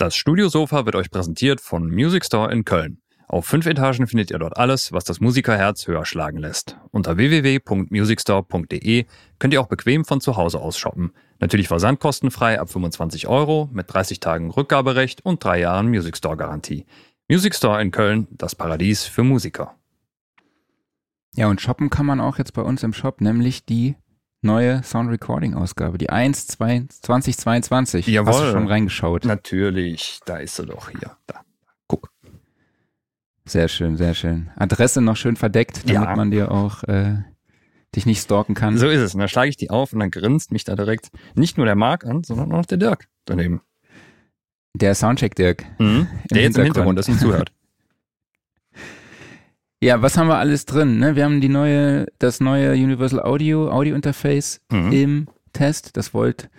Das Studiosofa wird euch präsentiert von Music Store in Köln. Auf fünf Etagen findet ihr dort alles, was das Musikerherz höher schlagen lässt. Unter www.musicstore.de könnt ihr auch bequem von zu Hause aus shoppen. Natürlich versandkostenfrei ab 25 Euro mit 30 Tagen Rückgaberecht und drei Jahren Music Store Garantie. Music Store in Köln, das Paradies für Musiker. Ja, und shoppen kann man auch jetzt bei uns im Shop, nämlich die neue Sound Recording Ausgabe, die 1 2, 2022. Jawohl. Hast du schon reingeschaut? Natürlich, da ist sie doch hier. Da. Guck. Sehr schön, sehr schön. Adresse noch schön verdeckt, damit Ja. man dir auch äh, dich nicht stalken kann. So ist es. Und dann schlage ich die auf und dann grinst mich da direkt nicht nur der Marc an, sondern auch der Dirk daneben. Der Soundcheck Dirk. Mhm. Der jetzt im Hintergrund ist und zuhört. Ja, was haben wir alles drin? Ne? Wir haben die neue, das neue Universal Audio Audio Interface Mhm. im Test, das Volt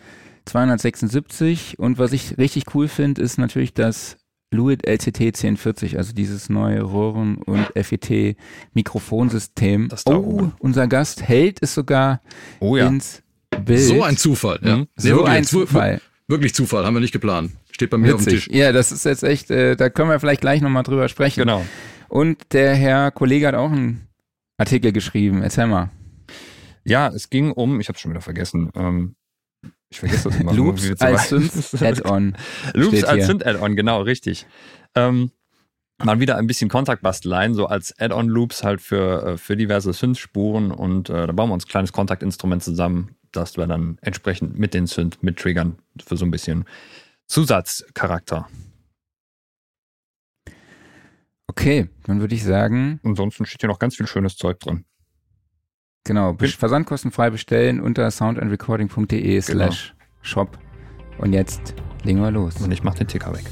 276 und was ich richtig cool finde, ist natürlich das Fluid LCT 1040, also dieses neue Röhren- und FET Mikrofonsystem. Das da oh, oben. unser Gast hält es sogar Oh ja. ins Bild. So ein Zufall, ja. Mhm. Nee, so wirklich, ein zu- Zufall. Wirklich Zufall, haben wir nicht geplant. Steht bei mir auf dem Witzig. Tisch. Ja, das ist jetzt echt, äh, da können wir vielleicht gleich nochmal drüber sprechen. Genau. Und der Herr Kollege hat auch einen Artikel geschrieben. Erzähl mal. Ja, es ging um, ich habe schon wieder vergessen, ähm, ich vergesse das immer. Loops zu als weit- Synth Add-on. Loops als. Synth-Add-on, genau, richtig. Ähm, mal wieder ein bisschen Kontaktbasteleien, so als Add-on-Loops halt für, äh, für diverse Synth-Spuren und äh, da bauen wir uns ein kleines Kontaktinstrument zusammen, das wir dann entsprechend mit den Synth mittriggern für so ein bisschen Zusatzcharakter. Okay, dann würde ich sagen, Ansonsten steht hier noch ganz viel schönes Zeug drin. genau, Bin- versandkostenfrei bestellen unter soundandrecording.de slash shop. Und jetzt legen wir los. Und ich mach den Ticker weg.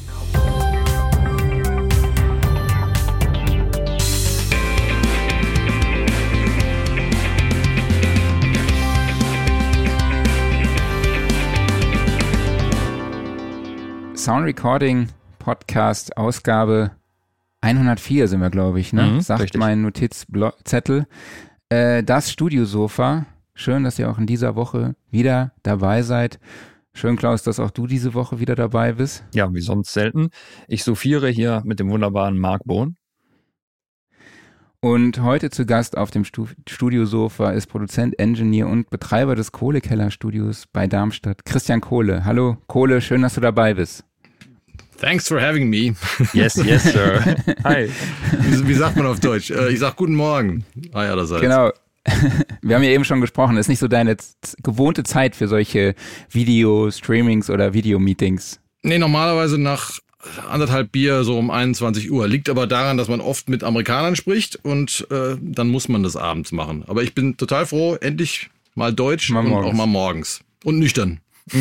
Sound Recording Podcast Ausgabe 104 sind wir, glaube ich, ne? Mhm, Sagt richtig. mein Notizzettel. Äh, das Studiosofa. Schön, dass ihr auch in dieser Woche wieder dabei seid. Schön, Klaus, dass auch du diese Woche wieder dabei bist. Ja, wie sonst selten. Ich souffliere hier mit dem wunderbaren Marc Bohn. Und heute zu Gast auf dem Stu Studiosofa ist Produzent, Engineer und Betreiber des Kohlekeller-Studios bei Darmstadt, Christian Kohle. Hallo Kohle, schön, dass du dabei bist. Thanks for having me. Yes, yes, sir. Hi. Wie, wie sagt man auf Deutsch? Äh, ich sag guten Morgen. Ah ja, allerseits. Genau. Wir haben ja eben schon gesprochen, das ist nicht so deine gewohnte Zeit für solche Video-Streamings oder Videomeetings. Nee, normalerweise nach anderthalb Bier so um 21 Uhr. Liegt aber daran, dass man oft mit Amerikanern spricht und äh, dann muss man das abends machen. Aber ich bin total froh, endlich mal Deutsch Mal und auch mal morgens. Und nüchtern.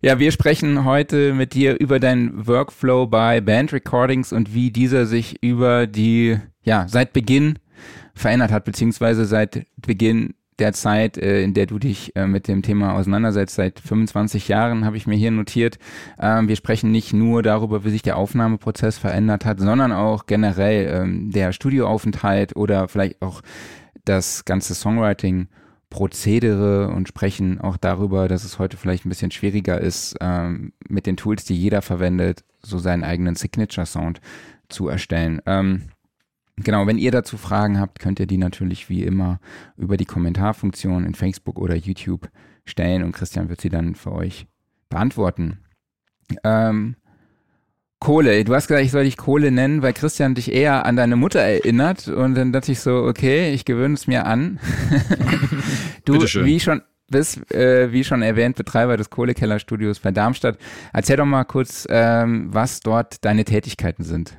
Ja, wir sprechen heute mit dir über deinen Workflow bei Band Recordings und wie dieser sich über die, ja, seit Beginn verändert hat, beziehungsweise seit Beginn der Zeit, äh, in der du dich äh, mit dem Thema auseinandersetzt, seit 25 Jahren habe ich mir hier notiert. Ähm, wir sprechen nicht nur darüber, wie sich der Aufnahmeprozess verändert hat, sondern auch generell ähm, der Studioaufenthalt oder vielleicht auch das ganze Songwriting Prozedere und sprechen auch darüber, dass es heute vielleicht ein bisschen schwieriger ist, ähm, mit den Tools, die jeder verwendet, so seinen eigenen Signature-Sound zu erstellen. Ähm, genau, wenn ihr dazu Fragen habt, könnt ihr die natürlich wie immer über die Kommentarfunktion in Facebook oder YouTube stellen und Christian wird sie dann für euch beantworten. Ähm, Kohle, du hast gesagt, ich soll dich Kohle nennen, weil Christian dich eher an deine Mutter erinnert und dann dachte ich so, okay, ich gewöhne es mir an. du, Bitteschön. wie schon bist, äh, wie schon erwähnt, Betreiber des Kohlekellerstudios bei Darmstadt. Erzähl doch mal kurz, ähm, was dort deine Tätigkeiten sind.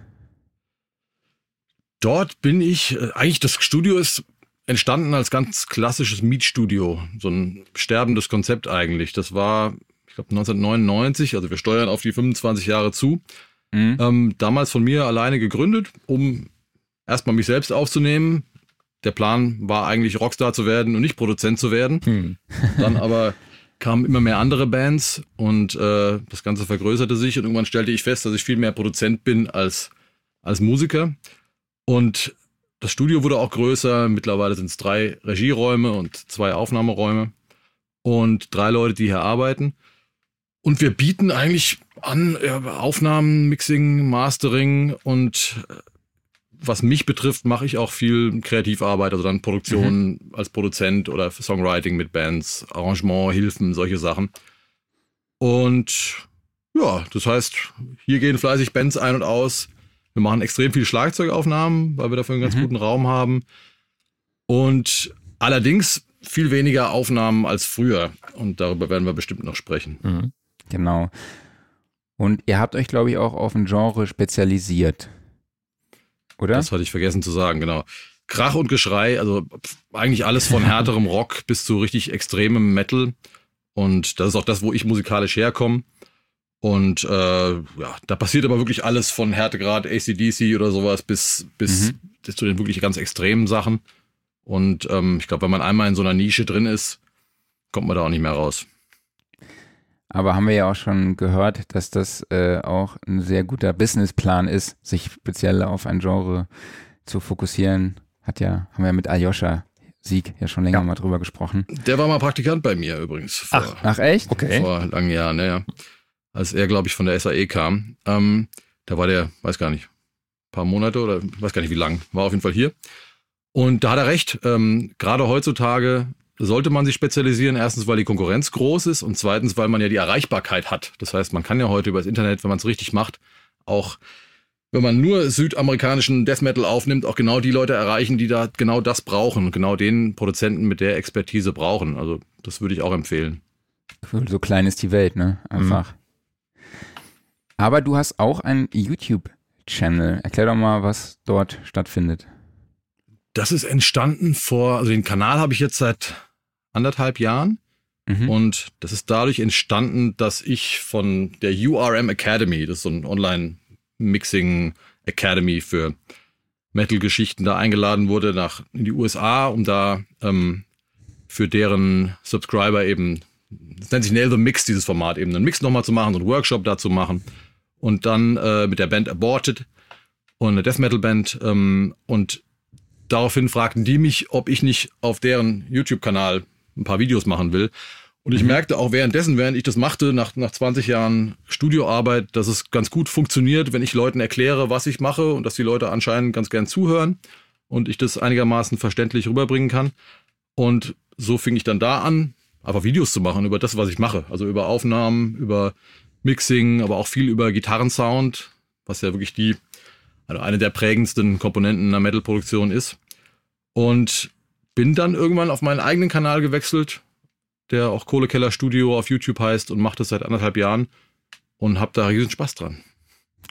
Dort bin ich, äh, eigentlich das Studio ist entstanden als ganz klassisches Mietstudio. So ein sterbendes Konzept eigentlich. Das war, ich glaube, 1999, also wir steuern auf die 25 Jahre zu. Mhm. Ähm, damals von mir alleine gegründet, um erstmal mich selbst aufzunehmen. Der Plan war eigentlich Rockstar zu werden und nicht Produzent zu werden. Hm. Dann aber kamen immer mehr andere Bands und äh, das Ganze vergrößerte sich und irgendwann stellte ich fest, dass ich viel mehr Produzent bin als, als Musiker. Und das Studio wurde auch größer. Mittlerweile sind es drei Regieräume und zwei Aufnahmeräume und drei Leute, die hier arbeiten. Und wir bieten eigentlich an ja, Aufnahmen, Mixing, Mastering und äh, was mich betrifft, mache ich auch viel Kreativarbeit, also dann Produktion mhm. als Produzent oder Songwriting mit Bands, Arrangement, Hilfen, solche Sachen. Und ja, das heißt, hier gehen fleißig Bands ein und aus. Wir machen extrem viel Schlagzeugaufnahmen, weil wir dafür einen ganz mhm. guten Raum haben. Und allerdings viel weniger Aufnahmen als früher. Und darüber werden wir bestimmt noch sprechen. Mhm. Genau. Und ihr habt euch, glaube ich, auch auf ein Genre spezialisiert. Oder? Das hatte ich vergessen zu sagen, genau. Krach und Geschrei, also eigentlich alles von härterem Rock bis zu richtig extremem Metal. Und das ist auch das, wo ich musikalisch herkomme. Und äh, ja, da passiert aber wirklich alles von Härtegrad ACDC oder sowas bis, bis, mhm. bis zu den wirklich ganz extremen Sachen. Und ähm, ich glaube, wenn man einmal in so einer Nische drin ist, kommt man da auch nicht mehr raus. Aber haben wir ja auch schon gehört, dass das äh, auch ein sehr guter Businessplan ist, sich speziell auf ein Genre zu fokussieren. Hat ja, haben wir mit Aljoscha Sieg ja schon länger ja. mal drüber gesprochen. Der war mal Praktikant bei mir übrigens. Vor, ach, ach echt? Okay. Vor langen Jahren, ja. Als er, glaube ich, von der SAE kam. Ähm, da war der, weiß gar nicht, paar Monate oder weiß gar nicht wie lang, war auf jeden Fall hier. Und da hat er recht. Ähm, Gerade heutzutage sollte man sich spezialisieren. Erstens, weil die Konkurrenz groß ist und zweitens, weil man ja die Erreichbarkeit hat. Das heißt, man kann ja heute über das Internet, wenn man es richtig macht, auch wenn man nur südamerikanischen Death Metal aufnimmt, auch genau die Leute erreichen, die da genau das brauchen genau den Produzenten mit der Expertise brauchen. Also das würde ich auch empfehlen. So klein ist die Welt, ne? Einfach. Mhm. Aber du hast auch einen YouTube-Channel. Erklär doch mal, was dort stattfindet. Das ist entstanden vor, also den Kanal habe ich jetzt seit anderthalb Jahren. Mhm. Und das ist dadurch entstanden, dass ich von der URM Academy, das ist so ein Online-Mixing Academy für Metal-Geschichten, da eingeladen wurde nach in die USA, um da ähm, für deren Subscriber eben, das nennt sich Nail the Mix, dieses Format, eben einen Mix nochmal zu machen, so einen Workshop da zu machen. Und dann äh, mit der Band Aborted und eine Death Metal Band. Ähm, und daraufhin fragten die mich, ob ich nicht auf deren YouTube-Kanal ein paar Videos machen will. Und ich mhm. merkte auch währenddessen, während ich das machte, nach, nach 20 Jahren Studioarbeit, dass es ganz gut funktioniert, wenn ich Leuten erkläre, was ich mache und dass die Leute anscheinend ganz gern zuhören und ich das einigermaßen verständlich rüberbringen kann. Und so fing ich dann da an, aber Videos zu machen über das, was ich mache. Also über Aufnahmen, über Mixing, aber auch viel über Gitarrensound, was ja wirklich die also eine der prägendsten Komponenten einer Metal-Produktion ist. Und bin dann irgendwann auf meinen eigenen Kanal gewechselt, der auch Kohlekeller Studio auf YouTube heißt und macht das seit anderthalb Jahren und habe da riesen Spaß dran.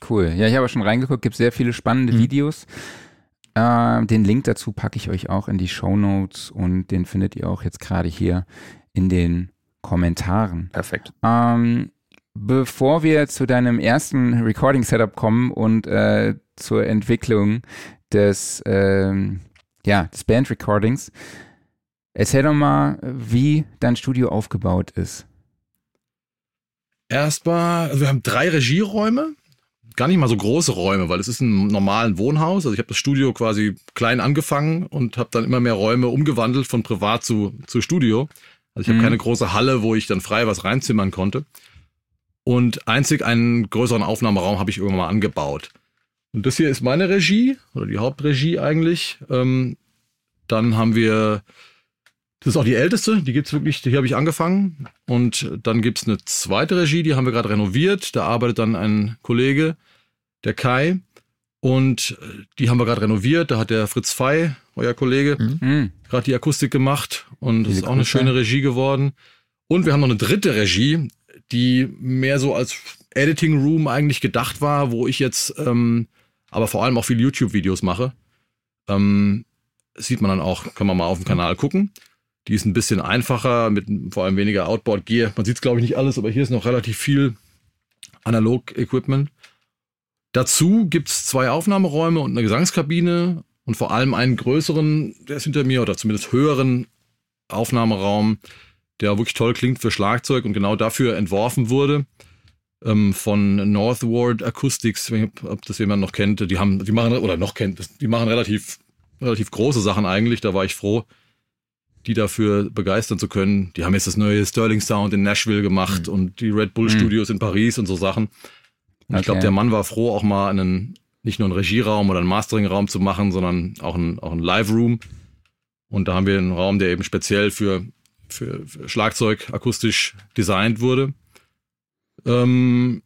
Cool. Ja, ich habe schon reingeguckt, gibt sehr viele spannende mhm. Videos. Äh, den Link dazu packe ich euch auch in die Show Notes und den findet ihr auch jetzt gerade hier in den Kommentaren. Perfekt. Ähm, bevor wir zu deinem ersten Recording-Setup kommen und äh, zur Entwicklung des, ähm, ja, des Band-Recordings, erzähl doch mal, wie dein Studio aufgebaut ist. Erstmal, also wir haben drei Regieräume, gar nicht mal so große Räume, weil es ist ein normalen Wohnhaus. Also ich habe das Studio quasi klein angefangen und habe dann immer mehr Räume umgewandelt von privat zu, zu Studio. Also ich habe mhm. keine große Halle, wo ich dann frei was reinzimmern konnte. Und einzig einen größeren Aufnahmeraum habe ich irgendwann mal angebaut. Und das hier ist meine Regie, oder die Hauptregie eigentlich. Ähm, dann haben wir, das ist auch die älteste, die gibt's wirklich, hier habe ich angefangen. Und dann gibt's eine zweite Regie, die haben wir gerade renoviert. Da arbeitet dann ein Kollege, der Kai. Und die haben wir gerade renoviert. Da hat der Fritz Fey, euer Kollege, mhm. gerade die Akustik gemacht. Und das ist auch eine schöne Regie geworden. Und wir haben noch eine dritte Regie, die mehr so als Editing Room eigentlich gedacht war, wo ich jetzt ähm, aber vor allem auch viele YouTube-Videos mache. Ähm, sieht man dann auch, kann man mal auf dem Kanal gucken. Die ist ein bisschen einfacher, mit vor allem weniger Outboard-Gear. Man sieht es, glaube ich, nicht alles, aber hier ist noch relativ viel Analog-Equipment. Dazu gibt es zwei Aufnahmeräume und eine Gesangskabine und vor allem einen größeren, der ist hinter mir, oder zumindest höheren Aufnahmeraum, der wirklich toll klingt für Schlagzeug und genau dafür entworfen wurde. Ähm, von Northward Acoustics, ob das jemand noch kennt, die haben, die machen, oder noch kennt, die machen relativ, relativ große Sachen eigentlich, da war ich froh, die dafür begeistern zu können. Die haben jetzt das neue Sterling Sound in Nashville gemacht mhm. und die Red Bull mhm. Studios in Paris und so Sachen. Und okay. ich glaube, der Mann war froh, auch mal einen, nicht nur einen Regieraum oder einen Masteringraum zu machen, sondern auch einen, auch einen Live-Room. Und da haben wir einen Raum, der eben speziell für, für, für Schlagzeug akustisch designt wurde. Ähm,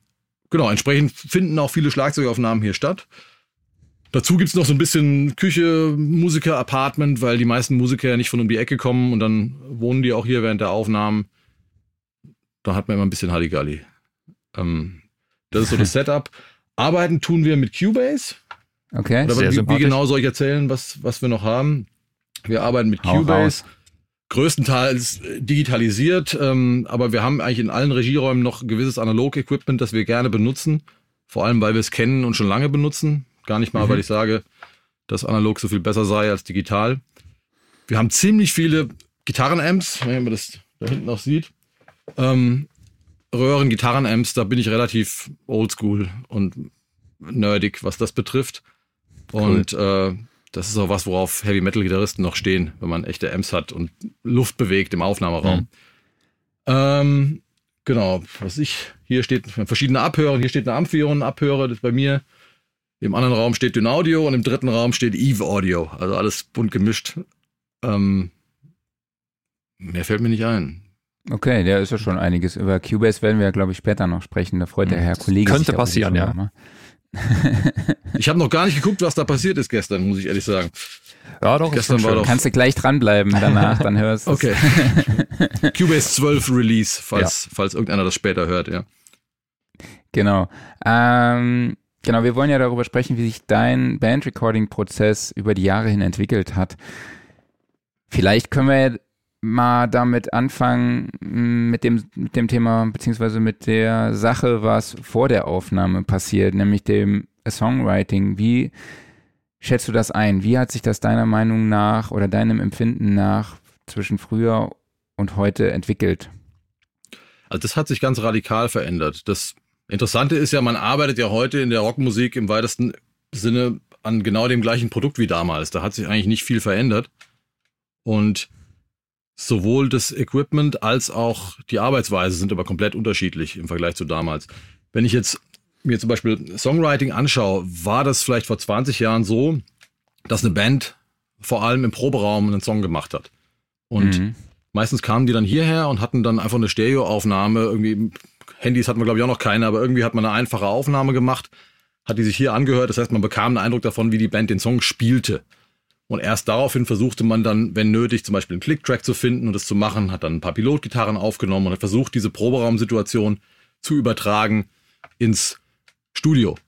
genau, entsprechend finden auch viele Schlagzeugaufnahmen hier statt. Dazu gibt's noch so ein bisschen Küche, Musiker, Apartment, weil die meisten Musiker ja nicht von um die Ecke kommen und dann wohnen die auch hier während der Aufnahmen. Da hat man immer ein bisschen Halligalli. Ähm, das ist so das Setup. Arbeiten tun wir mit Cubase. Okay, Oder sehr wie, wie genau soll ich erzählen, was, was wir noch haben? Wir arbeiten mit Cubase. Größtenteils digitalisiert, ähm, aber wir haben eigentlich in allen Regieräumen noch gewisses Analog-Equipment, das wir gerne benutzen. Vor allem, weil wir es kennen und schon lange benutzen. Gar nicht mal, mhm. weil ich sage, dass analog so viel besser sei als digital. Wir haben ziemlich viele Gitarrenamps, wenn man das da hinten auch sieht. Ähm, Röhren, Gitarrenamps, da bin ich relativ oldschool und nerdig, was das betrifft. Und äh, das ist auch was, worauf Heavy Metal Gitarristen noch stehen, wenn man echte Amps hat und Luft bewegt im Aufnahmeraum. Mhm. Ähm, genau, was ich, hier steht verschiedene Abhörer, hier steht eine Amphion-Abhörer, das ist bei mir. Im anderen Raum steht Dynaudio und im dritten Raum steht Eve Audio. Also alles bunt gemischt. Ähm, mehr fällt mir nicht ein. Okay, der ist ja schon einiges. Über Cubase werden wir ja, glaube ich, später noch sprechen. Da freut der Herr Kollege Könnte sich passieren, ja. Mal. ich habe noch gar nicht geguckt, was da passiert ist gestern, muss ich ehrlich sagen. Ja, doch. Gestern war doch. Kannst du gleich dranbleiben danach, dann hörst du Okay. Cubase 12 Release, falls, ja. falls irgendeiner das später hört, ja. Genau. Ähm, Genau, wir wollen ja darüber sprechen, wie sich dein Band-Recording-Prozess über die Jahre hin entwickelt hat. Vielleicht können wir mal damit anfangen, mm, mit dem, mit dem Thema, beziehungsweise mit der Sache, was vor der Aufnahme passiert, nämlich dem Songwriting. Wie schätzt du das ein? Wie hat sich das deiner Meinung nach oder deinem Empfinden nach zwischen früher und heute entwickelt? Also das hat sich ganz radikal verändert. Das Interessante ist ja, man arbeitet ja heute in der Rockmusik im weitesten Sinne an genau dem gleichen Produkt wie damals. Da hat sich eigentlich nicht viel verändert. Und sowohl das Equipment als auch die Arbeitsweise sind aber komplett unterschiedlich im Vergleich zu damals. Wenn ich jetzt mir zum Beispiel Songwriting anschaue, war das vielleicht vor 20 Jahren so, dass eine Band vor allem im Proberaum einen Song gemacht hat. Und mhm. meistens kamen die dann hierher und hatten dann einfach eine Stereoaufnahme irgendwie Handys hat man, glaube ich, auch noch keine, aber irgendwie hat man eine einfache Aufnahme gemacht, hat die sich hier angehört. Das heißt, man bekam einen Eindruck davon, wie die Band den Song spielte. Und erst daraufhin versuchte man dann, wenn nötig, zum Beispiel einen Click-Track zu finden und das zu machen, hat dann ein paar Pilotgitarren aufgenommen und hat versucht, diese Proberaumsituation zu übertragen ins Studio.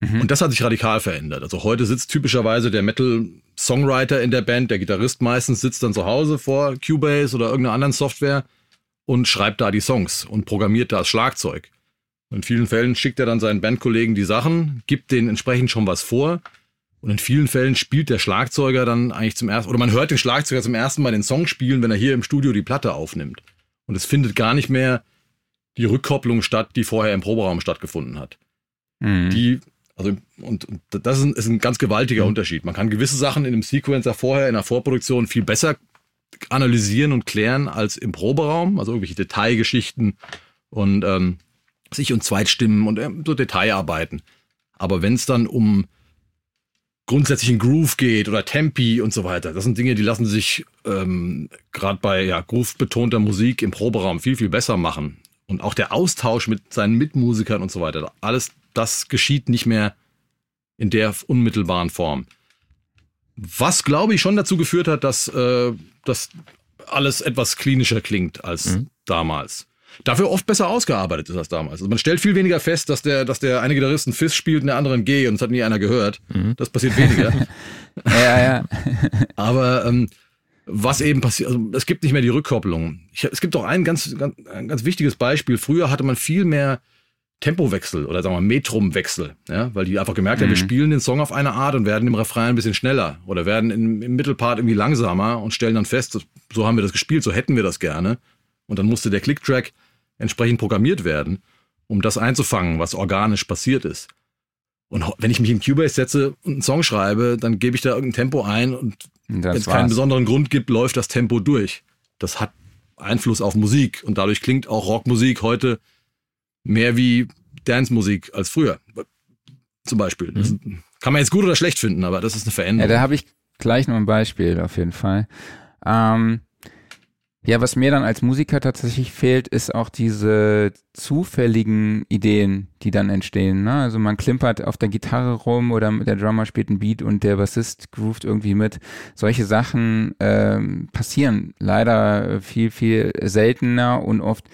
Mhm. Und das hat sich radikal verändert. Also heute sitzt typischerweise der Metal-Songwriter in der Band, der Gitarrist meistens sitzt dann zu Hause vor Cubase oder irgendeiner anderen Software und schreibt da die Songs und programmiert das Schlagzeug. In vielen Fällen schickt er dann seinen Bandkollegen die Sachen, gibt denen entsprechend schon was vor. Und in vielen Fällen spielt der Schlagzeuger dann eigentlich zum ersten, oder man hört den Schlagzeuger zum ersten Mal den Song spielen, wenn er hier im Studio die Platte aufnimmt. Und es findet gar nicht mehr die Rückkopplung statt, die vorher im Proberaum stattgefunden hat. Mhm. Die, also, und, und das ist ein, ist ein ganz gewaltiger mhm. Unterschied. Man kann gewisse Sachen in einem Sequencer vorher, in der Vorproduktion viel besser analysieren und klären als im Proberaum, also irgendwelche Detailgeschichten und ähm, sich und Zweitstimmen und äh, so Detailarbeiten. Aber wenn es dann um grundsätzlichen Groove geht oder Tempi und so weiter, das sind Dinge, die lassen sich ähm, gerade bei ja, Groove-betonter Musik im Proberaum viel, viel besser machen. Und auch der Austausch mit seinen Mitmusikern und so weiter, alles das geschieht nicht mehr in der unmittelbaren Form. Was, glaube ich, schon dazu geführt hat, dass äh, das alles etwas klinischer klingt als mhm. damals. Dafür oft besser ausgearbeitet ist als damals. Also man stellt viel weniger fest, dass der, dass der eine Gitarrist ein Fist spielt und der andere ein G und es hat nie einer gehört. Mhm. Das passiert weniger. ja, ja. Aber ähm, was eben passiert, also es gibt nicht mehr die Rückkopplung. Ich, es gibt auch ein ganz, ganz, ein ganz wichtiges Beispiel. Früher hatte man viel mehr Tempowechsel oder sagen wir Metrumwechsel, ja, weil die einfach gemerkt haben, wir mhm. spielen den Song auf eine Art und werden im Refrain ein bisschen schneller oder werden im, im Mittelpart irgendwie langsamer und stellen dann fest, so haben wir das gespielt, so hätten wir das gerne. Und dann musste der Clicktrack entsprechend programmiert werden, um das einzufangen, was organisch passiert ist. Und wenn ich mich in Cubase setze und einen Song schreibe, dann gebe ich da irgendein Tempo ein und wenn es keinen besonderen Grund gibt, läuft das Tempo durch. Das hat Einfluss auf Musik und dadurch klingt auch Rockmusik heute mehr wie Dance-Musik als früher. Zum Beispiel. Das mhm. kann man jetzt gut oder schlecht finden, aber das ist eine Veränderung. Ja, da habe ich gleich noch ein Beispiel auf jeden Fall. Ähm, ja, was mir dann als Musiker tatsächlich fehlt, ist auch diese zufälligen Ideen, die dann entstehen. Ne? Also man klimpert auf der Gitarre rum oder der Drummer spielt ein Beat und der Bassist groovt irgendwie mit. Solche Sachen ähm, passieren leider viel, viel seltener und oft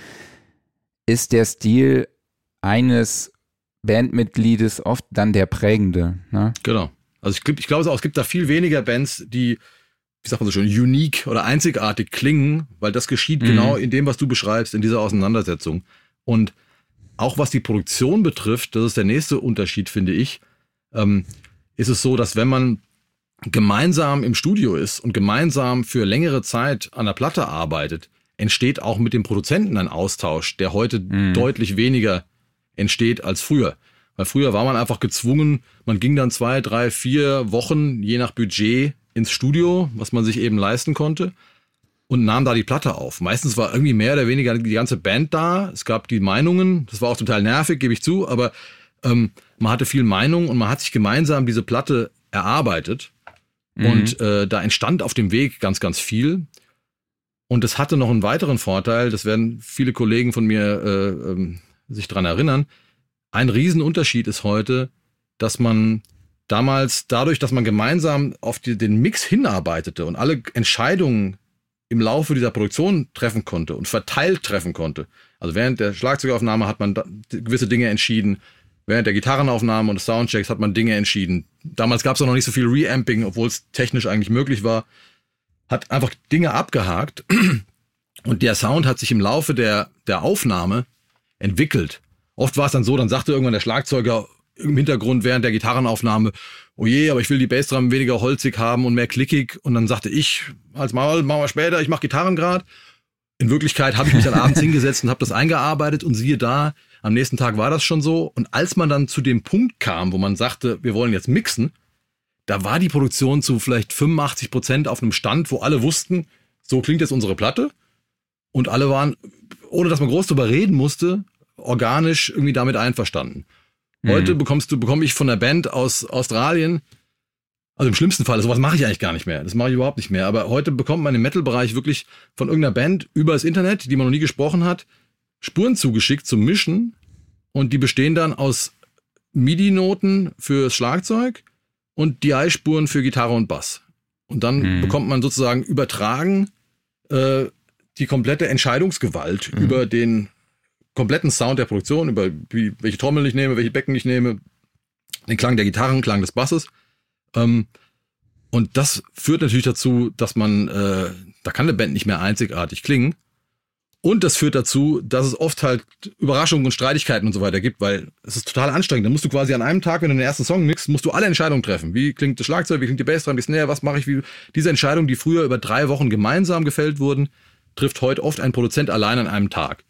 ist der Stil eines Bandmitgliedes oft dann der prägende. Ne? Genau. Also ich, ich glaube auch, es gibt da viel weniger Bands, die wie sagt man so schön, unique oder einzigartig klingen, weil das geschieht mhm. genau in dem, was du beschreibst, in dieser Auseinandersetzung. Und auch was die Produktion betrifft, das ist der nächste Unterschied, finde ich, ähm, ist es so, dass wenn man gemeinsam im Studio ist und gemeinsam für längere Zeit an der Platte arbeitet, entsteht auch mit dem Produzenten ein Austausch, der heute mhm. deutlich weniger entsteht als früher. Weil früher war man einfach gezwungen, man ging dann zwei, drei, vier Wochen, je nach Budget, ins Studio, was man sich eben leisten konnte, und nahm da die Platte auf. Meistens war irgendwie mehr oder weniger die ganze Band da. Es gab die Meinungen, das war auch total nervig, gebe ich zu, aber ähm, man hatte viel Meinung und man hat sich gemeinsam diese Platte erarbeitet. Mhm. Und äh, da entstand auf dem Weg ganz, ganz viel. Und es hatte noch einen weiteren Vorteil, das werden viele Kollegen von mir äh, ähm, sich dran erinnern. Ein Riesenunterschied ist heute, dass man damals dadurch, dass man gemeinsam auf die, den Mix hinarbeitete und alle Entscheidungen im Laufe dieser Produktion treffen konnte und verteilt treffen konnte. Also während der Schlagzeugaufnahme hat man gewisse Dinge entschieden, während der Gitarrenaufnahme und des Soundchecks hat man Dinge entschieden. Damals gab es auch noch nicht so viel Reamping, obwohl es technisch eigentlich möglich war. Hat einfach Dinge abgehakt und der Sound hat sich im Laufe der, der Aufnahme entwickelt. Oft war es dann so, dann sagte irgendwann der Schlagzeuger, im Hintergrund während der Gitarrenaufnahme, oh je, aber ich will die Bassdrum weniger holzig haben und mehr klickig. Und dann sagte ich, als mal, machen wir später, ich mache Gitarren grad. In Wirklichkeit habe ich mich dann abends hingesetzt und habe das eingearbeitet und siehe da, am nächsten Tag war das schon so. Und als man dann zu dem Punkt kam, wo man sagte, wir wollen jetzt mixen, da war die Produktion zu vielleicht 85 Prozent auf einem Stand, wo alle wussten, so klingt jetzt unsere Platte. Und alle waren, ohne dass man groß drüber reden musste, organisch irgendwie damit einverstanden. Heute mhm. bekommst du, bekomme ich von der Band aus Australien, also im schlimmsten Fall, sowas mache ich eigentlich gar nicht mehr. Das mache ich überhaupt nicht mehr. Aber heute bekommt man im Metal-Bereich wirklich von irgendeiner Band über das Internet, die man noch nie gesprochen hat, Spuren zugeschickt zum Mischen. Und die bestehen dann aus MIDI-Noten fürs Schlagzeug und DI-Spuren für Gitarre und Bass. Und dann mhm. bekommt man sozusagen übertragen äh, die komplette Entscheidungsgewalt mhm. über den kompletten Sound der Produktion, über wie, welche Trommel ich nehme, welche Becken ich nehme, den Klang der Gitarren, Klang des Basses. Ähm, und das führt natürlich dazu, dass man, äh, da kann eine Band nicht mehr einzigartig klingen. Und das führt dazu, dass es oft halt Überraschungen und Streitigkeiten und so weiter gibt, weil es ist total anstrengend. Da musst du quasi an einem Tag, wenn du den ersten Song mixst, musst du alle Entscheidungen treffen. Wie klingt das Schlagzeug, wie klingt die Bassdrum, wie Snare, was mache ich, wie diese Entscheidungen, die früher über drei Wochen gemeinsam gefällt wurden, trifft heute oft ein Produzent allein an einem Tag.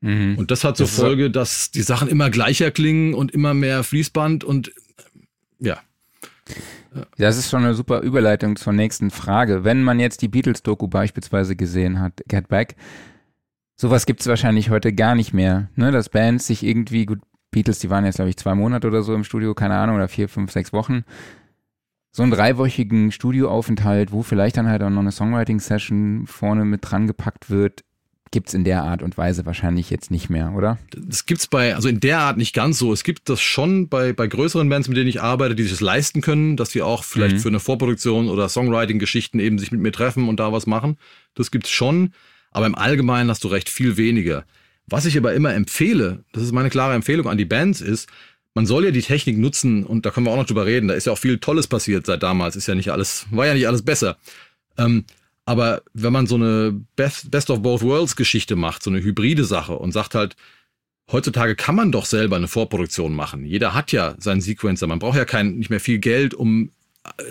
Mhm. Und das hat zur das Folge, dass die Sachen immer gleicher klingen und immer mehr Fließband und ja. Das ist schon eine super Überleitung zur nächsten Frage. Wenn man jetzt die Beatles-Doku beispielsweise gesehen hat, Get Back, sowas gibt es wahrscheinlich heute gar nicht mehr. Ne? Dass Bands sich irgendwie, gut, Beatles, die waren jetzt, glaube ich, zwei Monate oder so im Studio, keine Ahnung, oder vier, fünf, sechs Wochen. So einen dreiwöchigen Studioaufenthalt, wo vielleicht dann halt auch noch eine Songwriting-Session vorne mit dran gepackt wird, gibt's in der Art und Weise wahrscheinlich jetzt nicht mehr, oder? Das gibt's bei, also in der Art nicht ganz so. Es gibt das schon bei, bei größeren Bands, mit denen ich arbeite, die sich das leisten können, dass sie auch vielleicht mhm. für eine Vorproduktion oder Songwriting-Geschichten eben sich mit mir treffen und da was machen. Das gibt's schon. Aber im Allgemeinen hast du recht viel weniger. Was ich aber immer empfehle, das ist meine klare Empfehlung an die Bands, ist, man soll ja die Technik nutzen und da können wir auch noch drüber reden. Da ist ja auch viel Tolles passiert seit damals. Ist ja nicht alles, war ja nicht alles besser. Ähm, aber wenn man so eine Best, Best of Both Worlds Geschichte macht, so eine hybride Sache und sagt halt, heutzutage kann man doch selber eine Vorproduktion machen. Jeder hat ja seinen Sequencer. Man braucht ja kein, nicht mehr viel Geld, um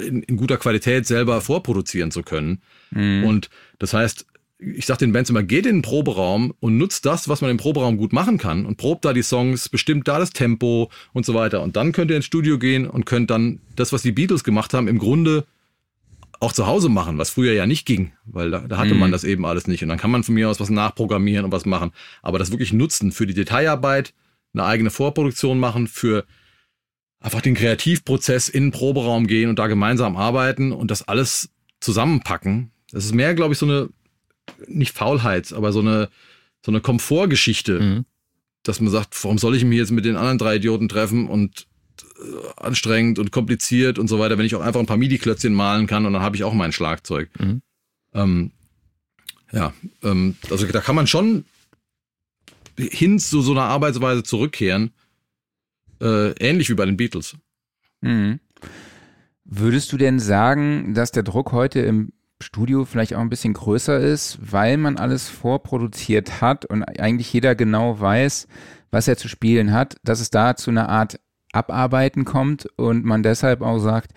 in, in guter Qualität selber vorproduzieren zu können. Mhm. Und das heißt, ich sag den Bands immer, geht in den Proberaum und nutzt das, was man im Proberaum gut machen kann und probt da die Songs, bestimmt da das Tempo und so weiter. Und dann könnt ihr ins Studio gehen und könnt dann das, was die Beatles gemacht haben, im Grunde auch zu Hause machen, was früher ja nicht ging, weil da, da hatte mhm. man das eben alles nicht. Und dann kann man von mir aus was nachprogrammieren und was machen. Aber das wirklich nutzen für die Detailarbeit, eine eigene Vorproduktion machen, für einfach den Kreativprozess in den Proberaum gehen und da gemeinsam arbeiten und das alles zusammenpacken. Das ist mehr, glaube ich, so eine, nicht Faulheit, aber so eine, so eine Komfortgeschichte, mhm. dass man sagt, warum soll ich mich jetzt mit den anderen drei Idioten treffen und anstrengend und kompliziert und so weiter, wenn ich auch einfach ein paar MIDI-Klötzchen malen kann und dann habe ich auch mein Schlagzeug. Mhm. Ähm, ja, ähm, also da kann man schon hin zu so einer Arbeitsweise zurückkehren, äh, ähnlich wie bei den Beatles. Mhm. Würdest du denn sagen, dass der Druck heute im Studio vielleicht auch ein bisschen größer ist, weil man alles vorproduziert hat und eigentlich jeder genau weiß, was er zu spielen hat, dass es da zu einer Art Abarbeiten kommt und man deshalb auch sagt,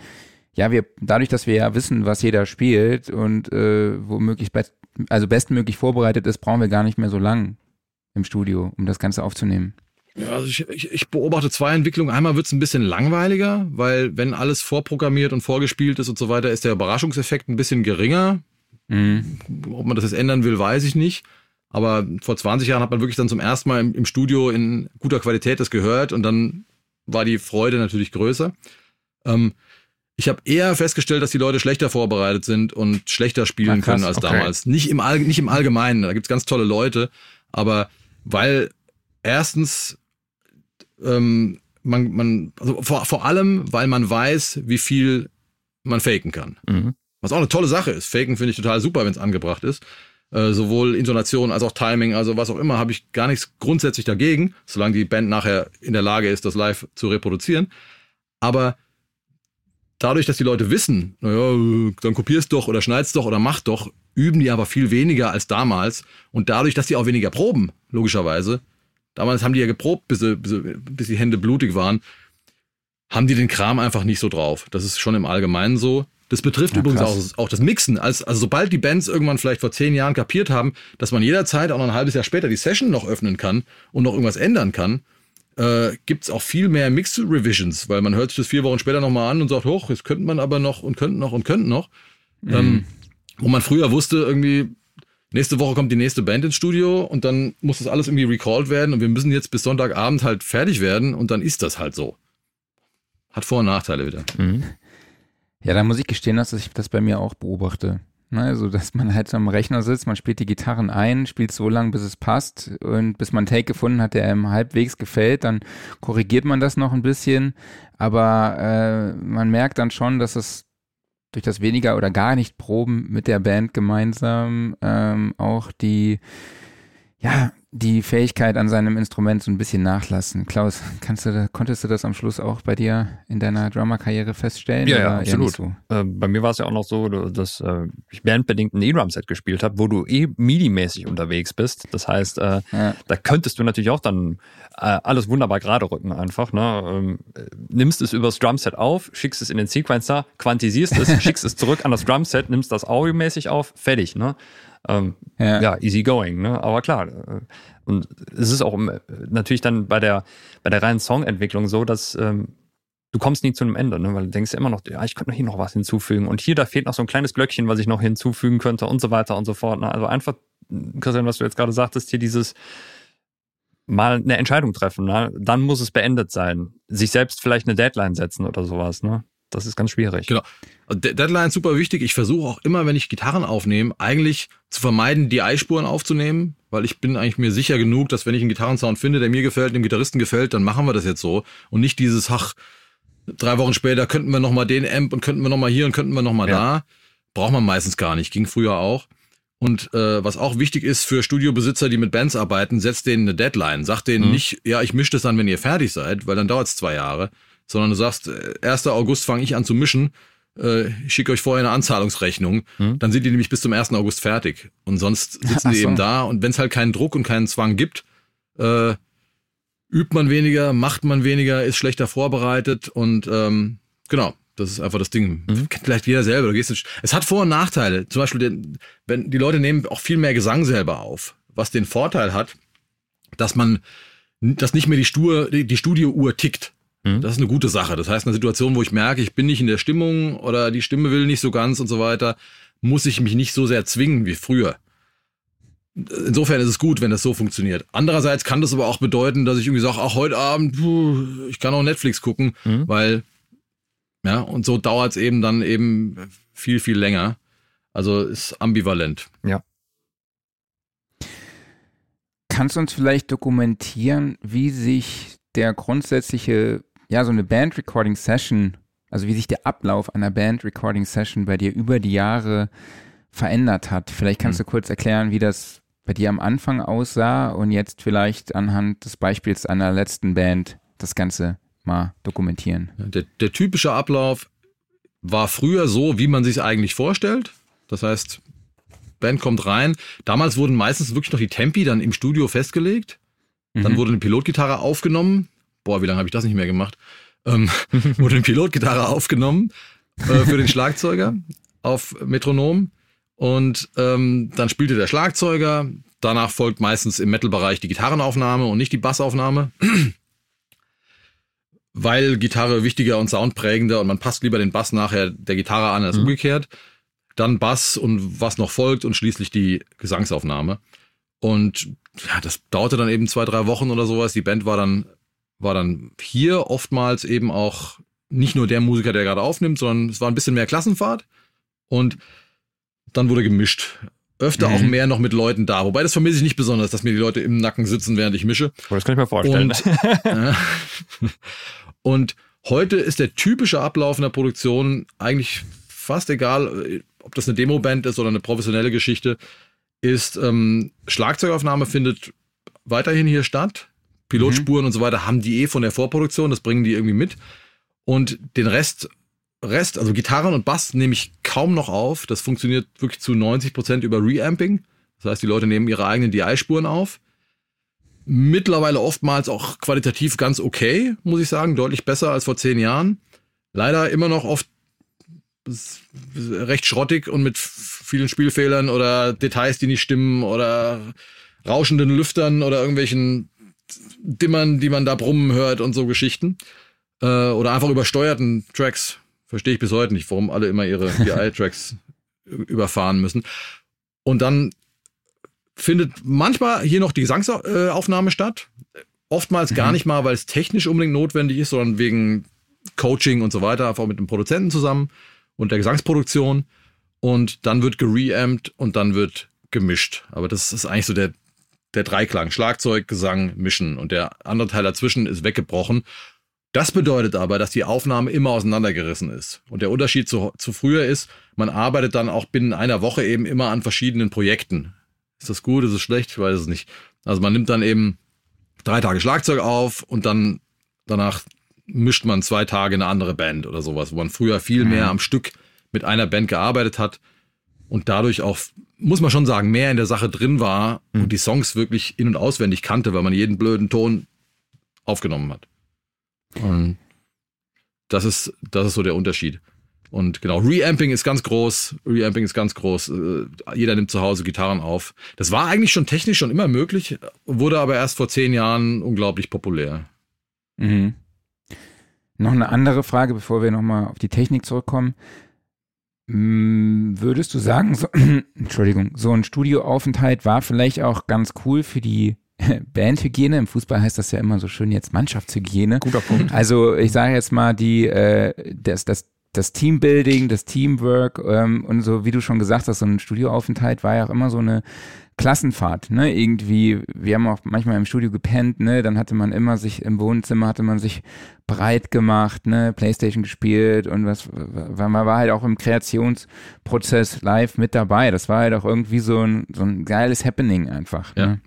ja, wir, dadurch, dass wir ja wissen, was jeder spielt und äh, womöglich best, also bestmöglich vorbereitet ist, brauchen wir gar nicht mehr so lang im Studio, um das Ganze aufzunehmen. Ja, also ich, ich, ich beobachte zwei Entwicklungen. Einmal wird es ein bisschen langweiliger, weil wenn alles vorprogrammiert und vorgespielt ist und so weiter, ist der Überraschungseffekt ein bisschen geringer. Mhm. Ob man das jetzt ändern will, weiß ich nicht. Aber vor 20 Jahren hat man wirklich dann zum ersten Mal im, im Studio in guter Qualität das gehört und dann war die Freude natürlich größer. Ähm, ich habe eher festgestellt, dass die Leute schlechter vorbereitet sind und schlechter spielen Ach, können als okay. damals. Nicht im, All, nicht im Allgemeinen, da gibt's ganz tolle Leute, aber weil erstens ähm, man, man also vor, vor allem, weil man weiß, wie viel man faken kann. Mhm. Was auch eine tolle Sache ist. Faken finde ich total super, wenn es angebracht ist. Äh, sowohl Intonation als auch Timing, also was auch immer, habe ich gar nichts grundsätzlich dagegen, solange die Band nachher in der Lage ist, das live zu reproduzieren. Aber dadurch, dass die Leute wissen, naja, dann kopierst doch oder schneidest doch oder mach doch, üben die aber viel weniger als damals. Und dadurch, dass die auch weniger proben, logischerweise, damals haben die ja geprobt, bis, sie, bis die Hände blutig waren, haben die den Kram einfach nicht so drauf. Das ist schon im Allgemeinen so. Das betrifft ja, übrigens auch, auch, das Mixen. Als, also sobald die Bands irgendwann vielleicht vor zehn Jahren kapiert haben, dass man jederzeit auch noch ein halbes Jahr später die Session noch öffnen kann und noch irgendwas ändern kann, äh, gibt auch viel mehr Mix-Revisions, weil man hört sich das vier Wochen später nochmal an und sagt, hoch, jetzt könnte man aber noch und könnte noch und könnte noch. Mhm. Ähm, wo man früher wusste, irgendwie, nächste Woche kommt die nächste Band ins Studio und dann muss das alles irgendwie recalled werden und wir müssen jetzt bis Sonntagabend halt fertig werden und dann ist das halt so. Hat Vor- und Nachteile wieder. Mhm. Ja, da muss ich gestehen, dass ich das bei mir auch beobachte. Also, dass man halt am Rechner sitzt, man spielt die Gitarren ein, spielt so lange, bis es passt und bis man einen Take gefunden hat, der einem halbwegs gefällt, dann korrigiert man das noch ein bisschen, aber äh, man merkt dann schon, dass es durch das weniger oder gar nicht Proben mit der Band gemeinsam ähm, auch die ja, die Fähigkeit an seinem Instrument so ein bisschen nachlassen. Klaus, kannst du, konntest du das am Schluss auch bei dir in deiner Drummer-Karriere feststellen? Ja, ja absolut. So? Äh, bei mir war es ja auch noch so, dass äh, ich bandbedingt ein E-Drum-Set gespielt habe, wo du eh MIDI-mäßig unterwegs bist. Das heißt, äh, ja. da könntest du natürlich auch dann äh, alles wunderbar gerade rücken einfach. Ne? Ähm, nimmst es übers Drumset auf, schickst es in den Sequencer, quantisierst es, schickst es zurück an das Drumset, nimmst das audiomäßig auf, fertig. Ne? Ähm, ja. ja, easy going, ne? Aber klar. Äh, und es ist auch natürlich dann bei der, bei der reinen Songentwicklung so, dass ähm, du kommst nie zu einem Ende, ne? weil du denkst immer noch, ja, ich könnte noch hier noch was hinzufügen und hier, da fehlt noch so ein kleines Glöckchen, was ich noch hinzufügen könnte und so weiter und so fort. Ne? Also einfach, Christian, was du jetzt gerade sagtest, hier dieses mal eine Entscheidung treffen, ne? dann muss es beendet sein. Sich selbst vielleicht eine Deadline setzen oder sowas, ne? Das ist ganz schwierig. Genau. Deadline ist super wichtig. Ich versuche auch immer, wenn ich Gitarren aufnehme, eigentlich zu vermeiden, die Eispuren aufzunehmen, weil ich bin eigentlich mir sicher genug, dass wenn ich einen Gitarrensound finde, der mir gefällt, dem Gitarristen gefällt, dann machen wir das jetzt so und nicht dieses, ach, drei Wochen später könnten wir nochmal den Amp und könnten wir nochmal hier und könnten wir nochmal ja. da. Braucht man meistens gar nicht. Ging früher auch. Und äh, was auch wichtig ist für Studiobesitzer, die mit Bands arbeiten, setzt denen eine Deadline. Sagt denen mhm. nicht, ja, ich mische das dann, wenn ihr fertig seid, weil dann dauert es zwei Jahre sondern du sagst, 1. Äh, August fange ich an zu mischen, äh, ich schicke euch vorher eine Anzahlungsrechnung, hm. dann sind die nämlich bis zum 1. August fertig. Und sonst sitzen die so. eben da und wenn es halt keinen Druck und keinen Zwang gibt, äh, übt man weniger, macht man weniger, ist schlechter vorbereitet und ähm, genau, Das ist einfach das Ding. Mhm. Kennt vielleicht jeder selber. Du gehst es hat Vor- und Nachteile. Zum Beispiel, wenn die Leute nehmen auch viel mehr Gesang selber auf, was den Vorteil hat, dass man, dass nicht mehr die, Stur, die, die Studiouhr tickt. Mhm. Das ist eine gute Sache. Das heißt, eine Situation, wo ich merke, ich bin nicht in der Stimmung oder die Stimme will nicht so ganz und so weiter, muss ich mich nicht so sehr zwingen wie früher. Insofern ist es gut, wenn das so funktioniert. Andererseits kann das aber auch bedeuten, dass ich irgendwie sage, ach, heute Abend, puh, ich kann auch Netflix gucken, mhm. weil, ja, und so dauert es eben dann eben viel, viel länger. Also ist ambivalent. Ja. Kannst du uns vielleicht dokumentieren, wie sich der grundsätzliche, ja, so eine Band-Recording-Session, also wie sich der Ablauf einer Band-Recording-Session bei dir über die Jahre verändert hat? Vielleicht kannst hm. du kurz erklären, wie das bei dir am Anfang aussah und jetzt vielleicht anhand des Beispiels einer letzten Band das Ganze mal dokumentieren. Der, der typische Ablauf war früher so, wie man sich eigentlich vorstellt. Das heißt, Band kommt rein. Damals wurden meistens wirklich noch die Tempi dann im Studio festgelegt. Dann mhm. wurde eine Pilotgitarre aufgenommen. Boah, wie lange habe ich das nicht mehr gemacht? Ähm, wurde eine Pilotgitarre aufgenommen äh, für den Schlagzeuger auf Metronom. Und ähm, dann spielte der Schlagzeuger. Danach folgt meistens im Metal-Bereich die Gitarrenaufnahme und nicht die Bassaufnahme. Weil Gitarre wichtiger und soundprägender und man passt lieber den Bass nachher der Gitarre an als mhm. umgekehrt dann Bass und was noch folgt und schließlich die Gesangsaufnahme. Und ja, das dauerte dann eben zwei, drei Wochen oder sowas. Die Band war dann, war dann hier oftmals eben auch nicht nur der Musiker, der gerade aufnimmt, sondern es war ein bisschen mehr Klassenfahrt. Und dann wurde gemischt. Öfter mhm. auch mehr noch mit Leuten da. Wobei das vermisse ich nicht besonders, dass mir die Leute im Nacken sitzen, während ich mische. Oh, das kann ich mir vorstellen. Und, äh, und heute ist der typische Ablauf in der Produktion eigentlich fast egal ob das eine Demoband ist oder eine professionelle Geschichte, ist ähm, Schlagzeugaufnahme findet weiterhin hier statt. Pilotspuren mhm. und so weiter haben die eh von der Vorproduktion, das bringen die irgendwie mit. Und den Rest, Rest, also Gitarren und Bass nehme ich kaum noch auf. Das funktioniert wirklich zu 90 Prozent über Reamping. Das heißt, die Leute nehmen ihre eigenen DI-Spuren auf. Mittlerweile oftmals auch qualitativ ganz okay, muss ich sagen, deutlich besser als vor zehn Jahren. Leider immer noch oft recht schrottig und mit vielen Spielfehlern oder Details, die nicht stimmen oder rauschenden Lüftern oder irgendwelchen Dimmern, die man da brummen hört und so Geschichten. Äh, oder einfach übersteuerten Tracks. Verstehe ich bis heute nicht, warum alle immer ihre DI-Tracks überfahren müssen. Und dann findet manchmal hier noch die Gesangsaufnahme statt. Oftmals mhm. gar nicht mal, weil es technisch unbedingt notwendig ist, sondern wegen Coaching und so weiter, einfach mit dem Produzenten zusammen und der Gesangsproduktion und dann wird gereamt und dann wird gemischt. Aber das ist eigentlich so der, der Dreiklang. Schlagzeug, Gesang, Mischen und der andere Teil dazwischen ist weggebrochen. Das bedeutet aber, dass die Aufnahme immer auseinandergerissen ist. Und der Unterschied zu, zu früher ist, man arbeitet dann auch binnen einer Woche eben immer an verschiedenen Projekten. Ist das gut, ist es schlecht? Ich weiß es nicht. Also man nimmt dann eben drei Tage Schlagzeug auf und dann danach mischt man zwei Tage eine andere Band oder sowas, wo man früher viel mehr mhm. am Stück mit einer Band gearbeitet hat und dadurch auch, muss man schon sagen, mehr in der Sache drin war mhm. und die Songs wirklich in- und auswendig kannte, weil man jeden blöden Ton aufgenommen hat. Und das ist, das ist so der Unterschied. Und genau, Reamping ist ganz groß. Reamping ist ganz groß. Äh, jeder nimmt zu Hause Gitarren auf. Das war eigentlich schon technisch schon immer möglich, wurde aber erst vor zehn Jahren unglaublich populär. Mhm. Noch eine andere Frage, bevor wir nochmal auf die Technik zurückkommen. Mm, würdest du sagen, so, Entschuldigung, so ein Studioaufenthalt war vielleicht auch ganz cool für die Bandhygiene. Im Fußball heißt das ja immer so schön jetzt Mannschaftshygiene. Guter Punkt. Also ich sage jetzt mal die äh, das das das Teambuilding, das Teamwork ähm, und so, wie du schon gesagt hast, so ein Studioaufenthalt war ja auch immer so eine Klassenfahrt, ne? Irgendwie, wir haben auch manchmal im Studio gepennt, ne? Dann hatte man immer sich im Wohnzimmer hatte man sich breit gemacht, ne? Playstation gespielt und was, man war halt auch im Kreationsprozess live mit dabei. Das war halt auch irgendwie so ein, so ein geiles Happening einfach. Ja. Ne?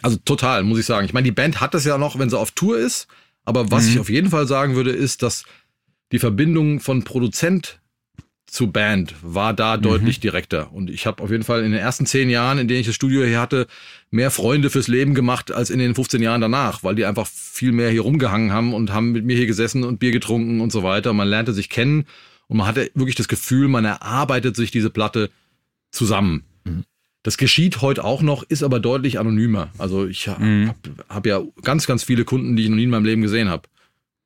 Also total, muss ich sagen. Ich meine, die Band hat das ja noch, wenn sie auf Tour ist. Aber was mhm. ich auf jeden Fall sagen würde, ist, dass die Verbindung von Produzent zu Band war da mhm. deutlich direkter. Und ich habe auf jeden Fall in den ersten zehn Jahren, in denen ich das Studio hier hatte, mehr Freunde fürs Leben gemacht als in den 15 Jahren danach, weil die einfach viel mehr hier rumgehangen haben und haben mit mir hier gesessen und Bier getrunken und so weiter. Man lernte sich kennen und man hatte wirklich das Gefühl, man erarbeitet sich diese Platte zusammen. Mhm. Das geschieht heute auch noch, ist aber deutlich anonymer. Also ich mhm. habe hab ja ganz, ganz viele Kunden, die ich noch nie in meinem Leben gesehen habe.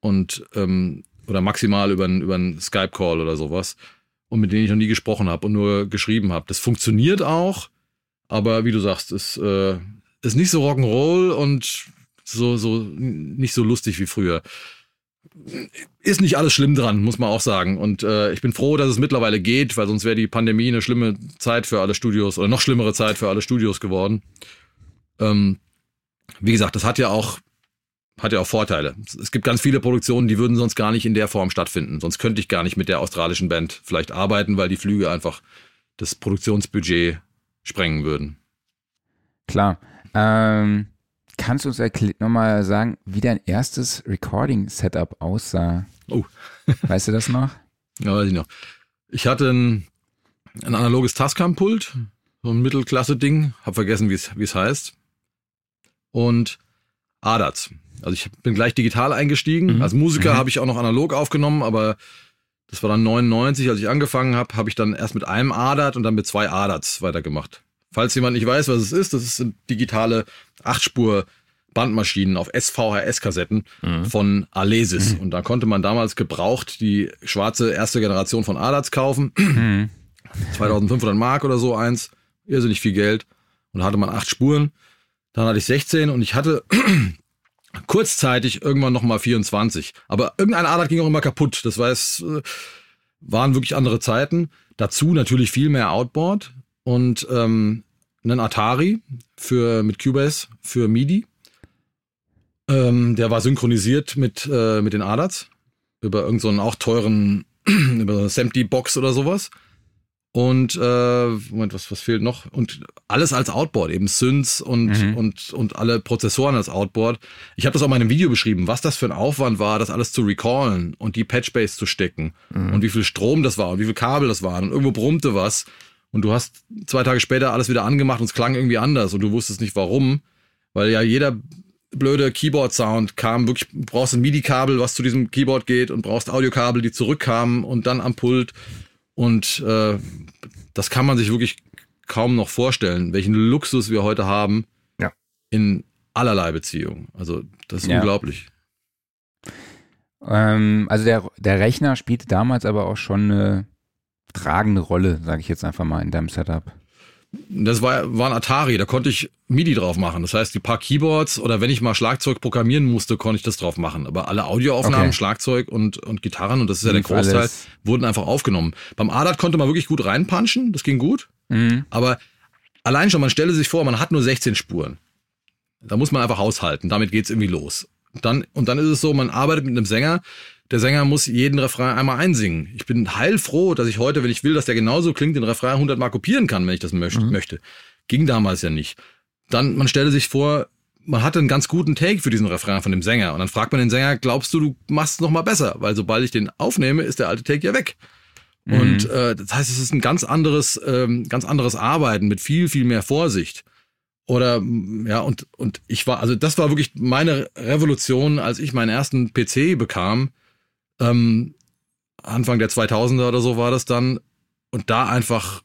Und ähm, oder maximal über einen über Skype-Call oder sowas und mit denen ich noch nie gesprochen habe und nur geschrieben habe. Das funktioniert auch, aber wie du sagst, ist, äh, ist nicht so Rock'n'Roll und so, so nicht so lustig wie früher. Ist nicht alles schlimm dran, muss man auch sagen. Und äh, ich bin froh, dass es mittlerweile geht, weil sonst wäre die Pandemie eine schlimme Zeit für alle Studios oder noch schlimmere Zeit für alle Studios geworden. Ähm, wie gesagt, das hat ja auch hat ja auch Vorteile. Es gibt ganz viele Produktionen, die würden sonst gar nicht in der Form stattfinden. Sonst könnte ich gar nicht mit der australischen Band vielleicht arbeiten, weil die Flüge einfach das Produktionsbudget sprengen würden. Klar. Ähm, kannst du uns nochmal sagen, wie dein erstes Recording-Setup aussah? Oh. weißt du das noch? Ja, weiß ich noch. Ich hatte ein, ein analoges Tascam-Pult, so ein Mittelklasse-Ding, hab vergessen, wie es heißt. Und ADATs. Also ich bin gleich digital eingestiegen. Mhm. Als Musiker mhm. habe ich auch noch analog aufgenommen, aber das war dann 99, als ich angefangen habe, habe ich dann erst mit einem ADAT und dann mit zwei ADATs weitergemacht. Falls jemand nicht weiß, was es ist, das sind digitale Achtspur Bandmaschinen auf SVHS-Kassetten mhm. von Alesis. Mhm. Und da konnte man damals gebraucht die schwarze erste Generation von ADATs kaufen. 2500 mhm. Mark oder so eins. Irrsinnig viel Geld. Und da hatte man acht Spuren. Dann hatte ich 16 und ich hatte kurzzeitig irgendwann nochmal 24. Aber irgendeine Ader ging auch immer kaputt. Das weiß, äh, waren wirklich andere Zeiten. Dazu natürlich viel mehr Outboard und ähm, einen Atari für mit Cubase für MIDI. Ähm, der war synchronisiert mit äh, mit den ADATs über irgendeinen so auch teuren über Samty Box oder sowas. Und äh, Moment, was, was fehlt noch? Und alles als Outboard, eben Synths und, mhm. und, und alle Prozessoren als Outboard. Ich habe das auch mal in einem Video beschrieben, was das für ein Aufwand war, das alles zu recallen und die Patchbase zu stecken mhm. und wie viel Strom das war und wie viel Kabel das waren und irgendwo brummte was und du hast zwei Tage später alles wieder angemacht und es klang irgendwie anders und du wusstest nicht warum, weil ja jeder blöde Keyboard-Sound kam wirklich, brauchst ein MIDI-Kabel, was zu diesem Keyboard geht und brauchst Audiokabel, die zurückkamen und dann am Pult und äh, das kann man sich wirklich kaum noch vorstellen, welchen Luxus wir heute haben ja. in allerlei Beziehungen. Also das ist ja. unglaublich. Ähm, also der, der Rechner spielte damals aber auch schon eine tragende Rolle, sage ich jetzt einfach mal in deinem Setup. Das war, war ein Atari, da konnte ich MIDI drauf machen. Das heißt, die paar Keyboards oder wenn ich mal Schlagzeug programmieren musste, konnte ich das drauf machen. Aber alle Audioaufnahmen, okay. Schlagzeug und, und Gitarren, und das ist ja der Großteil, alles. wurden einfach aufgenommen. Beim ADAT konnte man wirklich gut reinpunchen, das ging gut. Mhm. Aber allein schon, man stelle sich vor, man hat nur 16 Spuren. Da muss man einfach haushalten, damit geht's irgendwie los. Dann, und dann ist es so, man arbeitet mit einem Sänger, der Sänger muss jeden Refrain einmal einsingen. Ich bin heilfroh, dass ich heute, wenn ich will, dass der genauso klingt, den Refrain 100 Mal kopieren kann, wenn ich das möchte. Mhm. möchte. Ging damals ja nicht. Dann, man stelle sich vor, man hatte einen ganz guten Take für diesen Refrain von dem Sänger. Und dann fragt man den Sänger, glaubst du, du machst es nochmal besser? Weil sobald ich den aufnehme, ist der alte Take ja weg. Mhm. Und äh, das heißt, es ist ein ganz anderes, ähm, ganz anderes Arbeiten mit viel, viel mehr Vorsicht. Oder ja, und, und ich war, also das war wirklich meine Revolution, als ich meinen ersten PC bekam ähm, Anfang der 2000er oder so war das dann, und da einfach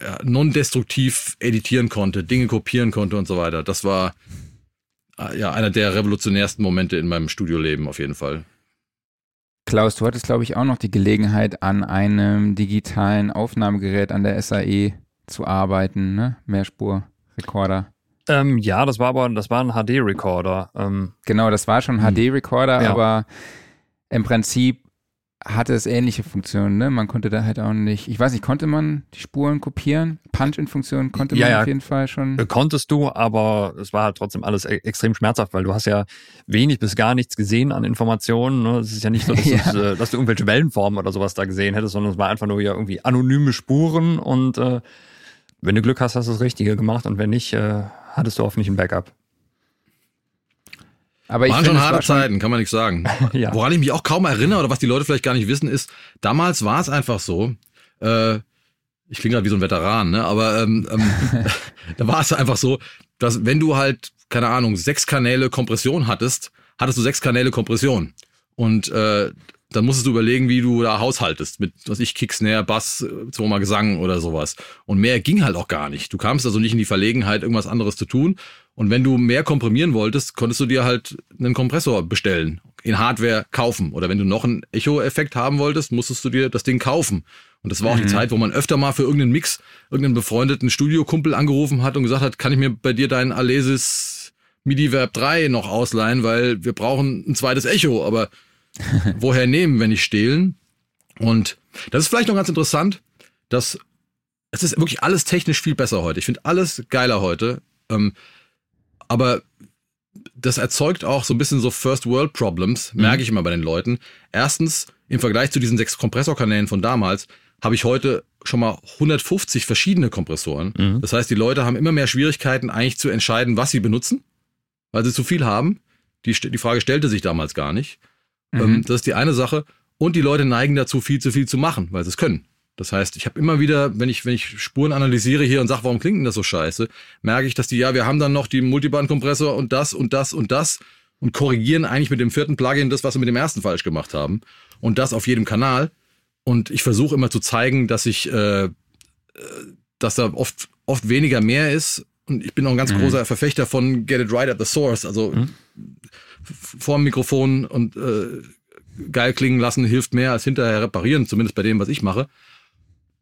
ja, non-destruktiv editieren konnte, Dinge kopieren konnte und so weiter. Das war äh, ja einer der revolutionärsten Momente in meinem Studioleben auf jeden Fall. Klaus, du hattest, glaube ich, auch noch die Gelegenheit, an einem digitalen Aufnahmegerät an der SAE zu arbeiten, ne? Mehrspurrekorder. Ähm, ja, das war aber, das war ein HD-Recorder. Ähm, genau, das war schon ein HD-Recorder, ja. aber im Prinzip hatte es ähnliche Funktionen, ne? Man konnte da halt auch nicht, ich weiß nicht, konnte man die Spuren kopieren? Punch-in-Funktion konnte man ja, ja. auf jeden Fall schon. Äh, konntest du, aber es war halt trotzdem alles e extrem schmerzhaft, weil du hast ja wenig bis gar nichts gesehen an Informationen. Ne? Es ist ja nicht so, dass, ja. Es, äh, dass, du irgendwelche Wellenformen oder sowas da gesehen hättest, sondern es war einfach nur ja irgendwie anonyme Spuren und äh, wenn du Glück hast, hast du das Richtige gemacht und wenn nicht, äh, hattest du hoffentlich ein Backup. Aber Waren schon harte war Zeiten, kann man nicht sagen. ja. Woran ich mich auch kaum erinnere oder was die Leute vielleicht gar nicht wissen, ist, damals war es einfach so, äh, ich klinge gerade wie so ein Veteran, ne? aber ähm, ähm, da war es einfach so, dass wenn du halt, keine Ahnung, sechs Kanäle Kompression hattest, hattest du sechs Kanäle Kompression. Und äh, dann musstest du überlegen, wie du da haushaltest mit, was ich, Kick, Snare, Bass, zweimal Gesang oder sowas. Und mehr ging halt auch gar nicht. Du kamst also nicht in die Verlegenheit, irgendwas anderes zu tun. Und wenn du mehr komprimieren wolltest, konntest du dir halt einen Kompressor bestellen, in Hardware kaufen. Oder wenn du noch einen Echo-Effekt haben wolltest, musstest du dir das Ding kaufen. Und das war auch mhm. die Zeit, wo man öfter mal für irgendeinen Mix irgendeinen befreundeten Studiokumpel angerufen hat und gesagt hat, kann ich mir bei dir deinen Alesis MIDI Verb 3 noch ausleihen, weil wir brauchen ein zweites Echo, aber woher nehmen, wenn nicht stehlen? Und das ist vielleicht noch ganz interessant, dass es ist wirklich alles technisch viel besser heute. Ich finde alles geiler heute. Ähm, aber das erzeugt auch so ein bisschen so First World Problems, merke mhm. ich immer bei den Leuten. Erstens, im Vergleich zu diesen sechs Kompressorkanälen von damals, habe ich heute schon mal 150 verschiedene Kompressoren. Mhm. Das heißt, die Leute haben immer mehr Schwierigkeiten, eigentlich zu entscheiden, was sie benutzen, weil sie zu viel haben. Die, die Frage stellte sich damals gar nicht. Mhm. Ähm, das ist die eine Sache. Und die Leute neigen dazu, viel zu viel zu machen, weil sie es können. Das heißt, ich habe immer wieder, wenn ich, wenn ich Spuren analysiere hier und sage, warum klingt denn das so scheiße, merke ich, dass die, ja, wir haben dann noch die Multiband-Kompressor und das und das und das und korrigieren eigentlich mit dem vierten Plugin das, was wir mit dem ersten falsch gemacht haben. Und das auf jedem Kanal. Und ich versuche immer zu zeigen, dass ich, äh, äh dass da oft, oft weniger mehr ist. Und ich bin auch ein ganz mhm. großer Verfechter von Get it right at the source. Also mhm. vor dem Mikrofon und äh, geil klingen lassen hilft mehr als hinterher reparieren, zumindest bei dem, was ich mache.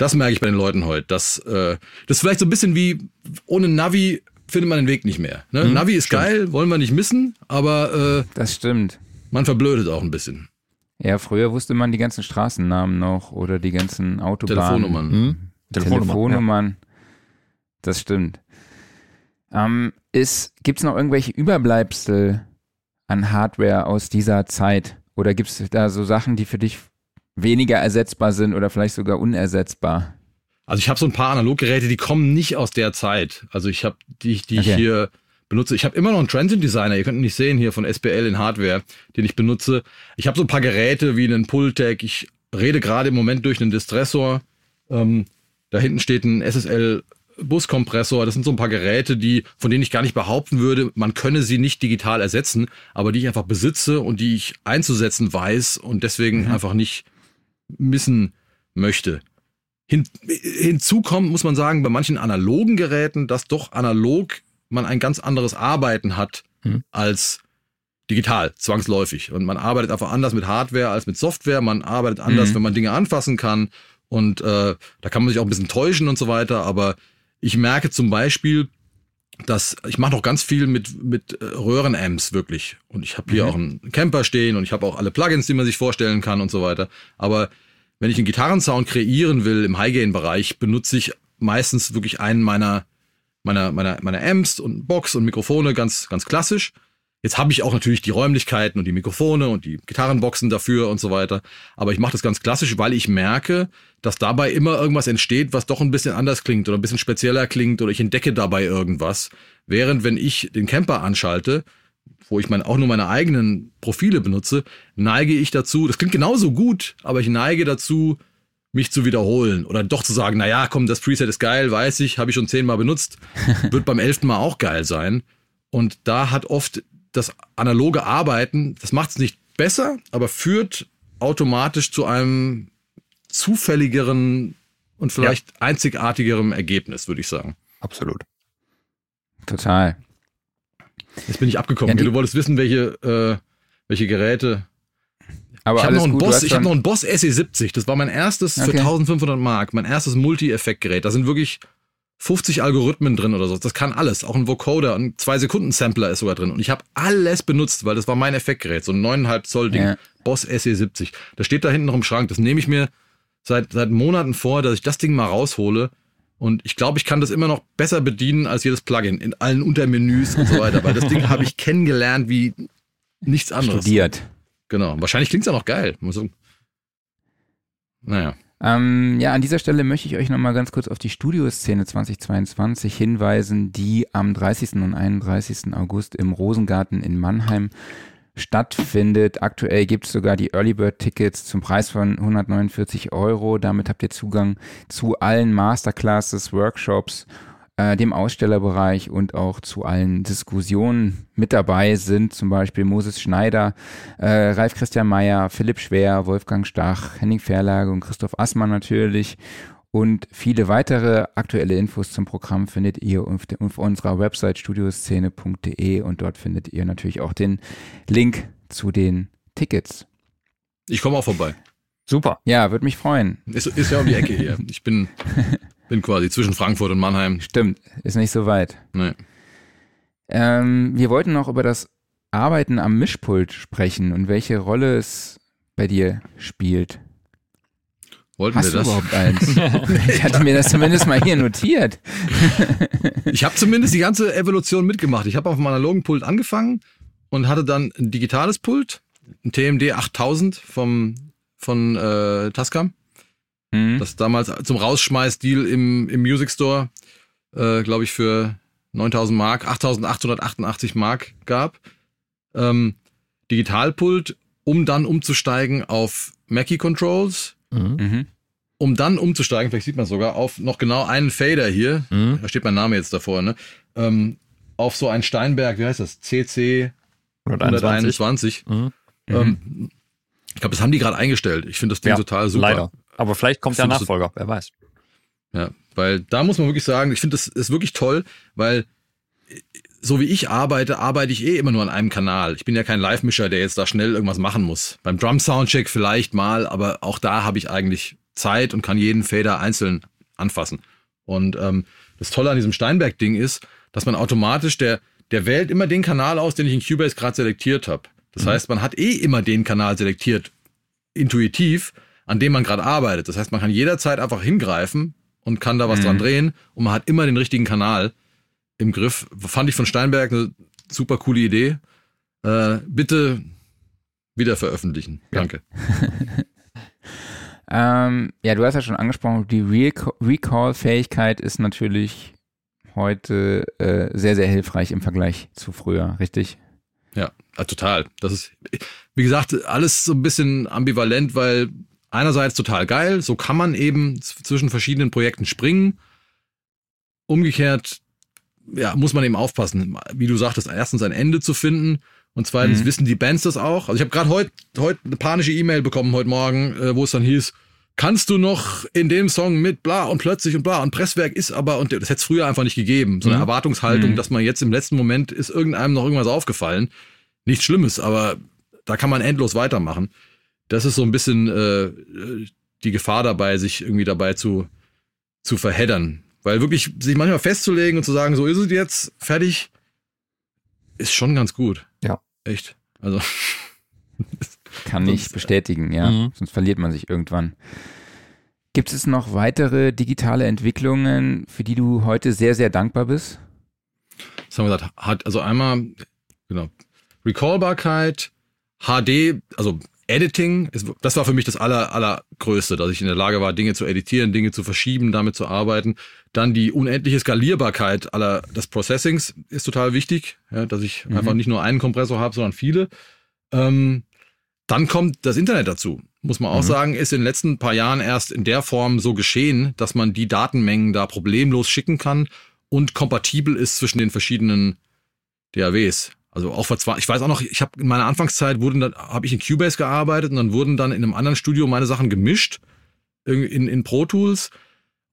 Das merke ich bei den Leuten heute. Dass, äh, das ist vielleicht so ein bisschen wie ohne Navi findet man den Weg nicht mehr. Ne? Mhm, Navi ist stimmt. geil, wollen wir nicht missen, aber äh, das stimmt. Man verblödet auch ein bisschen. Ja, früher wusste man die ganzen Straßennamen noch oder die ganzen Autobahnen. Telefonnummern. Mhm. Telefonnummern. Telefonnummern. Ja. Das stimmt. Ähm, Gibt es noch irgendwelche Überbleibsel an Hardware aus dieser Zeit? Oder gibt es da so Sachen, die für dich weniger ersetzbar sind oder vielleicht sogar unersetzbar? Also ich habe so ein paar Analoggeräte, die kommen nicht aus der Zeit. Also ich habe die, die okay. ich hier benutze. Ich habe immer noch einen Transient Designer, ihr könnt ihn nicht sehen hier von SPL in Hardware, den ich benutze. Ich habe so ein paar Geräte wie einen Pultec. Ich rede gerade im Moment durch einen Distressor. Ähm, da hinten steht ein SSL Buskompressor, das sind so ein paar Geräte, die, von denen ich gar nicht behaupten würde, man könne sie nicht digital ersetzen, aber die ich einfach besitze und die ich einzusetzen weiß und deswegen mhm. einfach nicht missen möchte. Hin, hinzu kommt, muss man sagen, bei manchen analogen Geräten, dass doch analog man ein ganz anderes Arbeiten hat mhm. als digital, zwangsläufig. Und man arbeitet einfach anders mit Hardware als mit Software. Man arbeitet anders, mhm. wenn man Dinge anfassen kann. Und äh, da kann man sich auch ein bisschen täuschen und so weiter. Aber ich merke zum Beispiel, dass ich mache noch ganz viel mit mit äh, Röhrenamps wirklich und ich habe hier mhm. auch einen Camper stehen und ich habe auch alle Plugins, die man sich vorstellen kann und so weiter. Aber wenn ich einen Gitarrensound kreieren will im High-Gain-Bereich, benutze ich meistens wirklich einen meiner meiner meiner meiner Amps und Box und Mikrofone ganz ganz klassisch Jetzt habe ich auch natürlich die Räumlichkeiten und die Mikrofone und die Gitarrenboxen dafür und so weiter. Aber ich mache das ganz klassisch, weil ich merke, dass dabei immer irgendwas entsteht, was doch ein bisschen anders klingt oder ein bisschen spezieller klingt oder ich entdecke dabei irgendwas. Während wenn ich den Camper anschalte, wo ich mein, auch nur meine eigenen Profile benutze, neige ich dazu, das klingt genauso gut, aber ich neige dazu, mich zu wiederholen oder doch zu sagen, na ja, komm, das Preset ist geil, weiß ich, habe ich schon zehnmal benutzt, wird beim elften Mal auch geil sein. Und da hat oft das analoge Arbeiten, das macht es nicht besser, aber führt automatisch zu einem zufälligeren und vielleicht ja. einzigartigeren Ergebnis, würde ich sagen. Absolut. Total. Jetzt bin ich abgekommen. Ja, du wolltest wissen, welche, äh, welche Geräte. Aber ich habe noch, einen Boss, ich hab noch einen Boss SE70. Das war mein erstes okay. für 1500 Mark, mein erstes Multi-Effekt-Gerät. Da sind wirklich 50 Algorithmen drin oder so. Das kann alles. Auch ein Vocoder, ein 2-Sekunden-Sampler ist sogar drin. Und ich habe alles benutzt, weil das war mein Effektgerät. So ein 9,5 Zoll Ding. Ja. Boss SE70. Das steht da hinten noch im Schrank. Das nehme ich mir seit, seit Monaten vor, dass ich das Ding mal raushole. Und ich glaube, ich kann das immer noch besser bedienen als jedes Plugin in allen Untermenüs und so weiter. Weil das Ding habe ich kennengelernt wie nichts anderes. Studiert. Genau. Wahrscheinlich klingt es ja noch geil. Naja. Ähm, ja, an dieser Stelle möchte ich euch nochmal ganz kurz auf die Studioszene 2022 hinweisen, die am 30. und 31. August im Rosengarten in Mannheim stattfindet. Aktuell gibt es sogar die Early Bird Tickets zum Preis von 149 Euro. Damit habt ihr Zugang zu allen Masterclasses, Workshops, äh, dem Ausstellerbereich und auch zu allen Diskussionen. Mit dabei sind zum Beispiel Moses Schneider, äh, Ralf Christian Meyer, Philipp Schwer, Wolfgang Stach, Henning Verlage und Christoph Assmann natürlich. Und viele weitere aktuelle Infos zum Programm findet ihr auf, auf unserer Website studioszene.de und dort findet ihr natürlich auch den Link zu den Tickets. Ich komme auch vorbei. Super. Ja, würde mich freuen. Ist, ist ja um die Ecke hier. Ich bin, bin quasi zwischen Frankfurt und Mannheim. Stimmt, ist nicht so weit. Nee. Ähm, wir wollten noch über das Arbeiten am Mischpult sprechen und welche Rolle es bei dir spielt. Wollten Hast wir das? überhaupt eins? ich hatte mir das zumindest mal hier notiert. Ich habe zumindest die ganze Evolution mitgemacht. Ich habe auf dem analogen Pult angefangen und hatte dann ein digitales Pult, ein TMD 8000 vom, von äh, Tascam. Hm? Das damals zum Rausschmeiß-Deal im, im Music Store, äh, glaube ich, für 9000 Mark, 8888 Mark gab. Ähm, Digitalpult, um dann umzusteigen auf Mackie Controls, Mhm. Mhm. um dann umzusteigen, vielleicht sieht man sogar, auf noch genau einen Fader hier. Mhm. Da steht mein Name jetzt davor, ne? Ähm, auf so ein Steinberg, wie heißt das? CC 121. 121. Mhm. Ähm, ich glaube, das haben die gerade eingestellt. Ich finde das Ding Ja, total super. Leider. Aber vielleicht kommt der Nachfolger, wer weiß. Ja, weil da muss man wirklich sagen, ich finde das ist wirklich toll, weil so wie ich arbeite, arbeite ich eh immer nur an einem Kanal. Ich bin ja kein Live-Mischer, der jetzt da schnell irgendwas machen muss. Beim Drum-Soundcheck vielleicht mal, aber auch da habe ich eigentlich Zeit und kann jeden Fader einzeln anfassen. Und ähm, das Tolle an diesem Steinberg-Ding ist, dass man automatisch, der, der wählt immer den Kanal aus, den ich in Cubase gerade selektiert habe. Das heißt, man hat eh immer den Kanal selektiert, intuitiv, an dem man gerade arbeitet. Das heißt, man kann jederzeit einfach hingreifen und kann da was Mhm. dran drehen und man hat immer den richtigen Kanal im Griff. Fand ich von Steinberg eine super coole Idee. Äh, bitte wieder veröffentlichen. Danke. Ähm, ja, du hast ja schon angesprochen, die Recall-Fähigkeit ist natürlich heute äh, sehr, sehr hilfreich im Vergleich zu früher, richtig? Ja, äh, total. Das ist, wie gesagt, alles so ein bisschen ambivalent, weil einerseits total geil, so kann man eben zwischen verschiedenen Projekten springen. Umgekehrt, ja, muss man eben aufpassen, wie du sagtest, erstens ein Ende zu finden und zweitens Mhm. wissen die Bands das auch. Also ich habe gerade heute heute eine panische E-Mail bekommen heute Morgen, äh, wo es dann hieß, kannst du noch in dem Song mit bla und plötzlich und bla und Presswerk ist aber und das hätte es früher einfach nicht gegeben, so eine Mhm. Erwartungshaltung, Mhm. dass man jetzt im letzten Moment ist irgendeinem noch irgendwas aufgefallen. Nichts Schlimmes, aber da kann man endlos weitermachen. Das ist so ein bisschen äh, die Gefahr dabei, sich irgendwie dabei zu, zu verheddern. Weil wirklich sich manchmal festzulegen und zu sagen, so ist es jetzt, fertig, ist schon ganz gut. Ja. Echt. Also, Kann ich Sonst- bestätigen, ja. Mhm. Sonst verliert man sich irgendwann. Gibt es noch weitere digitale Entwicklungen, für die du heute sehr, sehr dankbar bist? was haben wir gesagt? Hat, also einmal, genau, Recallbarkeit, HD, also Editing, das war für mich das aller, allergrößte, dass ich in der Lage war, Dinge zu editieren, Dinge zu verschieben, damit zu arbeiten. Dann die unendliche Skalierbarkeit aller des Processings ist total wichtig, ja, dass ich Mhm. einfach nicht nur einen Kompressor habe, sondern viele. Ähm, dann kommt das Internet dazu. Muss man auch Mhm. sagen, ist in den letzten paar Jahren erst in der Form so geschehen, dass man die Datenmengen da problemlos schicken kann und kompatibel ist zwischen den verschiedenen DAWs. Also auch vor zwei, ich weiß auch noch, ich habe in meiner Anfangszeit wurden dann, habe ich in Cubase gearbeitet und dann wurden dann in einem anderen Studio meine Sachen gemischt in, in, Pro Tools.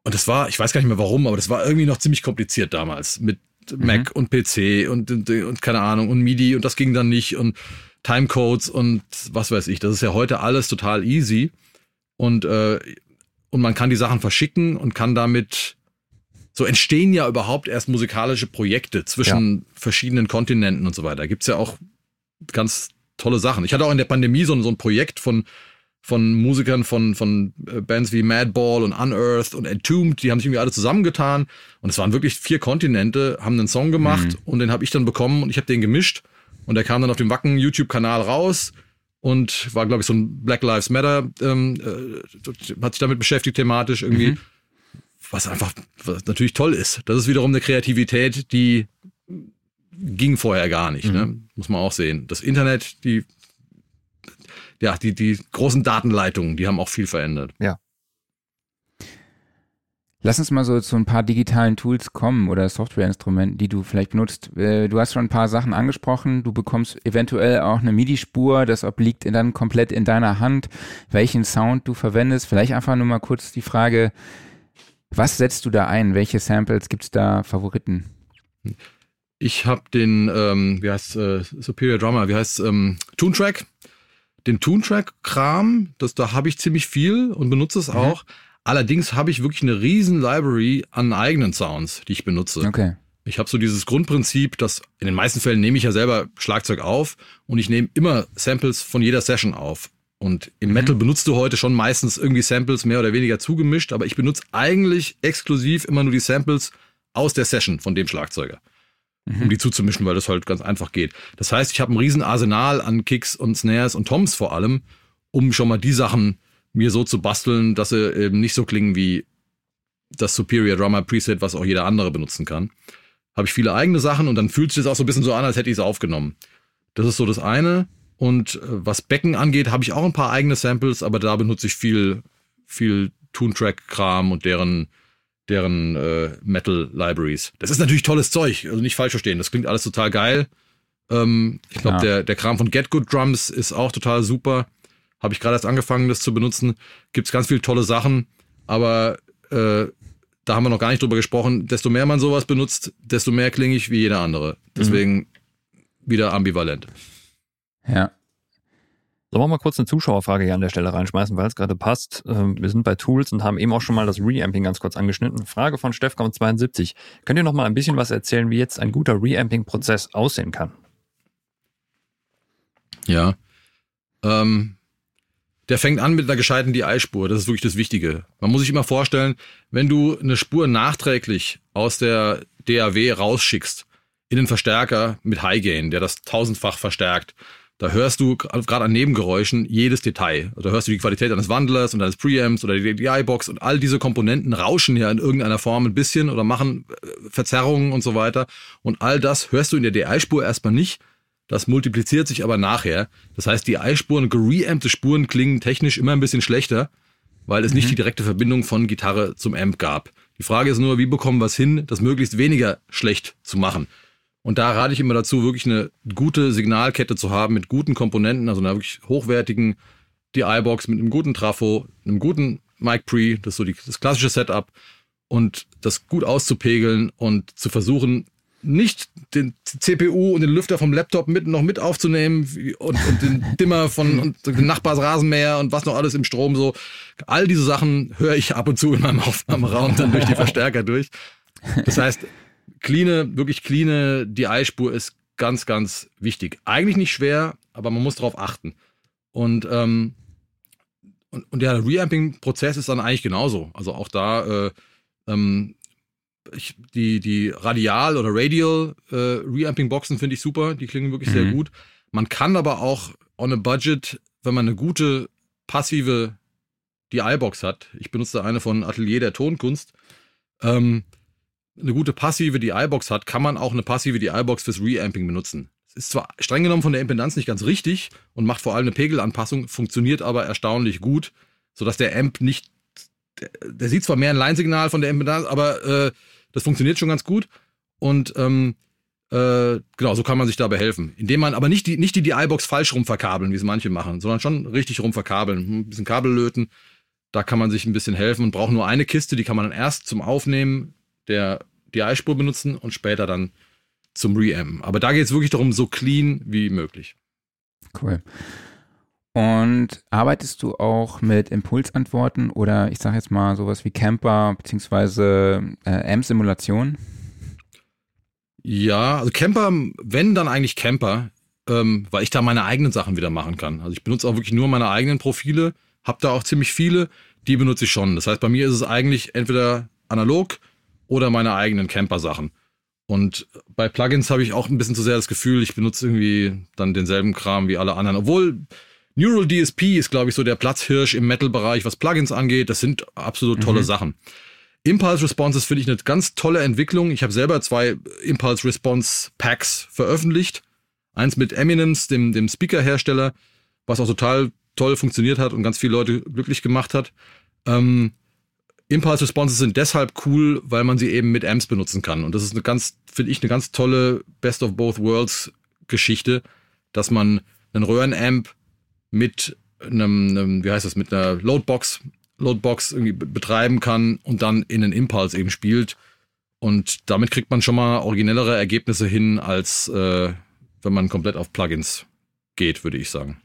Und das war, ich weiß gar nicht mehr warum, aber das war irgendwie noch ziemlich kompliziert damals mit Mac und PC und, und, und keine Ahnung und MIDI und das ging dann nicht und Timecodes und was weiß ich. Das ist ja heute alles total easy und äh, und man kann die Sachen verschicken und kann damit so entstehen ja überhaupt erst musikalische Projekte zwischen verschiedenen Kontinenten und so weiter. Da gibt's ja auch ganz tolle Sachen. Ich hatte auch in der Pandemie so, ein- so ein Projekt von, von Musikern von, von äh, Bands wie Madball und Unearthed und Entombed, die haben sich irgendwie alle zusammengetan und es waren wirklich vier Kontinente, haben einen Song gemacht Mhm. und den habe ich dann bekommen und ich habe den gemischt und der kam dann auf dem Wacken YouTube-Kanal raus und war, glaube ich, so ein Black Lives Matter, ähm, äh, hat sich damit beschäftigt thematisch irgendwie Mhm. Was einfach was natürlich toll ist. Das ist wiederum eine Kreativität, die ging vorher gar nicht, ne? mhm. ne? muss man auch sehen. Das Internet, die, ja, die, die großen Datenleitungen, die haben auch viel verändert. Ja. Lass uns mal so zu ein paar digitalen Tools kommen oder Softwareinstrumenten, die du vielleicht benutzt. Äh, du hast schon ein paar Sachen angesprochen. Du bekommst eventuell auch eine MIDI-Spur. Das obliegt dann komplett in deiner Hand, welchen Sound du verwendest. Vielleicht einfach nur mal kurz die Frage, was setzt du da ein? Welche Samples gibt es da Favoriten? Ich habe den, ähm, wie heißt äh, Superior Drummer, wie heißt ähm, Toontrack. Den Toontrack-Kram, das da habe ich ziemlich viel und benutze es mhm. auch. Allerdings habe ich wirklich eine riesen Library an eigenen Sounds, die ich benutze. Okay. Ich habe so dieses Grundprinzip, dass in den meisten Fällen nehme ich ja selber Schlagzeug auf und ich nehme immer Samples von jeder Session auf. Und im mhm. Metal benutzt du heute schon meistens irgendwie Samples mehr oder weniger zugemischt, aber ich benutze eigentlich exklusiv immer nur die Samples aus der Session von dem Schlagzeuger mhm. um die zuzumischen, weil das halt ganz einfach geht. Das heißt, ich habe ein riesen Arsenal an Kicks und Snares und Toms vor allem, um schon mal die Sachen mir so zu basteln, dass sie eben nicht so klingen wie das Superior Drummer Preset, was auch jeder andere benutzen kann. Habe ich viele eigene Sachen und dann fühlt sich das auch so ein bisschen so an, als hätte ich es aufgenommen. Das ist so das eine. Und äh, was Becken angeht, habe ich auch ein paar eigene Samples, aber da benutze ich viel, viel Toontrack-Kram und deren deren äh, Metal Libraries. Das ist natürlich tolles Zeug, also nicht falsch verstehen. Das klingt alles total geil. Ähm, ich glaube, der, der Kram von Get Good Drums ist auch total super. Habe ich gerade erst angefangen, das zu benutzen. Gibt's ganz viele tolle Sachen, aber äh, da haben wir noch gar nicht drüber gesprochen. Desto mehr man sowas benutzt, desto mehr klinge ich wie jeder andere. Deswegen mhm. wieder ambivalent. Ja. Sollen wir mal kurz eine Zuschauerfrage hier an der Stelle reinschmeißen, weil es gerade passt. Ähm, wir sind bei Tools und haben eben auch schon mal das Reamping ganz kurz angeschnitten. Frage von Stefcom72. Könnt ihr noch mal ein bisschen was erzählen, wie jetzt ein guter Reamping-Prozess aussehen kann? Ja. Ähm, der fängt an mit einer gescheiten DI-Spur. Das ist wirklich das Wichtige. Man muss sich immer vorstellen, wenn du eine Spur nachträglich aus der DAW rausschickst in den Verstärker mit High Gain, der das tausendfach verstärkt, da hörst du gerade an Nebengeräuschen jedes Detail. Da hörst du die Qualität eines Wandlers und eines Preamps oder die DI-Box und all diese Komponenten rauschen ja in irgendeiner Form ein bisschen oder machen äh, Verzerrungen und so weiter. Und all das hörst du in der DI-Spur erstmal nicht. Das multipliziert sich aber nachher. Das heißt, DI-Spuren, gereampte Spuren klingen technisch immer ein bisschen schlechter, weil es mhm. nicht die direkte Verbindung von Gitarre zum Amp gab. Die Frage ist nur, wie bekommen wir es hin, das möglichst weniger schlecht zu machen? Und da rate ich immer dazu, wirklich eine gute Signalkette zu haben mit guten Komponenten, also einer wirklich hochwertigen DI-Box mit einem guten Trafo, einem guten Mic Pre, das ist so die, das klassische Setup und das gut auszupegeln und zu versuchen, nicht den CPU und den Lüfter vom Laptop mit noch mit aufzunehmen und, und den Dimmer von und den Nachbarsrasenmäher und was noch alles im Strom so. All diese Sachen höre ich ab und zu in meinem Aufnahmeraum dann durch die Verstärker durch. Das heißt, cleane, wirklich cleane DI-Spur ist ganz, ganz wichtig. Eigentlich nicht schwer, aber man muss darauf achten. Und, ähm, und, und der Reamping-Prozess ist dann eigentlich genauso. Also auch da, äh, ähm, ich, die, die Radial- oder Radial äh, Reamping-Boxen finde ich super, die klingen wirklich mhm. sehr gut. Man kann aber auch on a budget, wenn man eine gute passive DI-Box hat, ich benutze eine von Atelier der Tonkunst, ähm, eine gute passive DI-Box hat, kann man auch eine passive DI-Box fürs Reamping benutzen. Ist zwar streng genommen von der Impedanz nicht ganz richtig und macht vor allem eine Pegelanpassung, funktioniert aber erstaunlich gut, sodass der Amp nicht, der, der sieht zwar mehr ein Line-Signal von der Impedanz, aber äh, das funktioniert schon ganz gut. Und ähm, äh, genau, so kann man sich dabei helfen. Indem man aber nicht die, nicht die DI-Box falsch rumverkabeln, wie es manche machen, sondern schon richtig rumverkabeln. Ein bisschen Kabel löten. Da kann man sich ein bisschen helfen und braucht nur eine Kiste, die kann man dann erst zum Aufnehmen der DI-Spur benutzen und später dann zum Reampen. Aber da geht es wirklich darum, so clean wie möglich. Cool. Und arbeitest du auch mit Impulsantworten oder ich sage jetzt mal sowas wie Camper bzw. äh, AMP-Simulation? Ja, also Camper, wenn dann eigentlich Camper, ähm, weil ich da meine eigenen Sachen wieder machen kann. Also ich benutze auch wirklich nur meine eigenen Profile, habe da auch ziemlich viele, die benutze ich schon. Das heißt, bei mir ist es eigentlich entweder analog oder meine eigenen Camper-Sachen. Und bei Plugins habe ich auch ein bisschen zu sehr das Gefühl, ich benutze irgendwie dann denselben Kram wie alle anderen. Obwohl Neural DSP ist, glaube ich, so der Platzhirsch im Metal-Bereich, was Plugins angeht. Das sind absolut tolle mhm. Sachen. Impulse Responses finde ich eine ganz tolle Entwicklung. Ich habe selber zwei Impulse Response Packs veröffentlicht. Eins mit Eminence, dem, dem Speaker-Hersteller, was auch total toll funktioniert hat und ganz viele Leute glücklich gemacht hat. Ähm, Impulse Responses sind deshalb cool, weil man sie eben mit Amps benutzen kann. Und das ist eine ganz, finde ich, eine ganz tolle Best of Both Worlds Geschichte, dass man einen Röhrenamp mit einem, einem, wie heißt das, mit einer Loadbox, Loadbox irgendwie betreiben kann und dann in einen Impulse eben spielt. Und damit kriegt man schon mal originellere Ergebnisse hin, als äh, wenn man komplett auf Plugins geht, würde ich sagen.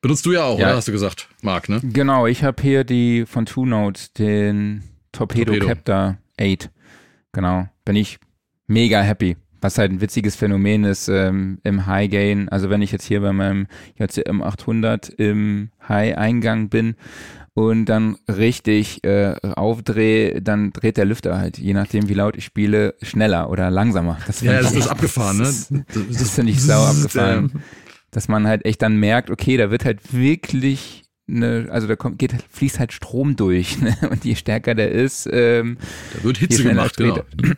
Benutzt du ja auch, ja. oder hast du gesagt, Marc, ne? Genau, ich habe hier die von Two Notes, den Torpedo, Torpedo. Captor 8. Genau, bin ich mega happy. Was halt ein witziges Phänomen ist ähm, im High Gain. Also wenn ich jetzt hier bei meinem JCM 800 im High Eingang bin und dann richtig äh, aufdrehe, dann dreht der Lüfter halt, je nachdem wie laut ich spiele, schneller oder langsamer. Das ja, das ist abgefahren, ne? Das, das, das finde ich sau abgefahren dass man halt echt dann merkt, okay, da wird halt wirklich eine, also da kommt, geht, fließt halt Strom durch, ne? Und je stärker der ist, ähm, da wird Hitze gemacht, genau.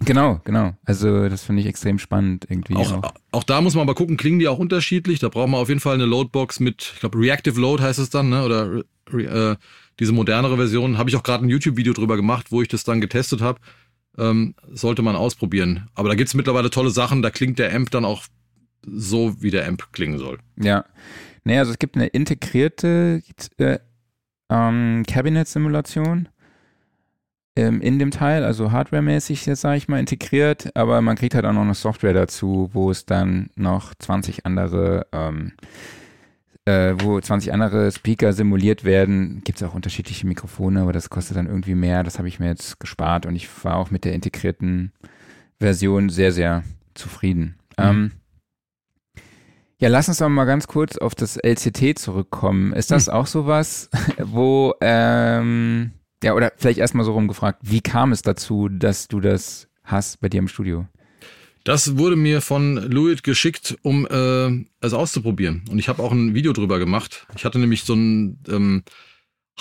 Genau, genau. Also das finde ich extrem spannend irgendwie. Auch, auch. auch, da muss man aber gucken, klingen die auch unterschiedlich. Da braucht man auf jeden Fall eine Loadbox mit, ich glaube, Reactive Load heißt es dann, ne? Oder äh, diese modernere Version. Habe ich auch gerade ein YouTube-Video drüber gemacht, wo ich das dann getestet habe. Ähm, sollte man ausprobieren. Aber da gibt's mittlerweile tolle Sachen, da klingt der Amp dann auch so, wie der Amp klingen soll. Ja. Naja, also es gibt eine integrierte äh, ähm, Cabinet-Simulation ähm, in dem Teil, also hardwaremäßig jetzt sage ich mal integriert, aber man kriegt halt auch noch eine Software dazu, wo es dann noch 20 andere ähm, äh, wo 20 andere Speaker simuliert werden, gibt es auch unterschiedliche Mikrofone, aber das kostet dann irgendwie mehr. Das habe ich mir jetzt gespart und ich war auch mit der integrierten Version sehr, sehr zufrieden. Mhm. Ähm, ja, lass uns doch mal ganz kurz auf das LCT zurückkommen. Ist das hm. auch sowas, wo, ähm, ja, oder vielleicht erstmal so rumgefragt, wie kam es dazu, dass du das hast bei dir im Studio? Das wurde mir von Louis geschickt, um äh, es auszuprobieren. Und ich habe auch ein Video drüber gemacht. Ich hatte nämlich so ein ähm,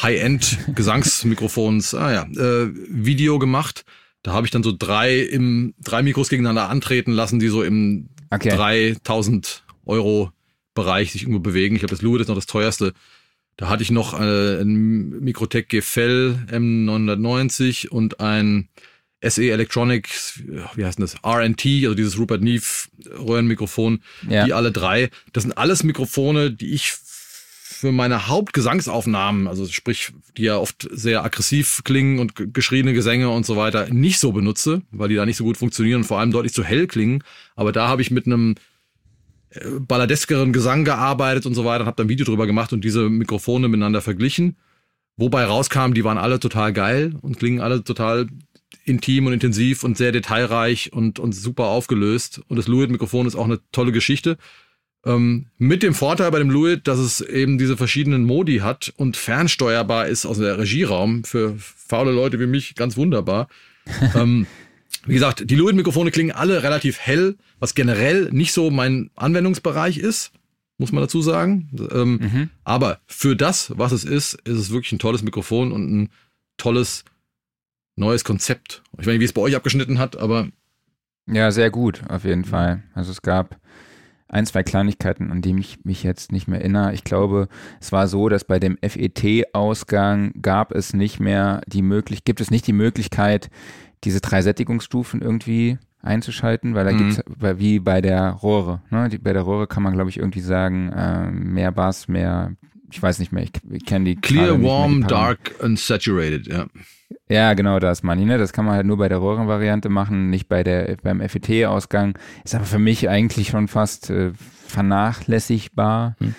High-End-Gesangsmikrofons, ah ja, äh, Video gemacht. Da habe ich dann so drei im drei Mikros gegeneinander antreten lassen, die so im okay. 3000 Euro-Bereich sich irgendwo bewegen. Ich glaube, das Lure ist noch das teuerste. Da hatte ich noch äh, ein Mikrotech GFL M990 und ein SE Electronics, wie heißt das? RNT, also dieses Rupert Neve Röhrenmikrofon. Ja. Die alle drei. Das sind alles Mikrofone, die ich für meine Hauptgesangsaufnahmen, also sprich, die ja oft sehr aggressiv klingen und geschriene Gesänge und so weiter, nicht so benutze, weil die da nicht so gut funktionieren und vor allem deutlich zu hell klingen. Aber da habe ich mit einem balladeskeren Gesang gearbeitet und so weiter und habe dann ein Video drüber gemacht und diese Mikrofone miteinander verglichen. Wobei rauskam, die waren alle total geil und klingen alle total intim und intensiv und sehr detailreich und, und super aufgelöst. Und das Luit-Mikrofon ist auch eine tolle Geschichte. Ähm, mit dem Vorteil bei dem Luit, dass es eben diese verschiedenen Modi hat und fernsteuerbar ist aus der Regieraum. Für faule Leute wie mich ganz wunderbar. ähm, wie gesagt, die Luit-Mikrofone klingen alle relativ hell, was generell nicht so mein Anwendungsbereich ist, muss man dazu sagen. Ähm, mhm. Aber für das, was es ist, ist es wirklich ein tolles Mikrofon und ein tolles neues Konzept. Ich weiß nicht, wie es bei euch abgeschnitten hat, aber. Ja, sehr gut, auf jeden Fall. Also es gab ein, zwei Kleinigkeiten, an die ich mich jetzt nicht mehr erinnere. Ich glaube, es war so, dass bei dem FET-Ausgang gab es nicht mehr die Möglichkeit, gibt es nicht die Möglichkeit, diese drei Sättigungsstufen irgendwie einzuschalten, weil da mhm. gibt's, weil wie bei der Rohre, ne? Die, bei der Rohre kann man, glaube ich, irgendwie sagen, äh, mehr Bass, mehr, ich weiß nicht mehr, ich, ich kenne die. Clear, warm, die dark and saturated, ja. Ja, genau das, Manni, ne? Das kann man halt nur bei der Röhrenvariante machen, nicht bei der, beim FET-Ausgang. Ist aber für mich eigentlich schon fast äh, vernachlässigbar. Mhm.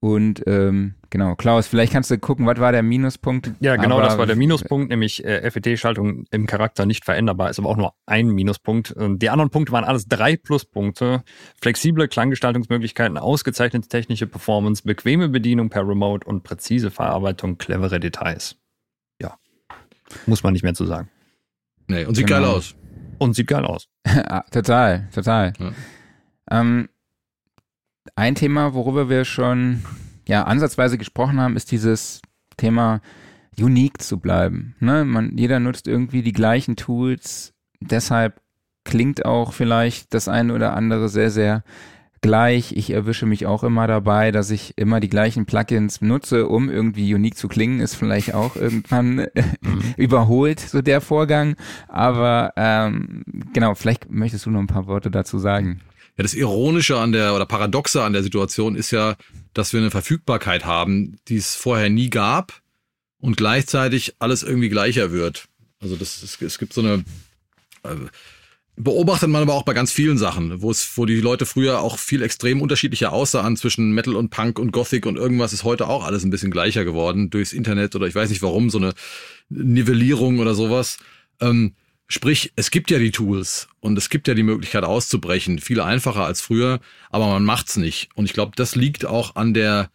Und ähm, genau, Klaus, vielleicht kannst du gucken, was war der Minuspunkt? Ja, genau, aber, das war der Minuspunkt, nämlich äh, FET-Schaltung im Charakter nicht veränderbar, ist aber auch nur ein Minuspunkt. Und die anderen Punkte waren alles drei Pluspunkte. Flexible Klanggestaltungsmöglichkeiten, ausgezeichnete technische Performance, bequeme Bedienung per Remote und präzise Verarbeitung, clevere Details. Ja, muss man nicht mehr zu sagen. Nee, und sieht genau. geil aus. Und sieht geil aus. total, total. Ja. Ähm, ein Thema, worüber wir schon ja ansatzweise gesprochen haben, ist dieses Thema unique zu bleiben. Ne? Man, jeder nutzt irgendwie die gleichen Tools, deshalb klingt auch vielleicht das eine oder andere sehr, sehr gleich. Ich erwische mich auch immer dabei, dass ich immer die gleichen Plugins nutze, um irgendwie unique zu klingen, ist vielleicht auch irgendwann mhm. überholt, so der Vorgang. Aber ähm, genau, vielleicht möchtest du noch ein paar Worte dazu sagen. Ja, das Ironische an der oder Paradoxe an der Situation ist ja, dass wir eine Verfügbarkeit haben, die es vorher nie gab und gleichzeitig alles irgendwie gleicher wird. Also das, es, es gibt so eine äh, beobachtet man aber auch bei ganz vielen Sachen, wo es, wo die Leute früher auch viel extrem unterschiedlicher aussahen zwischen Metal und Punk und Gothic und irgendwas ist heute auch alles ein bisschen gleicher geworden durchs Internet oder ich weiß nicht warum, so eine Nivellierung oder sowas. Ähm, sprich, es gibt ja die Tools und es gibt ja die Möglichkeit auszubrechen, viel einfacher als früher, aber man macht's nicht. Und ich glaube, das liegt auch an der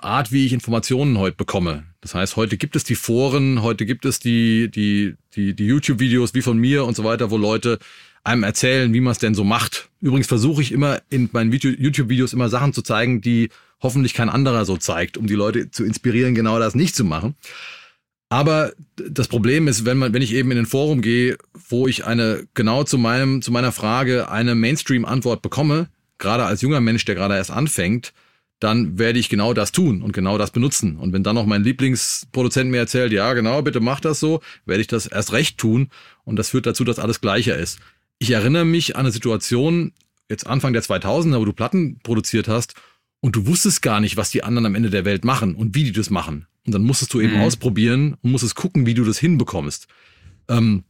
Art, wie ich Informationen heute bekomme. Das heißt, heute gibt es die Foren, heute gibt es die, die, die, die YouTube-Videos wie von mir und so weiter, wo Leute einem erzählen, wie man es denn so macht. Übrigens versuche ich immer in meinen YouTube-Videos immer Sachen zu zeigen, die hoffentlich kein anderer so zeigt, um die Leute zu inspirieren, genau das nicht zu machen. Aber das Problem ist, wenn man, wenn ich eben in ein Forum gehe, wo ich eine genau zu meinem, zu meiner Frage eine Mainstream-Antwort bekomme, gerade als junger Mensch, der gerade erst anfängt, dann werde ich genau das tun und genau das benutzen. Und wenn dann noch mein Lieblingsproduzent mir erzählt, ja, genau, bitte mach das so, werde ich das erst recht tun. Und das führt dazu, dass alles gleicher ist. Ich erinnere mich an eine Situation, jetzt Anfang der 2000er, wo du Platten produziert hast und du wusstest gar nicht, was die anderen am Ende der Welt machen und wie die das machen. Und dann musstest du eben mhm. ausprobieren und musstest gucken, wie du das hinbekommst. Ähm,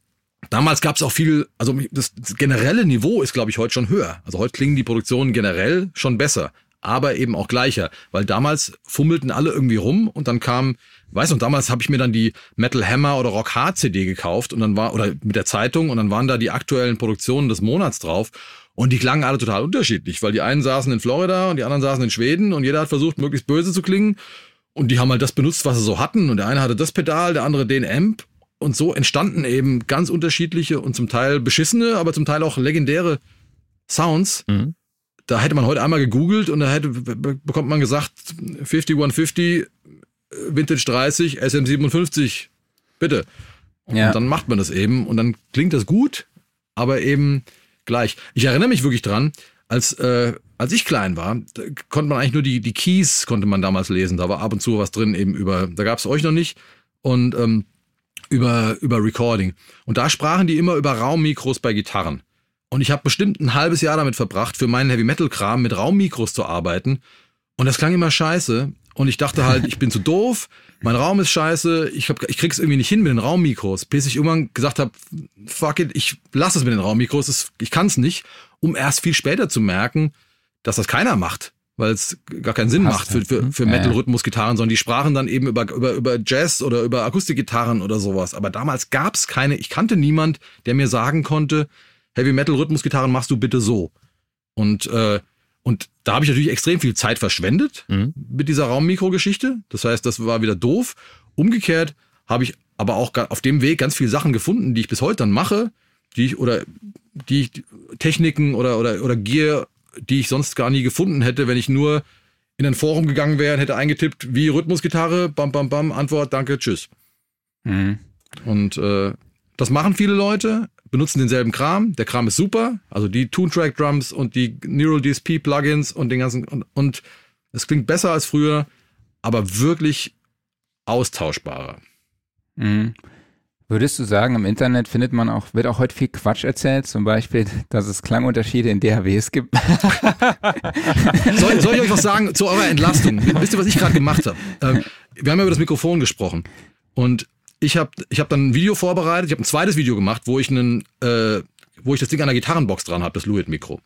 damals gab es auch viel, also das, das generelle Niveau ist, glaube ich, heute schon höher. Also heute klingen die Produktionen generell schon besser aber eben auch gleicher. Weil damals fummelten alle irgendwie rum und dann kam, weiß noch, damals habe ich mir dann die Metal Hammer oder Rock Hard CD gekauft und dann war, oder mit der Zeitung und dann waren da die aktuellen Produktionen des Monats drauf. Und die klangen alle total unterschiedlich, weil die einen saßen in Florida und die anderen saßen in Schweden und jeder hat versucht, möglichst böse zu klingen. Und die haben halt das benutzt, was sie so hatten. Und der eine hatte das Pedal, der andere den Amp. Und so entstanden eben ganz unterschiedliche und zum Teil beschissene, aber zum Teil auch legendäre Sounds. Mhm da hätte man heute einmal gegoogelt und da hätte, bekommt man gesagt, 5150, Vintage 30, SM57, bitte. Und ja. dann macht man das eben und dann klingt das gut, aber eben gleich. Ich erinnere mich wirklich dran, als, äh, als ich klein war, konnte man eigentlich nur die, die Keys konnte man damals lesen. Da war ab und zu was drin eben über, da gab es euch noch nicht. Und ähm, über, über Recording. Und da sprachen die immer über Raummikros bei Gitarren. Und ich habe bestimmt ein halbes Jahr damit verbracht, für meinen Heavy Metal Kram mit Raummikros zu arbeiten. Und das klang immer scheiße. Und ich dachte halt, ich bin zu doof, mein Raum ist scheiße, ich, hab, ich krieg's irgendwie nicht hin mit den Raummikros. Bis ich irgendwann gesagt habe, fuck it, ich lasse es mit den Raummikros, ich kann's nicht, um erst viel später zu merken, dass das keiner macht. Weil es gar keinen Sinn macht für, für, für Metal-Rhythmus-Gitarren, sondern die sprachen dann eben über, über, über Jazz oder über Akustikgitarren oder sowas. Aber damals gab's keine, ich kannte niemand, der mir sagen konnte, Heavy Metal Rhythmusgitarren machst du bitte so. Und äh, und da habe ich natürlich extrem viel Zeit verschwendet mhm. mit dieser Raummikro-Geschichte. Das heißt, das war wieder doof. Umgekehrt habe ich aber auch auf dem Weg ganz viele Sachen gefunden, die ich bis heute dann mache, die ich oder die ich, Techniken oder oder oder Gear, die ich sonst gar nie gefunden hätte, wenn ich nur in ein Forum gegangen wäre und hätte eingetippt, wie Rhythmusgitarre, bam bam bam, Antwort, danke, tschüss. Mhm. Und äh, das machen viele Leute benutzen denselben Kram. Der Kram ist super. Also die Toontrack Drums und die Neural DSP Plugins und den ganzen, und, und es klingt besser als früher, aber wirklich austauschbarer. Mhm. Würdest du sagen, im Internet findet man auch, wird auch heute viel Quatsch erzählt, zum Beispiel, dass es Klangunterschiede in DHWs gibt? soll, soll, ich euch was sagen zu eurer Entlastung? Wisst ihr, was ich gerade gemacht habe? Ähm, wir haben ja über das Mikrofon gesprochen. Und ich habe ich hab dann ein Video vorbereitet, ich habe ein zweites Video gemacht, wo ich einen, äh, wo ich das Ding an der Gitarrenbox dran habe, das Luit Mikro.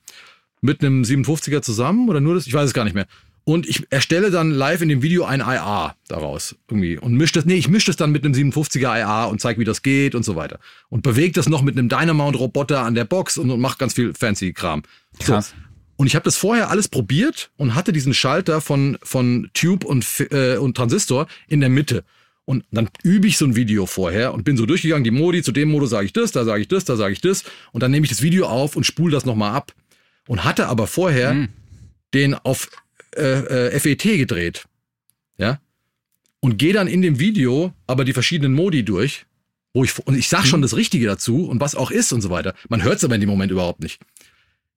Mit einem 57er zusammen oder nur das, ich weiß es gar nicht mehr. Und ich erstelle dann live in dem Video ein IA daraus irgendwie und mische das, nee, ich mische das dann mit einem 57er IA und zeige, wie das geht und so weiter. Und bewege das noch mit einem Dynamount-Roboter an der Box und, und mache ganz viel fancy Kram. Krass. So. Und ich habe das vorher alles probiert und hatte diesen Schalter von, von Tube und, äh, und Transistor in der Mitte. Und dann übe ich so ein Video vorher und bin so durchgegangen, die Modi, zu dem Modus sage ich das, da sage ich das, da sage ich das. Und dann nehme ich das Video auf und spule das nochmal ab. Und hatte aber vorher mhm. den auf äh, äh, FET gedreht. Ja. und gehe dann in dem Video aber die verschiedenen Modi durch, wo ich und ich sag schon das Richtige dazu und was auch ist und so weiter. Man hört es aber in dem Moment überhaupt nicht.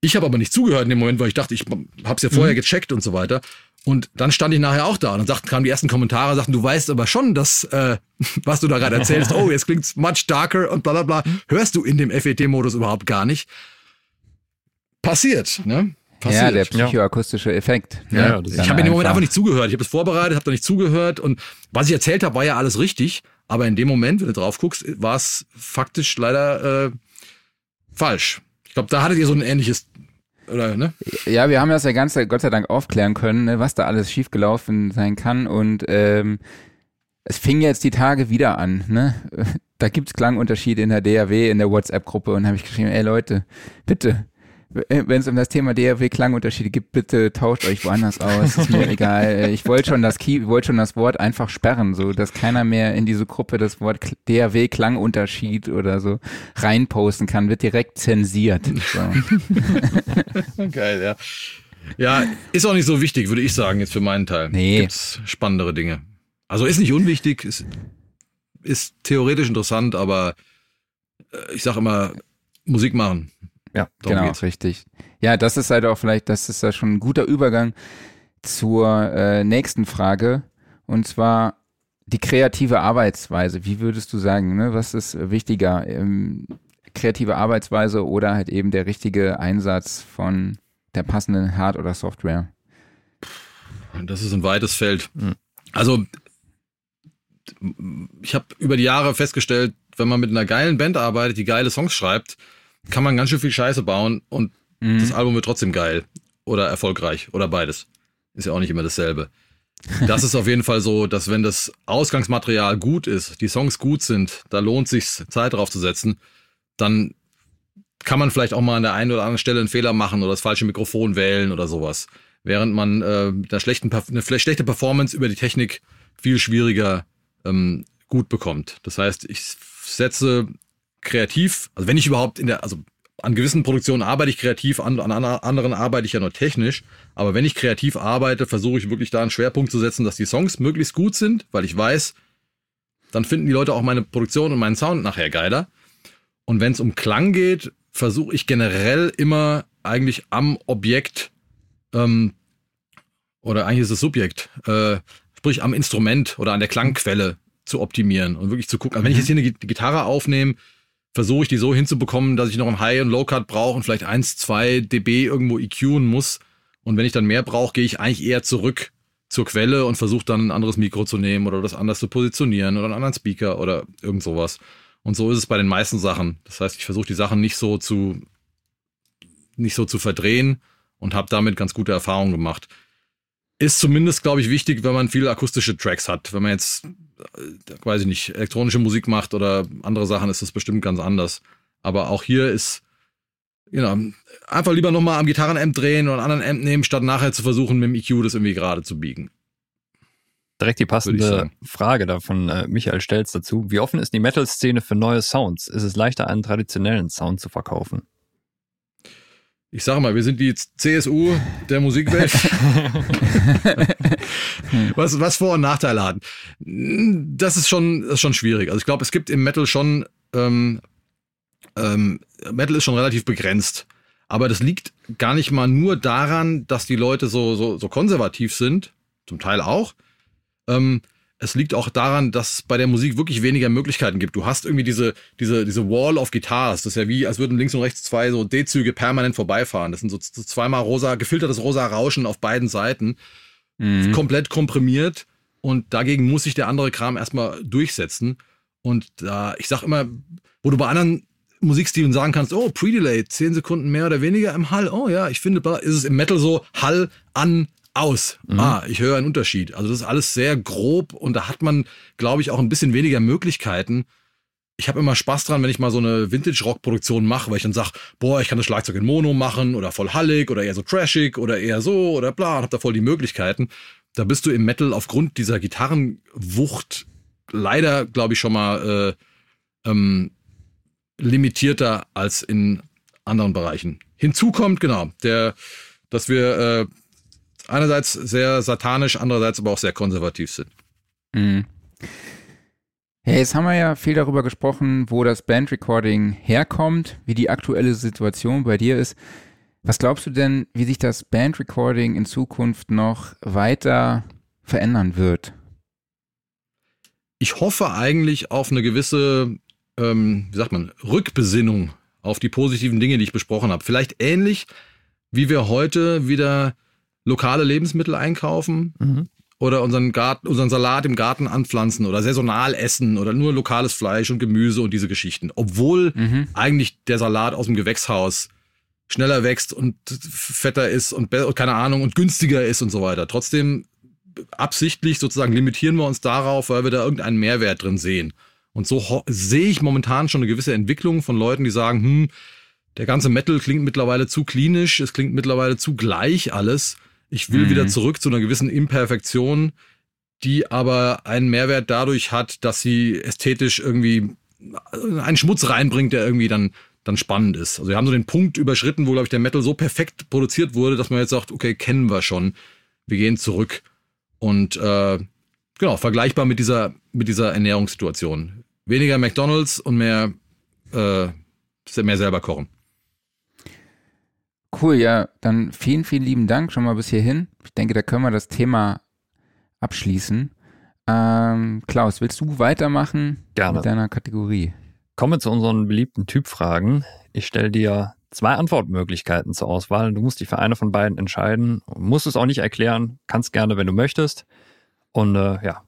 Ich habe aber nicht zugehört in dem Moment, weil ich dachte, ich habe es ja vorher gecheckt und so weiter. Und dann stand ich nachher auch da und dann sagten, kamen die ersten Kommentare, sagten, du weißt aber schon, dass, äh, was du da gerade erzählst, oh, jetzt klingt's much darker und bla bla bla, hörst du in dem FET-Modus überhaupt gar nicht. Passiert, ne? Passiert. Ja, der psychoakustische Effekt. Ja, ne? ja, das, ich habe in dem Moment einfach nicht zugehört. Ich habe es vorbereitet, habe da nicht zugehört und was ich erzählt habe, war ja alles richtig. Aber in dem Moment, wenn du drauf guckst, war es faktisch leider äh, falsch. Ich glaube, da hattet ihr so ein ähnliches oder, ne? Ja, wir haben das ja ganz Gott sei Dank aufklären können, ne, was da alles schiefgelaufen sein kann. Und ähm, es fing jetzt die Tage wieder an. Ne? Da gibt's Klangunterschiede in der DAW, in der WhatsApp-Gruppe. Und habe ich geschrieben, ey Leute, bitte, wenn es um das Thema DAW Klangunterschiede gibt, bitte tauscht euch woanders aus. Ist mir egal. Ich wollte schon das Key, wollte schon das Wort einfach sperren, so dass keiner mehr in diese Gruppe das Wort DAW Klangunterschied oder so reinposten kann, wird direkt zensiert. So. Geil, ja. Ja, ist auch nicht so wichtig, würde ich sagen, jetzt für meinen Teil. Nee. Gibt's spannendere Dinge. Also ist nicht unwichtig, ist, ist theoretisch interessant, aber äh, ich sag immer, Musik machen. Ja, genau, geht's. richtig. Ja, das ist halt auch vielleicht, das ist ja schon ein guter Übergang zur äh, nächsten Frage. Und zwar die kreative Arbeitsweise. Wie würdest du sagen, ne? was ist wichtiger? Ähm, kreative Arbeitsweise oder halt eben der richtige Einsatz von der passenden Hard- oder Software? Das ist ein weites Feld. Hm. Also ich habe über die Jahre festgestellt, wenn man mit einer geilen Band arbeitet, die geile Songs schreibt, kann man ganz schön viel Scheiße bauen und mhm. das Album wird trotzdem geil oder erfolgreich oder beides. Ist ja auch nicht immer dasselbe. Das ist auf jeden Fall so, dass wenn das Ausgangsmaterial gut ist, die Songs gut sind, da lohnt sich Zeit drauf zu setzen, dann kann man vielleicht auch mal an der einen oder anderen Stelle einen Fehler machen oder das falsche Mikrofon wählen oder sowas. Während man äh, mit einer schlechten, eine schlechte Performance über die Technik viel schwieriger ähm, gut bekommt. Das heißt, ich setze kreativ, also wenn ich überhaupt in der, also an gewissen Produktionen arbeite ich kreativ, an, an anderen arbeite ich ja nur technisch. Aber wenn ich kreativ arbeite, versuche ich wirklich da einen Schwerpunkt zu setzen, dass die Songs möglichst gut sind, weil ich weiß, dann finden die Leute auch meine Produktion und meinen Sound nachher geiler. Und wenn es um Klang geht, versuche ich generell immer eigentlich am Objekt ähm, oder eigentlich ist es Subjekt, äh, sprich am Instrument oder an der Klangquelle zu optimieren und wirklich zu gucken. Also wenn ich mhm. jetzt hier eine Gitarre aufnehme, versuche ich die so hinzubekommen, dass ich noch ein High- und Low-Cut brauche und vielleicht eins, zwei dB irgendwo EQen muss. Und wenn ich dann mehr brauche, gehe ich eigentlich eher zurück zur Quelle und versuche dann ein anderes Mikro zu nehmen oder das anders zu positionieren oder einen anderen Speaker oder irgend sowas. Und so ist es bei den meisten Sachen. Das heißt, ich versuche die Sachen nicht so zu nicht so zu verdrehen und habe damit ganz gute Erfahrungen gemacht. Ist zumindest, glaube ich, wichtig, wenn man viele akustische Tracks hat. Wenn man jetzt äh, weiß ich nicht, elektronische Musik macht oder andere Sachen, ist das bestimmt ganz anders. Aber auch hier ist, genau, einfach lieber nochmal am Gitarrenamp drehen oder einen anderen Amp nehmen, statt nachher zu versuchen, mit dem EQ das irgendwie gerade zu biegen. Direkt die passende Frage da von äh, Michael Stelz dazu. Wie offen ist die Metal-Szene für neue Sounds? Ist es leichter, einen traditionellen Sound zu verkaufen? Ich sage mal, wir sind die CSU der Musikwelt. was, was Vor- und Nachteile hat. Das ist schon, das ist schon schwierig. Also ich glaube, es gibt im Metal schon, ähm, ähm, Metal ist schon relativ begrenzt. Aber das liegt gar nicht mal nur daran, dass die Leute so, so, so konservativ sind, zum Teil auch. Ähm, es liegt auch daran, dass es bei der Musik wirklich weniger Möglichkeiten gibt. Du hast irgendwie diese, diese, diese Wall of Guitars. Das ist ja wie, als würden links und rechts zwei so D-Züge permanent vorbeifahren. Das sind so, zweimal rosa, gefiltertes rosa Rauschen auf beiden Seiten. Mhm. Komplett komprimiert. Und dagegen muss sich der andere Kram erstmal durchsetzen. Und da, ich sag immer, wo du bei anderen Musikstilen sagen kannst, oh, Pre-Delay, zehn Sekunden mehr oder weniger im Hall. Oh ja, ich finde, ist es im Metal so, Hall an, aus. Mhm. Ah, ich höre einen Unterschied. Also das ist alles sehr grob und da hat man, glaube ich, auch ein bisschen weniger Möglichkeiten. Ich habe immer Spaß dran, wenn ich mal so eine Vintage-Rock-Produktion mache, weil ich dann sage, boah, ich kann das Schlagzeug in Mono machen oder voll hallig oder eher so trashig oder eher so oder bla, und hab da voll die Möglichkeiten. Da bist du im Metal aufgrund dieser Gitarrenwucht leider, glaube ich, schon mal äh, ähm, limitierter als in anderen Bereichen. Hinzu kommt, genau, der, dass wir äh, einerseits sehr satanisch, andererseits aber auch sehr konservativ sind. Mhm. Ja, jetzt haben wir ja viel darüber gesprochen, wo das Bandrecording herkommt, wie die aktuelle Situation bei dir ist. Was glaubst du denn, wie sich das Bandrecording in Zukunft noch weiter verändern wird? Ich hoffe eigentlich auf eine gewisse, ähm, wie sagt man, Rückbesinnung auf die positiven Dinge, die ich besprochen habe. Vielleicht ähnlich, wie wir heute wieder lokale Lebensmittel einkaufen, mhm oder unseren, Garten, unseren Salat im Garten anpflanzen oder saisonal essen oder nur lokales Fleisch und Gemüse und diese Geschichten. Obwohl mhm. eigentlich der Salat aus dem Gewächshaus schneller wächst und fetter ist und keine Ahnung und günstiger ist und so weiter. Trotzdem absichtlich sozusagen limitieren wir uns darauf, weil wir da irgendeinen Mehrwert drin sehen. Und so sehe ich momentan schon eine gewisse Entwicklung von Leuten, die sagen, hm, der ganze Metal klingt mittlerweile zu klinisch, es klingt mittlerweile zu gleich alles. Ich will mhm. wieder zurück zu einer gewissen Imperfektion, die aber einen Mehrwert dadurch hat, dass sie ästhetisch irgendwie einen Schmutz reinbringt, der irgendwie dann dann spannend ist. Also wir haben so den Punkt überschritten, wo glaube ich der Metal so perfekt produziert wurde, dass man jetzt sagt, okay, kennen wir schon, wir gehen zurück und äh, genau vergleichbar mit dieser mit dieser Ernährungssituation. Weniger McDonald's und mehr äh, mehr selber kochen. Cool, ja, dann vielen, vielen lieben Dank schon mal bis hierhin. Ich denke, da können wir das Thema abschließen. Ähm, Klaus, willst du weitermachen Gerne. mit deiner Kategorie? Kommen wir zu unseren beliebten Typfragen. Ich stelle dir zwei Antwortmöglichkeiten zur Auswahl. Du musst dich für eine von beiden entscheiden. Musst es auch nicht erklären. Kannst gerne, wenn du möchtest. Und äh, ja,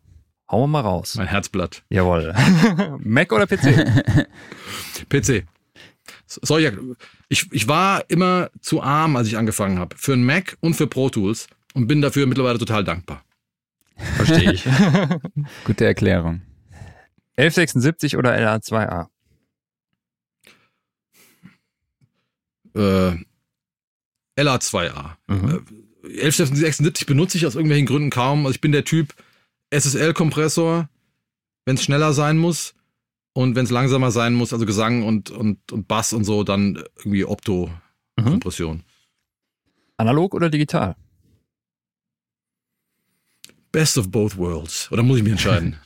hauen wir mal raus. Mein Herzblatt. Jawohl. Mac oder PC? PC. Soll ich, ich war immer zu arm, als ich angefangen habe, für einen Mac und für Pro Tools und bin dafür mittlerweile total dankbar. Verstehe ich. Gute Erklärung. 1176 oder LA2A? Äh, LA2A. Mhm. Äh, 1176 benutze ich aus irgendwelchen Gründen kaum. Also ich bin der Typ SSL-Kompressor, wenn es schneller sein muss. Und wenn es langsamer sein muss, also Gesang und, und, und Bass und so, dann irgendwie Opto-Kompression. Mhm. Analog oder digital? Best of both worlds. Oder muss ich mich entscheiden?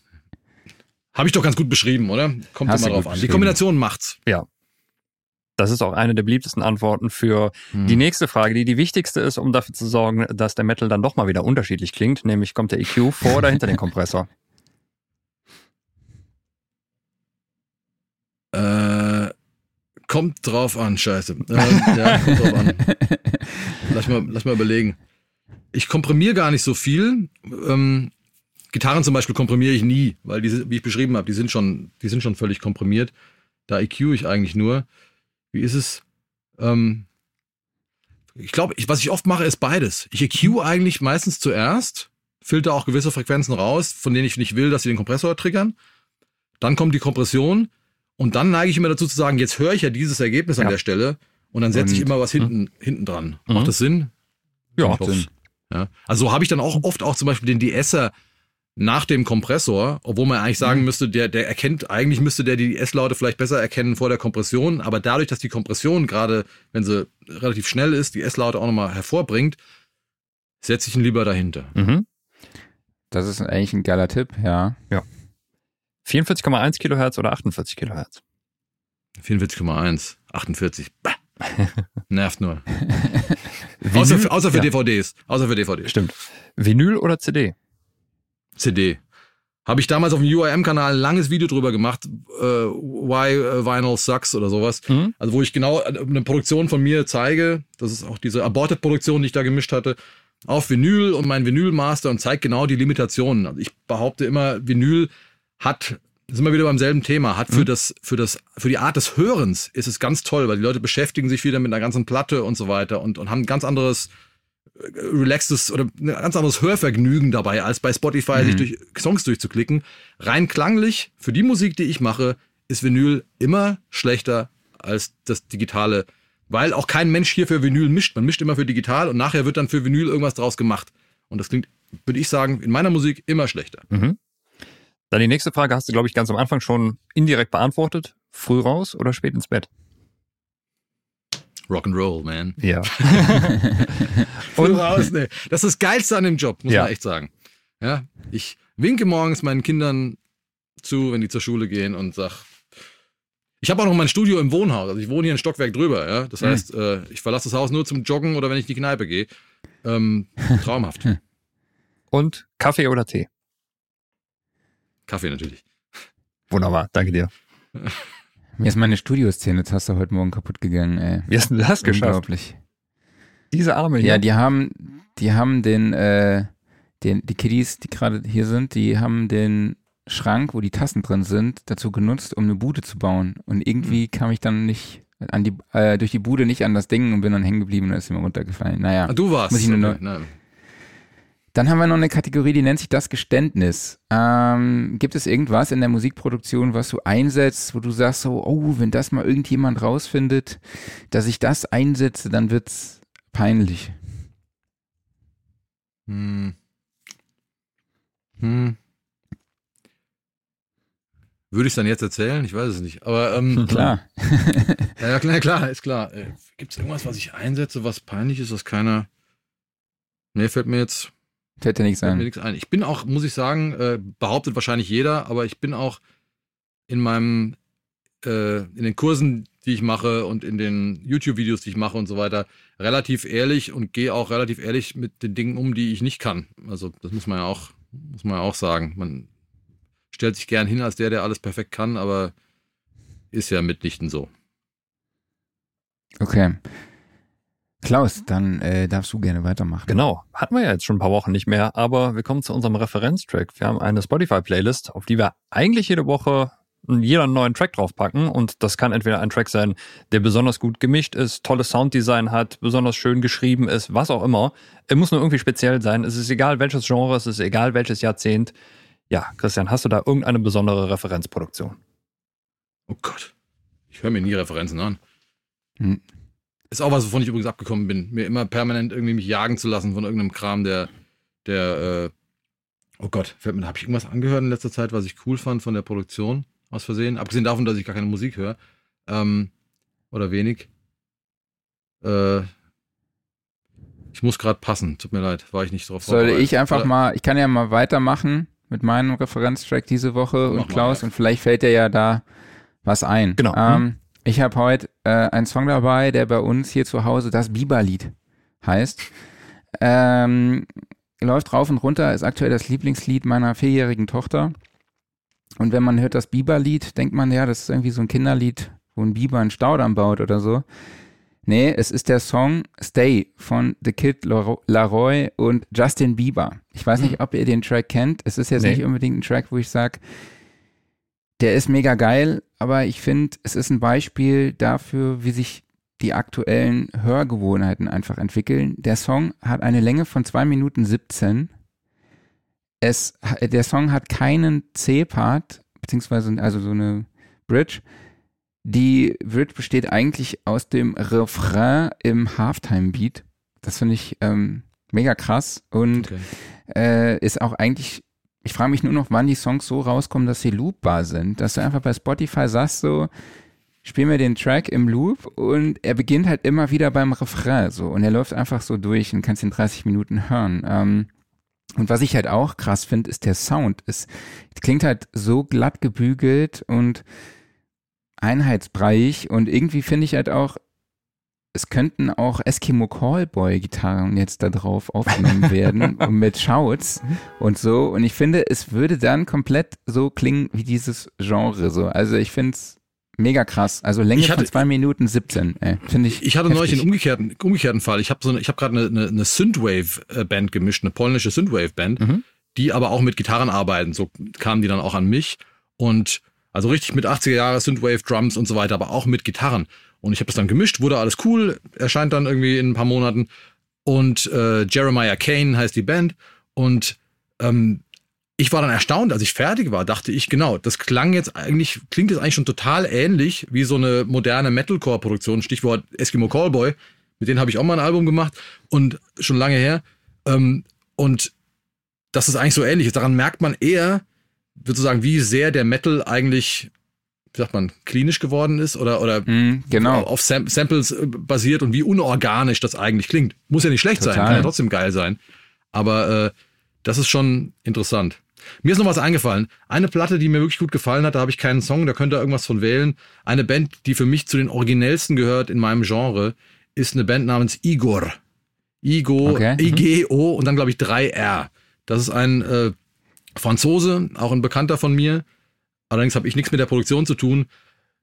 Habe ich doch ganz gut beschrieben, oder? Kommt Hast immer drauf an. Die Kombination macht's. Ja. Das ist auch eine der beliebtesten Antworten für hm. die nächste Frage, die die wichtigste ist, um dafür zu sorgen, dass der Metal dann doch mal wieder unterschiedlich klingt. Nämlich kommt der EQ vor oder hinter dem Kompressor? Äh, kommt drauf an, scheiße. Äh, ja, kommt drauf an. Lass mal, lass mal überlegen. Ich komprimiere gar nicht so viel. Ähm, Gitarren zum Beispiel komprimiere ich nie, weil die, wie ich beschrieben habe, die sind schon, die sind schon völlig komprimiert. Da EQ ich eigentlich nur. Wie ist es? Ähm, ich glaube, ich, was ich oft mache, ist beides. Ich EQ eigentlich meistens zuerst, filter auch gewisse Frequenzen raus, von denen ich nicht will, dass sie den Kompressor triggern. Dann kommt die Kompression und dann neige ich immer dazu zu sagen, jetzt höre ich ja dieses Ergebnis an der Stelle und dann setze ich immer was hinten, mhm. hinten dran. Mhm. Macht das Sinn? Ja, macht Sinn. Ja. Also so habe ich dann auch oft auch zum Beispiel den DS-er nach dem Kompressor, obwohl man eigentlich sagen mhm. müsste, der, der erkennt, eigentlich müsste der die S-Laute vielleicht besser erkennen vor der Kompression, aber dadurch, dass die Kompression gerade, wenn sie relativ schnell ist, die S-Laute auch nochmal hervorbringt, setze ich ihn lieber dahinter. Mhm. Das ist eigentlich ein geiler Tipp, ja. Ja. 44,1 Kilohertz oder 48 Kilohertz? 44,1. 48. Bah. Nervt nur. außer für, außer für ja. DVDs. Außer für DVDs. Stimmt. Vinyl oder CD? CD. Habe ich damals auf dem UIM-Kanal ein langes Video drüber gemacht, äh, Why äh, Vinyl Sucks oder sowas. Mhm. Also wo ich genau äh, eine Produktion von mir zeige, das ist auch diese Aborted-Produktion, die ich da gemischt hatte, auf Vinyl und mein Vinyl-Master und zeigt genau die Limitationen. Also ich behaupte immer, Vinyl hat sind wir wieder beim selben Thema, hat für mhm. das, für das, für die Art des Hörens ist es ganz toll, weil die Leute beschäftigen sich wieder mit einer ganzen Platte und so weiter und, und haben ein ganz anderes äh, relaxtes oder ein ganz anderes Hörvergnügen dabei, als bei Spotify mhm. sich durch Songs durchzuklicken. Rein klanglich, für die Musik, die ich mache, ist Vinyl immer schlechter als das digitale, weil auch kein Mensch hier für Vinyl mischt. Man mischt immer für digital und nachher wird dann für Vinyl irgendwas draus gemacht. Und das klingt, würde ich sagen, in meiner Musik immer schlechter. Mhm. Dann die nächste Frage hast du, glaube ich, ganz am Anfang schon indirekt beantwortet. Früh raus oder spät ins Bett? Rock'n'Roll, man. Ja. Früh raus, ne. Das ist das Geilste an dem Job, muss ja. man echt sagen. Ja, ich, winke morgens meinen Kindern zu, wenn die zur Schule gehen und sag, ich habe auch noch mein Studio im Wohnhaus. Also ich wohne hier ein Stockwerk drüber. Ja? Das heißt, mhm. äh, ich verlasse das Haus nur zum Joggen oder wenn ich in die Kneipe gehe. Ähm, traumhaft. Und Kaffee oder Tee? Kaffee natürlich. Wunderbar, danke dir. Mir ist meine Studioszene jetzt hast du heute Morgen kaputt gegangen, ey. Wie hast du das geschafft? Unglaublich. Diese Arme hier. Ja, die haben, die haben den, äh, den, die Kiddies, die gerade hier sind, die haben den Schrank, wo die Tassen drin sind, dazu genutzt, um eine Bude zu bauen. Und irgendwie mhm. kam ich dann nicht an die, äh, durch die Bude nicht an das Ding und bin dann hängen geblieben und ist immer runtergefallen. Naja. Ah, du warst. Muss ich nur okay, dann haben wir noch eine Kategorie, die nennt sich das Geständnis. Ähm, gibt es irgendwas in der Musikproduktion, was du einsetzt, wo du sagst so, oh, wenn das mal irgendjemand rausfindet, dass ich das einsetze, dann wird's peinlich. Hm. Hm. Würde ich es dann jetzt erzählen? Ich weiß es nicht. Aber ähm, klar. ja, klar, klar, ist klar. Äh, Gibt es irgendwas, was ich einsetze, was peinlich ist, was keiner. Nee, fällt mir jetzt Fällt dir nichts ein. Mir ein. Ich bin auch, muss ich sagen, äh, behauptet wahrscheinlich jeder, aber ich bin auch in meinem, äh, in den Kursen, die ich mache und in den YouTube-Videos, die ich mache und so weiter, relativ ehrlich und gehe auch relativ ehrlich mit den Dingen um, die ich nicht kann. Also das muss man ja auch, muss man ja auch sagen. Man stellt sich gern hin als der, der alles perfekt kann, aber ist ja mitnichten so. Okay. Klaus, dann äh, darfst du gerne weitermachen. Genau, hatten wir ja jetzt schon ein paar Wochen nicht mehr, aber wir kommen zu unserem Referenztrack. Wir haben eine Spotify-Playlist, auf die wir eigentlich jede Woche jeder neuen Track draufpacken und das kann entweder ein Track sein, der besonders gut gemischt ist, tolles Sounddesign hat, besonders schön geschrieben ist, was auch immer. Er muss nur irgendwie speziell sein. Es ist egal welches Genre, es ist egal welches Jahrzehnt. Ja, Christian, hast du da irgendeine besondere Referenzproduktion? Oh Gott, ich höre mir nie Referenzen an. Hm. Ist auch was, wovon ich übrigens abgekommen bin. Mir immer permanent irgendwie mich jagen zu lassen von irgendeinem Kram, der, der, äh, oh Gott, fällt mir, habe ich irgendwas angehört in letzter Zeit, was ich cool fand von der Produktion aus Versehen? Abgesehen davon, dass ich gar keine Musik höre. Ähm, oder wenig. Äh, ich muss gerade passen, tut mir leid, war ich nicht drauf Soll ich einfach oder? mal, ich kann ja mal weitermachen mit meinem Referenztrack diese Woche Mach und Klaus mal, ja. und vielleicht fällt dir ja da was ein. Genau. Ähm, ich habe heute äh, einen Song dabei, der bei uns hier zu Hause das Biberlied heißt. Ähm, läuft rauf und runter, ist aktuell das Lieblingslied meiner vierjährigen Tochter. Und wenn man hört das Biberlied, denkt man, ja, das ist irgendwie so ein Kinderlied, wo ein Biber einen Staudamm baut oder so. Nee, es ist der Song Stay von The Kid Laroi und Justin Bieber. Ich weiß nicht, hm. ob ihr den Track kennt. Es ist jetzt nee. nicht unbedingt ein Track, wo ich sage, der ist mega geil, aber ich finde, es ist ein Beispiel dafür, wie sich die aktuellen Hörgewohnheiten einfach entwickeln. Der Song hat eine Länge von zwei Minuten 17. Es, der Song hat keinen C-Part, beziehungsweise also so eine Bridge. Die Bridge besteht eigentlich aus dem Refrain im Halftime-Beat. Das finde ich ähm, mega krass und okay. äh, ist auch eigentlich ich frage mich nur noch, wann die Songs so rauskommen, dass sie loopbar sind. Dass du einfach bei Spotify sagst so, spiel mir den Track im Loop und er beginnt halt immer wieder beim Refrain so und er läuft einfach so durch und kannst ihn 30 Minuten hören. Ähm, und was ich halt auch krass finde, ist der Sound. Es klingt halt so glatt gebügelt und einheitsbreich und irgendwie finde ich halt auch, es könnten auch Eskimo Callboy Gitarren jetzt da drauf aufgenommen werden mit Shouts und so. Und ich finde, es würde dann komplett so klingen wie dieses Genre so. Also ich finde es mega krass. Also Länge hatte, von zwei Minuten 17, finde ich. Ich hatte heftig. neulich einen umgekehrten, umgekehrten Fall. Ich habe so eine, ich habe gerade eine, eine, eine Synthwave-Band gemischt, eine polnische Synthwave-Band, mhm. die aber auch mit Gitarren arbeiten. So kamen die dann auch an mich. Und also richtig mit 80er Jahre Synthwave, Drums und so weiter, aber auch mit Gitarren. Und ich habe das dann gemischt, wurde alles cool, erscheint dann irgendwie in ein paar Monaten. Und äh, Jeremiah Kane heißt die Band. Und ähm, ich war dann erstaunt, als ich fertig war, dachte ich, genau, das klang jetzt eigentlich, klingt jetzt eigentlich schon total ähnlich wie so eine moderne Metalcore-Produktion, Stichwort Eskimo Callboy. Mit denen habe ich auch mal ein Album gemacht und schon lange her. Ähm, und das ist eigentlich so ähnlich. Daran merkt man eher, sozusagen, wie sehr der Metal eigentlich wie sagt man, klinisch geworden ist oder, oder mm, genau. auf Sam Samples äh, basiert und wie unorganisch das eigentlich klingt. Muss ja nicht schlecht Total. sein, kann ja trotzdem geil sein. Aber äh, das ist schon interessant. Mir ist noch was eingefallen. Eine Platte, die mir wirklich gut gefallen hat, da habe ich keinen Song, da könnt ihr irgendwas von wählen. Eine Band, die für mich zu den originellsten gehört in meinem Genre, ist eine Band namens Igor. Igo, Okay. Mhm. I-G-O und dann glaube ich 3R. Das ist ein äh, Franzose, auch ein Bekannter von mir. Allerdings habe ich nichts mit der Produktion zu tun.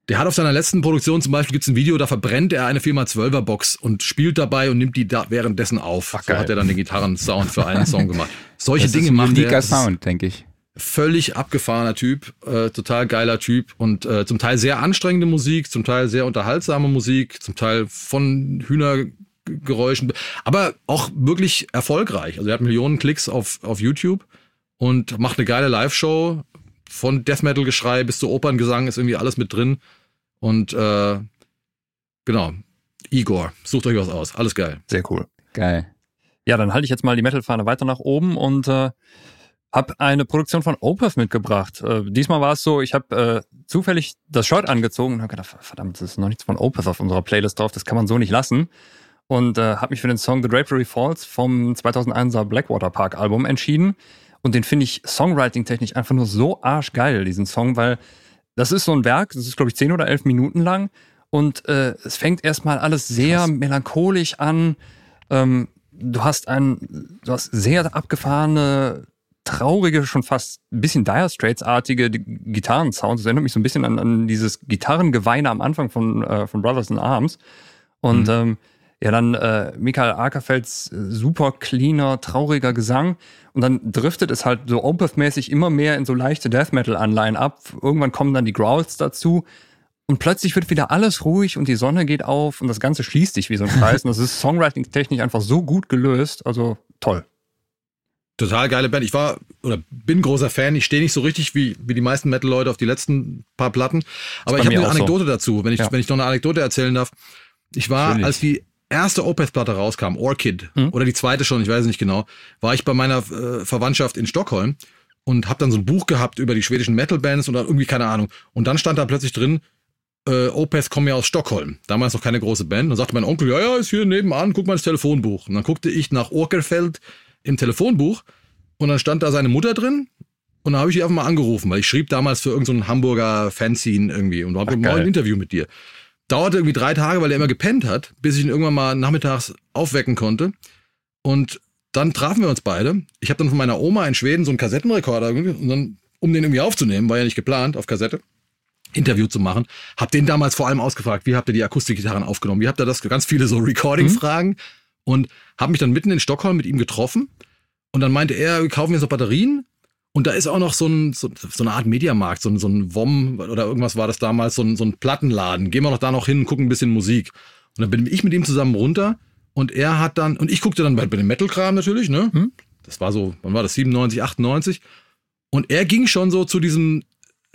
Der hat auf seiner letzten Produktion zum Beispiel gibt's ein Video, da verbrennt er eine 4x12er Box und spielt dabei und nimmt die da währenddessen auf. Ach, so hat er dann den Gitarrensound für einen Song gemacht. Solche Das Dinge ist ein macht er. Sound, denke ich. Völlig abgefahrener Typ, äh, total geiler Typ und äh, zum Teil sehr anstrengende Musik, zum Teil sehr unterhaltsame Musik, zum Teil von Hühnergeräuschen, aber auch wirklich erfolgreich. Also er hat Millionen Klicks auf, auf YouTube und macht eine geile Live-Show. Von Death Metal-Geschrei bis zu Operngesang ist irgendwie alles mit drin. Und äh, genau, Igor, sucht euch was aus. Alles geil. Sehr cool. Geil. Ja, dann halte ich jetzt mal die Metal-Fahne weiter nach oben und äh, habe eine Produktion von Opeth mitgebracht. Äh, diesmal war es so, ich habe äh, zufällig das Shirt angezogen und habe gedacht, verdammt, das ist noch nichts von Opeth auf unserer Playlist drauf, das kann man so nicht lassen. Und äh, habe mich für den Song The Drapery Falls vom 2001er Blackwater Park Album entschieden. Und den finde ich songwriting-technisch einfach nur so arschgeil, diesen Song, weil das ist so ein Werk, das ist glaube ich 10 oder 11 Minuten lang und äh, es fängt erstmal alles sehr melancholisch an. Ähm, du hast ein, du hast sehr abgefahrene, traurige, schon fast ein bisschen Dire Straits-artige Gitarrensounds. Das erinnert mich so ein bisschen an, an dieses Gitarrengeweine am Anfang von, äh, von Brothers in Arms. Und ähm, ja, dann äh, Michael Ackerfelds äh, super cleaner, trauriger Gesang. Und dann driftet es halt so Opeth-mäßig immer mehr in so leichte Death Metal-Anleihen ab. Irgendwann kommen dann die Growls dazu. Und plötzlich wird wieder alles ruhig und die Sonne geht auf und das Ganze schließt sich wie so ein Kreis. und das ist songwriting-technisch einfach so gut gelöst. Also toll. Total geile Band. Ich war oder bin großer Fan. Ich stehe nicht so richtig wie, wie die meisten Metal-Leute auf die letzten paar Platten. Aber ich habe eine auch so. Anekdote dazu, wenn ich, Ja. wenn ich noch eine Anekdote erzählen darf. Ich war, Natürlich. als die erste Opeth-Platte rauskam, Orchid, Mhm. oder die zweite schon, ich weiß es nicht genau, war ich bei meiner äh, Verwandtschaft in Stockholm und habe dann so ein Buch gehabt über die schwedischen Metal-Bands oder irgendwie, keine Ahnung. Und dann stand da plötzlich drin, äh, Opeth kommen ja aus Stockholm. Damals noch keine große Band. Dann sagte mein Onkel, ja, ja, ist hier nebenan, guck mal ins Telefonbuch. Und dann guckte ich nach Orkerfeld im Telefonbuch und dann stand da seine Mutter drin. Und dann habe ich die einfach mal angerufen, weil ich schrieb damals für irgendein so Hamburger Fanzine irgendwie und Ach, mal ein Interview mit dir. Dauerte irgendwie drei Tage, weil er immer gepennt hat, bis ich ihn irgendwann mal nachmittags aufwecken konnte. Und dann trafen wir uns beide. Ich habe dann von meiner Oma in Schweden so einen Kassettenrekorder und dann, um den irgendwie aufzunehmen, war ja nicht geplant auf Kassette, Interview zu machen. Hab den damals vor allem ausgefragt, wie habt ihr die Akustikgitarren aufgenommen? Wie habt ihr das? Ganz viele so Recording-Fragen. Und habe mich dann mitten in Stockholm mit ihm getroffen. Und dann meinte er, wir kaufen jetzt noch Batterien. Und da ist auch noch so, ein, so, so eine Art Mediamarkt, so ein, so ein WOM oder irgendwas war das damals, so ein, so ein Plattenladen. Gehen wir noch da noch hin, gucken ein bisschen Musik. Und dann bin ich mit ihm zusammen runter und er hat dann, und ich guckte dann bei, bei dem Metal-Kram natürlich, ne? Hm. Das war so, wann war das? 97, 98. Und er ging schon so zu diesem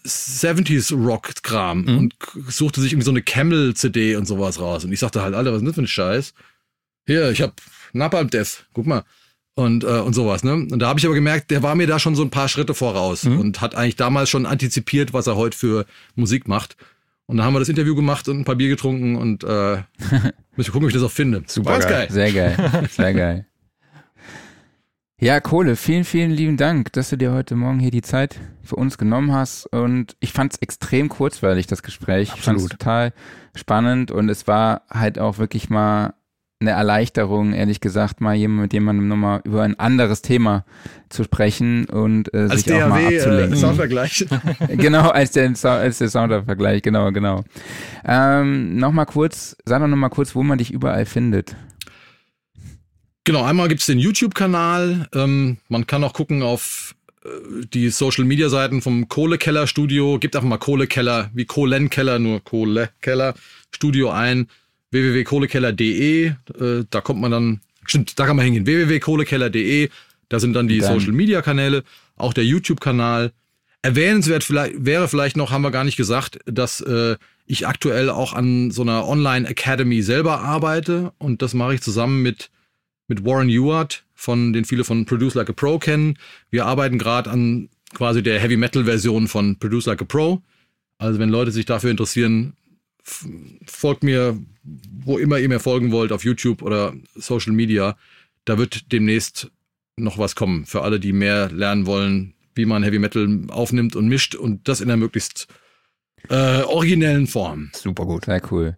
70s Rock-Kram Mhm. und suchte sich irgendwie so eine Camel-CD und sowas raus. Und ich sagte halt, Alter, was ist denn das für ein Scheiß? Hier, ich hab Napalm Death, guck mal. Und, äh, und sowas, ne? Und da habe ich aber gemerkt, der war mir da schon so ein paar Schritte voraus Mhm. und hat eigentlich damals schon antizipiert, was er heute für Musik macht. Und dann haben wir das Interview gemacht und ein paar Bier getrunken und äh, muss ich gucken, ob ich das auch finde. Super geil. geil. Sehr geil. Sehr geil. Ja, Kohle, vielen, vielen lieben Dank, dass du dir heute Morgen hier die Zeit für uns genommen hast. Und ich fand es extrem kurzweilig, das Gespräch. Ich fand es Absolut. total spannend und es war halt auch wirklich mal eine Erleichterung, ehrlich gesagt, mal jemand mit jemandem nochmal über ein anderes Thema zu sprechen und äh, Als sich auch mal DAW äh, abzulenken. Soundvergleich. genau, als der, als der Soundvergleich, genau, genau. Ähm, nochmal kurz, sag doch nochmal kurz, wo man dich überall findet. Genau, einmal gibt's den YouTube-Kanal. Ähm, man kann auch gucken auf äh, die Social-Media-Seiten vom Kohlekeller-Studio. Gibt einfach mal Kohlekeller, wie Kohlenkeller, nur Kohlekeller Studio ein. www.kohlekeller.de. Äh, da kommt man dann, stimmt, da kann man hingehen. www.kohlekeller.de. Da sind dann die Dann. Social-Media-Kanäle, auch der YouTube-Kanal. Erwähnenswert vielleicht, wäre vielleicht noch, haben wir gar nicht gesagt, dass äh, ich aktuell auch an so einer Online-Academy selber arbeite und das mache ich zusammen mit mit Warren Ewart, von den viele von Produce Like a Pro kennen. Wir arbeiten gerade an quasi der Heavy Metal Version von Produce Like a Pro. Also wenn Leute sich dafür interessieren, folgt mir, wo immer ihr mir folgen wollt, auf YouTube oder Social Media. Da wird demnächst noch was kommen für alle, die mehr lernen wollen, wie man Heavy Metal aufnimmt und mischt und das in einer möglichst äh, originellen Form. Super gut. Sehr cool.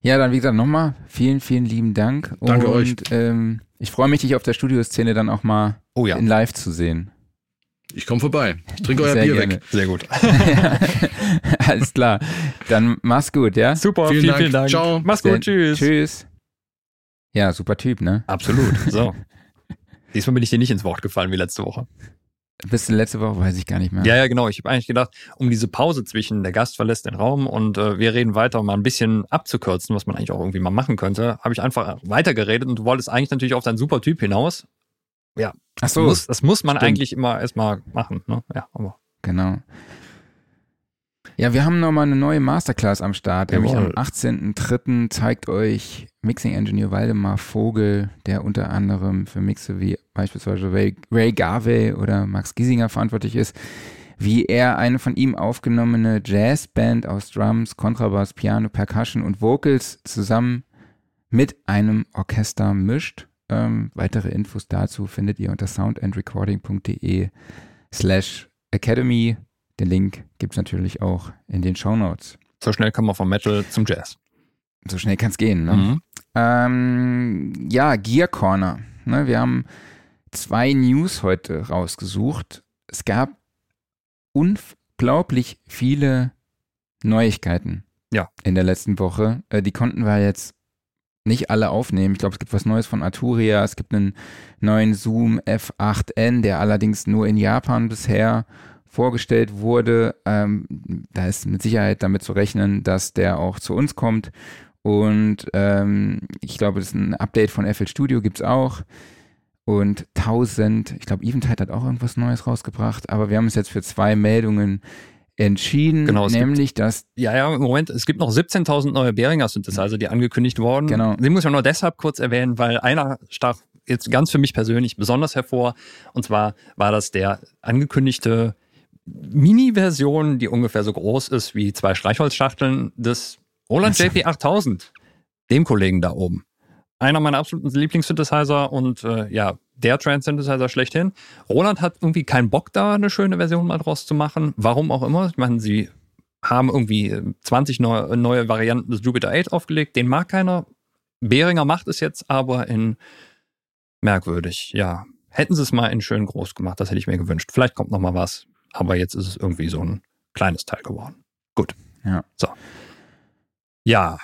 Ja, dann wie gesagt nochmal vielen, vielen lieben Dank. Danke und, euch. Ähm, ich freue mich, dich auf der Studioszene dann auch mal Oh ja, in live zu sehen. Ich komme vorbei. Ich trinke euer Sehr Bier gerne. weg. sehr gut. Alles klar. Dann mach's gut, ja? Super, Vielen vielen, Dank. vielen Dank. Ciao. Mach's gut, tschüss. Tschüss. Ja, super Typ, ne? Absolut. So. Diesmal bin ich dir nicht ins Wort gefallen wie letzte Woche. Bis letzte Woche weiß ich gar nicht mehr. Ja, ja, genau. Ich habe eigentlich gedacht, um diese Pause zwischen der Gast verlässt den Raum und äh, wir reden weiter, um mal ein bisschen abzukürzen, was man eigentlich auch irgendwie mal machen könnte, habe ich einfach weitergeredet und du wolltest eigentlich natürlich auf deinen super Typ hinaus. Ach Das so, muss, das muss man stimmt. eigentlich immer erstmal machen. Ne? Ja, aber genau. Ja, wir haben nochmal eine neue Masterclass am Start. Nämlich am Jawohl. 18.03. zeigt euch Mixing Engineer Waldemar Vogel, der unter anderem für Mixe wie beispielsweise Ray, Ray Garvey oder Max Giesinger verantwortlich ist, wie er eine von ihm aufgenommene Jazzband aus Drums, Kontrabass, Piano, Percussion und Vocals zusammen mit einem Orchester mischt. Ähm, weitere Infos dazu findet ihr unter soundandrecording.de slash academy. Den Link gibt's natürlich auch in den Show Notes. so schnell kann man vom Metal zum Jazz. So schnell kann's gehen, ne? Mhm. Ähm, ja, Gear Corner. Ne, wir haben zwei News heute rausgesucht. Es gab unglaublich viele Neuigkeiten Ja. in der letzten Woche. Äh, die konnten wir jetzt nicht alle aufnehmen. Ich glaube, es gibt was Neues von Arturia. Es gibt einen neuen Zoom F8N, der allerdings nur in Japan bisher vorgestellt wurde. Ähm, da ist mit Sicherheit damit zu rechnen, dass der auch zu uns kommt. Und ähm, ich glaube, das ist ein Update von FL Studio gibt's auch. Und 1000, ich glaube, Eventide hat auch irgendwas Neues rausgebracht, aber wir haben uns jetzt für zwei Meldungen entschieden, Genau, es gibt- nämlich dass Ja, ja, im Moment, es gibt noch 17.000 neue Behringer Synthesizer, die angekündigt wurden. Genau. Den muss ich auch nur deshalb kurz erwähnen, weil einer stach jetzt ganz für mich persönlich besonders hervor. Und zwar war das der angekündigte Mini-Version, die ungefähr so groß ist wie zwei Streichholzschachteln des Roland Ach so. JP 8000, dem Kollegen da oben. Einer meiner absoluten Lieblings-Synthesizer und äh, ja, der Trans-Synthesizer schlechthin. Roland hat irgendwie keinen Bock da, eine schöne Version mal draus zu machen. Warum auch immer. Ich meine, sie haben irgendwie äh, 20 neue, neue Varianten des Jupiter 8 aufgelegt. Den mag keiner. Behringer macht es jetzt aber in merkwürdig. Ja, hätten sie es mal in schön groß gemacht, das hätte ich mir gewünscht. Vielleicht kommt noch mal was. Aber jetzt ist es irgendwie so ein kleines Teil geworden. Gut. Ja. So. Ja,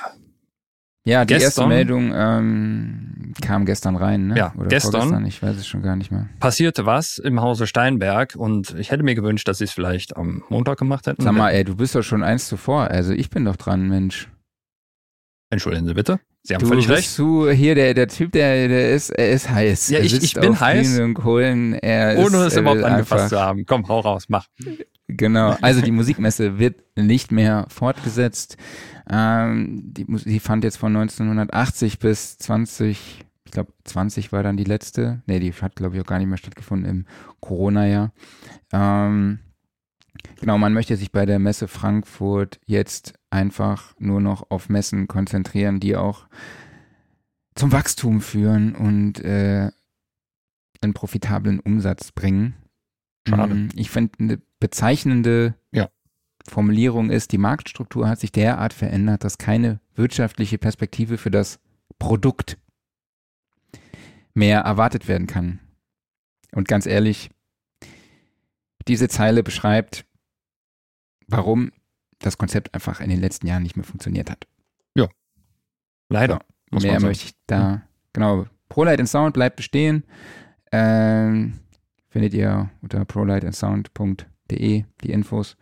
ja, die erste Gestern- Meldung ähm, kam gestern rein, ne? Ja, Oder gestern. ich weiß es schon gar nicht mehr. passierte was im Hause Steinberg und ich hätte mir gewünscht, dass sie es vielleicht am Montag gemacht hätten. Sag mal, ey, du bist doch schon eins zuvor. Also ich bin doch dran, Mensch. Entschuldigen Sie bitte. Sie haben Du völlig bist recht. du hier, der, der Typ, der, der ist, er ist heiß. Ja, er ich- ich bin heiß. Kohlen. Ohne ist, es er überhaupt angefasst zu haben. Komm, hau raus, mach. Genau, also die Musikmesse wird nicht mehr fortgesetzt. Ähm, die, die fand jetzt von 1980 bis 20, ich glaube 20 war dann die letzte. Nee, die hat glaube ich auch gar nicht mehr stattgefunden im Corona-Jahr. Ähm, genau, man möchte sich bei der Messe Frankfurt jetzt einfach nur noch auf Messen konzentrieren, die auch zum Wachstum führen und äh, einen profitablen Umsatz bringen. Schade. Mm, Ich finde, eine bezeichnende. Formulierung ist, die Marktstruktur hat sich derart verändert, dass keine wirtschaftliche Perspektive für das Produkt mehr erwartet werden kann. Und ganz ehrlich, diese Zeile beschreibt, warum das Konzept einfach in den letzten Jahren nicht mehr funktioniert hat. Leider. muss Mehr möchte ich da, genau. ProLight and Sound bleibt bestehen. Ähm, findet ihr unter prolightandsound.de die Infos.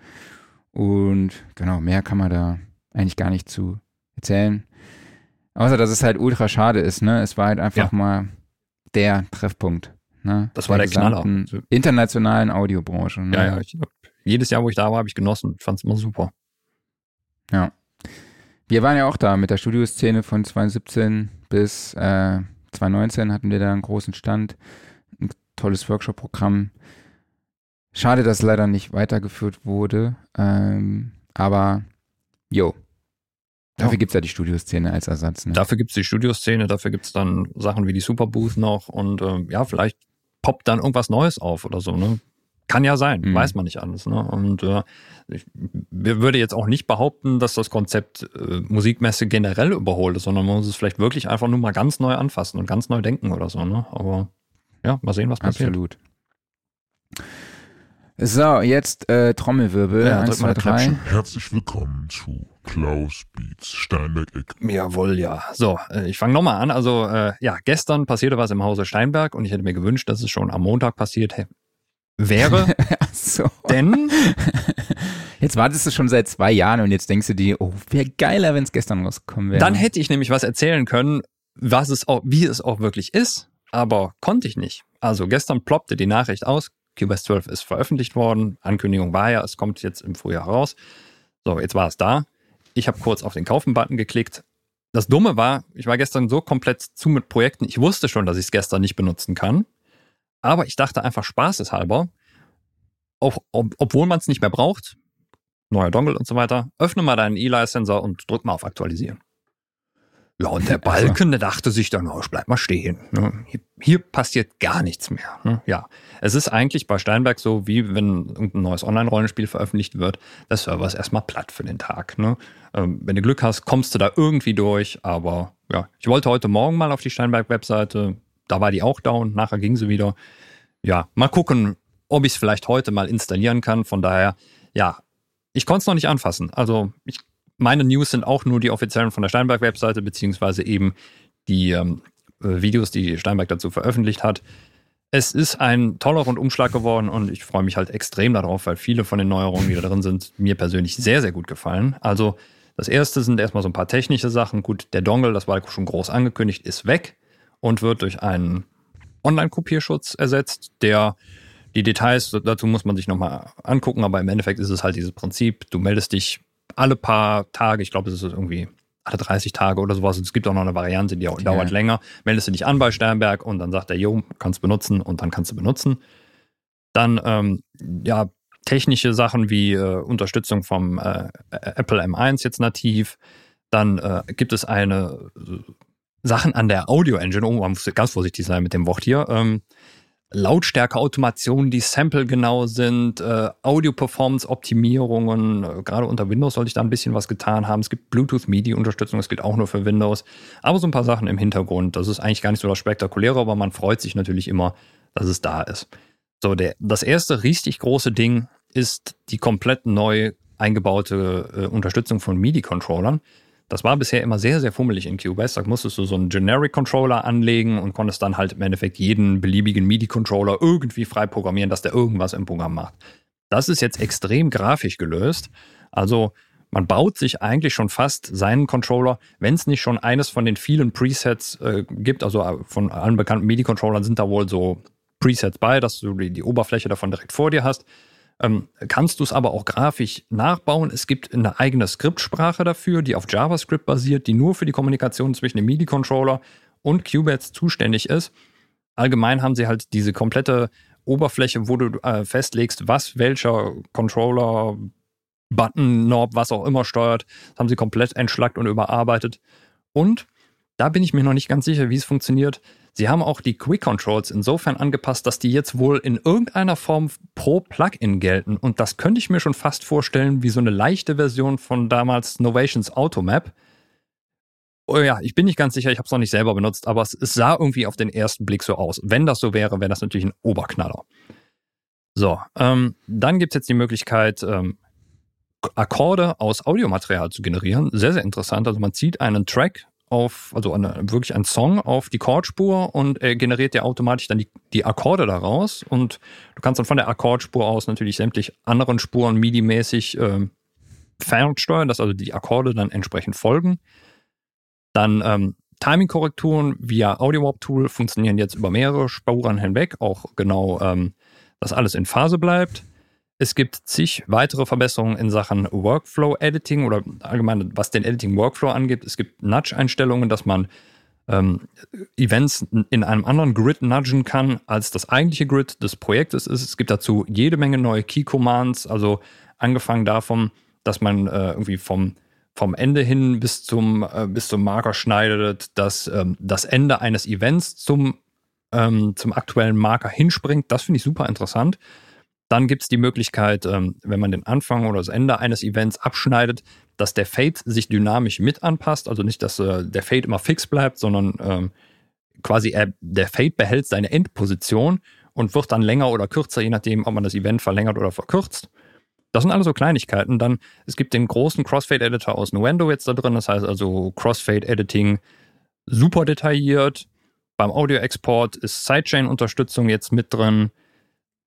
Und genau, mehr kann man da eigentlich gar nicht zu erzählen. Außer, dass es halt ultra schade ist, ne? Es war halt einfach Ja. mal der Treffpunkt, ne? Das war der Knaller. gesamten Internationalen Audiobranche. Ne? Ja, ja. Ich, jedes Jahr, wo ich da war, habe ich genossen. Ich fand es immer super. Wir waren ja auch da mit der Studioszene von 2017 bis äh, 2019 hatten wir da einen großen Stand, ein tolles Workshop-Programm. Schade, dass es leider nicht weitergeführt wurde, ähm, aber jo, dafür Ja. gibt's ja die Studioszene als Ersatz. Ne? Dafür gibt's die Studioszene, dafür gibt's dann Sachen wie die Superbooth noch und ähm, ja, vielleicht poppt dann irgendwas Neues auf oder so. Ne? Kann ja sein, mhm. weiß man nicht alles. Ne? Und äh, ich würde jetzt auch nicht behaupten, dass das Konzept äh, Musikmesse generell überholt ist, sondern man muss es vielleicht wirklich einfach nur mal ganz neu anfassen und ganz neu denken oder so. Ne? Aber ja, mal sehen, was passiert. Absolut. So, jetzt äh, Trommelwirbel. Ja, Eins, zwei, drei. Herzlich willkommen zu Klaus Beats Steinberg-Eck. Jawohl, ja. So, äh, ich fange nochmal an. Also, äh, ja, gestern passierte was im Hause Steinberg und ich hätte mir gewünscht, dass es schon am Montag passiert wäre. so. Denn. Jetzt wartest du schon seit zwei Jahren und jetzt denkst du dir, oh, wäre geiler, wenn es gestern rausgekommen wäre. Dann hätte ich nämlich was erzählen können, was es auch, wie es auch wirklich ist, aber konnte ich nicht. Also gestern ploppte die Nachricht aus, QBase 12 ist veröffentlicht worden. Ankündigung war ja, es kommt jetzt im Frühjahr raus. So, jetzt war es da. Ich habe kurz auf den Kaufen-Button geklickt. Das Dumme war, ich war gestern so komplett zu mit Projekten. Ich wusste schon, dass ich es gestern nicht benutzen kann. Aber ich dachte einfach spaßeshalber, auch, ob, obwohl man es nicht mehr braucht, neuer Dongle und so weiter, öffne mal deinen Eli-Sensor und drück mal auf Aktualisieren. Ja, und der Balken, der dachte sich dann, oh, ich bleib mal stehen. Ne? Hier, hier passiert gar nichts mehr. Ne? Ja, es ist eigentlich bei Steinberg so, wie wenn irgendein neues Online-Rollenspiel veröffentlicht wird, der Server ist erstmal platt für den Tag. Ne? Ähm, wenn du Glück hast, kommst du da irgendwie durch, aber ja, ich wollte heute Morgen mal auf die Steinberg-Webseite, da war die auch down, nachher ging sie wieder. Ja, mal gucken, ob ich es vielleicht heute mal installieren kann. Von daher, ja, ich konnte es noch nicht anfassen. Also ich meine News sind auch nur die offiziellen von der Steinberg-Webseite, beziehungsweise eben die ähm, äh, Videos, die Steinberg dazu veröffentlicht hat. Es ist ein toller Rundumschlag geworden und ich freue mich halt extrem darauf, weil viele von den Neuerungen, die da drin sind, mir persönlich sehr, sehr gut gefallen. Also das erste sind erstmal so ein paar technische Sachen. Gut, der Dongle, das war schon groß angekündigt, ist weg und wird durch einen Online-Kopierschutz ersetzt, der die Details dazu muss man sich nochmal angucken, aber im Endeffekt ist es halt dieses Prinzip, du meldest dich alle paar Tage, ich glaube, es ist irgendwie alle 30 Tage oder sowas. Und es gibt auch noch eine Variante, die dauert länger. Meldest du dich an bei Sternberg und dann sagt er, jo, kannst benutzen und dann kannst du benutzen. Dann, ähm, ja, technische Sachen wie äh, Unterstützung vom äh, Apple M1 jetzt nativ. Dann äh, gibt es eine äh, Sachen an der Audio Engine. Oh, man muss ganz vorsichtig sein mit dem Wort hier. Ähm, Lautstärke-Automationen, die Sample genau sind, äh, Audio-Performance-Optimierungen. Äh, gerade unter Windows sollte ich da ein bisschen was getan haben. Es gibt Bluetooth-MIDI-Unterstützung, das gilt auch nur für Windows. Aber so ein paar Sachen im Hintergrund. Das ist eigentlich gar nicht so das Spektakuläre, aber man freut sich natürlich immer, dass es da ist. So, der, das erste richtig große Ding ist die komplett neu eingebaute äh, Unterstützung von MIDI-Controllern. Das war bisher immer sehr, sehr fummelig in Cubase. Da musstest du so einen Generic-Controller anlegen und konntest dann halt im Endeffekt jeden beliebigen MIDI-Controller irgendwie frei programmieren, dass der irgendwas im Programm macht. Das ist jetzt extrem grafisch gelöst. Also man baut sich eigentlich schon fast seinen Controller, wenn es nicht schon eines von den vielen Presets äh, gibt, also äh, von allen bekannten MIDI-Controllern sind da wohl so Presets bei, dass du die, die Oberfläche davon direkt vor dir hast. Ähm, kannst du es aber auch grafisch nachbauen. Es gibt eine eigene Skriptsprache dafür, die auf JavaScript basiert, die nur für die Kommunikation zwischen dem MIDI-Controller und Cubase zuständig ist. Allgemein haben sie halt diese komplette Oberfläche, wo du äh, festlegst, was welcher Controller, Button, Knob, was auch immer steuert. Das haben sie komplett entschlackt und überarbeitet. Und da bin ich mir noch nicht ganz sicher, wie es funktioniert. Sie haben auch die Quick Controls insofern angepasst, dass die jetzt wohl in irgendeiner Form pro Plugin gelten. Und das könnte ich mir schon fast vorstellen, wie so eine leichte Version von damals Novations Automap. Oh ja, ich bin nicht ganz sicher, ich habe es noch nicht selber benutzt, aber es, es, sah irgendwie auf den ersten Blick so aus. Wenn das so wäre, wäre das natürlich ein Oberknaller. So, ähm, dann gibt es jetzt die Möglichkeit, ähm, Akkorde aus Audiomaterial zu generieren. Sehr, sehr interessant. Also man zieht einen Track auf, also eine, wirklich ein Song auf die Chordspur und er generiert dir automatisch dann die, die Akkorde daraus und du kannst dann von der Akkordspur aus natürlich sämtlich anderen Spuren MIDI-mäßig äh, fernsteuern, dass also die Akkorde dann entsprechend folgen. Dann ähm, Timing-Korrekturen via Audio Warp Tool funktionieren jetzt über mehrere Spuren hinweg, auch genau, ähm, dass alles in Phase bleibt. Es gibt zig weitere Verbesserungen in Sachen Workflow-Editing oder allgemein, was den Editing-Workflow angeht. Es gibt Nudge-Einstellungen, dass man ähm, Events in einem anderen Grid nudgen kann, als das eigentliche Grid des Projektes ist. Es gibt dazu jede Menge neue Key-Commands, also angefangen davon, dass man äh, irgendwie vom, vom Ende hin bis zum, äh, bis zum Marker schneidet, dass ähm, das Ende eines Events zum, ähm, zum aktuellen Marker hinspringt. Das finde ich super interessant. Dann gibt es die Möglichkeit, ähm, wenn man den Anfang oder das Ende eines Events abschneidet, dass der Fade sich dynamisch mit anpasst. Also nicht, dass äh, der Fade immer fix bleibt, sondern ähm, quasi er, der Fade behält seine Endposition und wird dann länger oder kürzer, je nachdem, ob man das Event verlängert oder verkürzt. Das sind alles so Kleinigkeiten. Dann, es gibt den großen Crossfade-Editor aus Nuendo jetzt da drin. Das heißt also Crossfade-Editing super detailliert. Beim Audio-Export ist Sidechain-Unterstützung jetzt mit drin.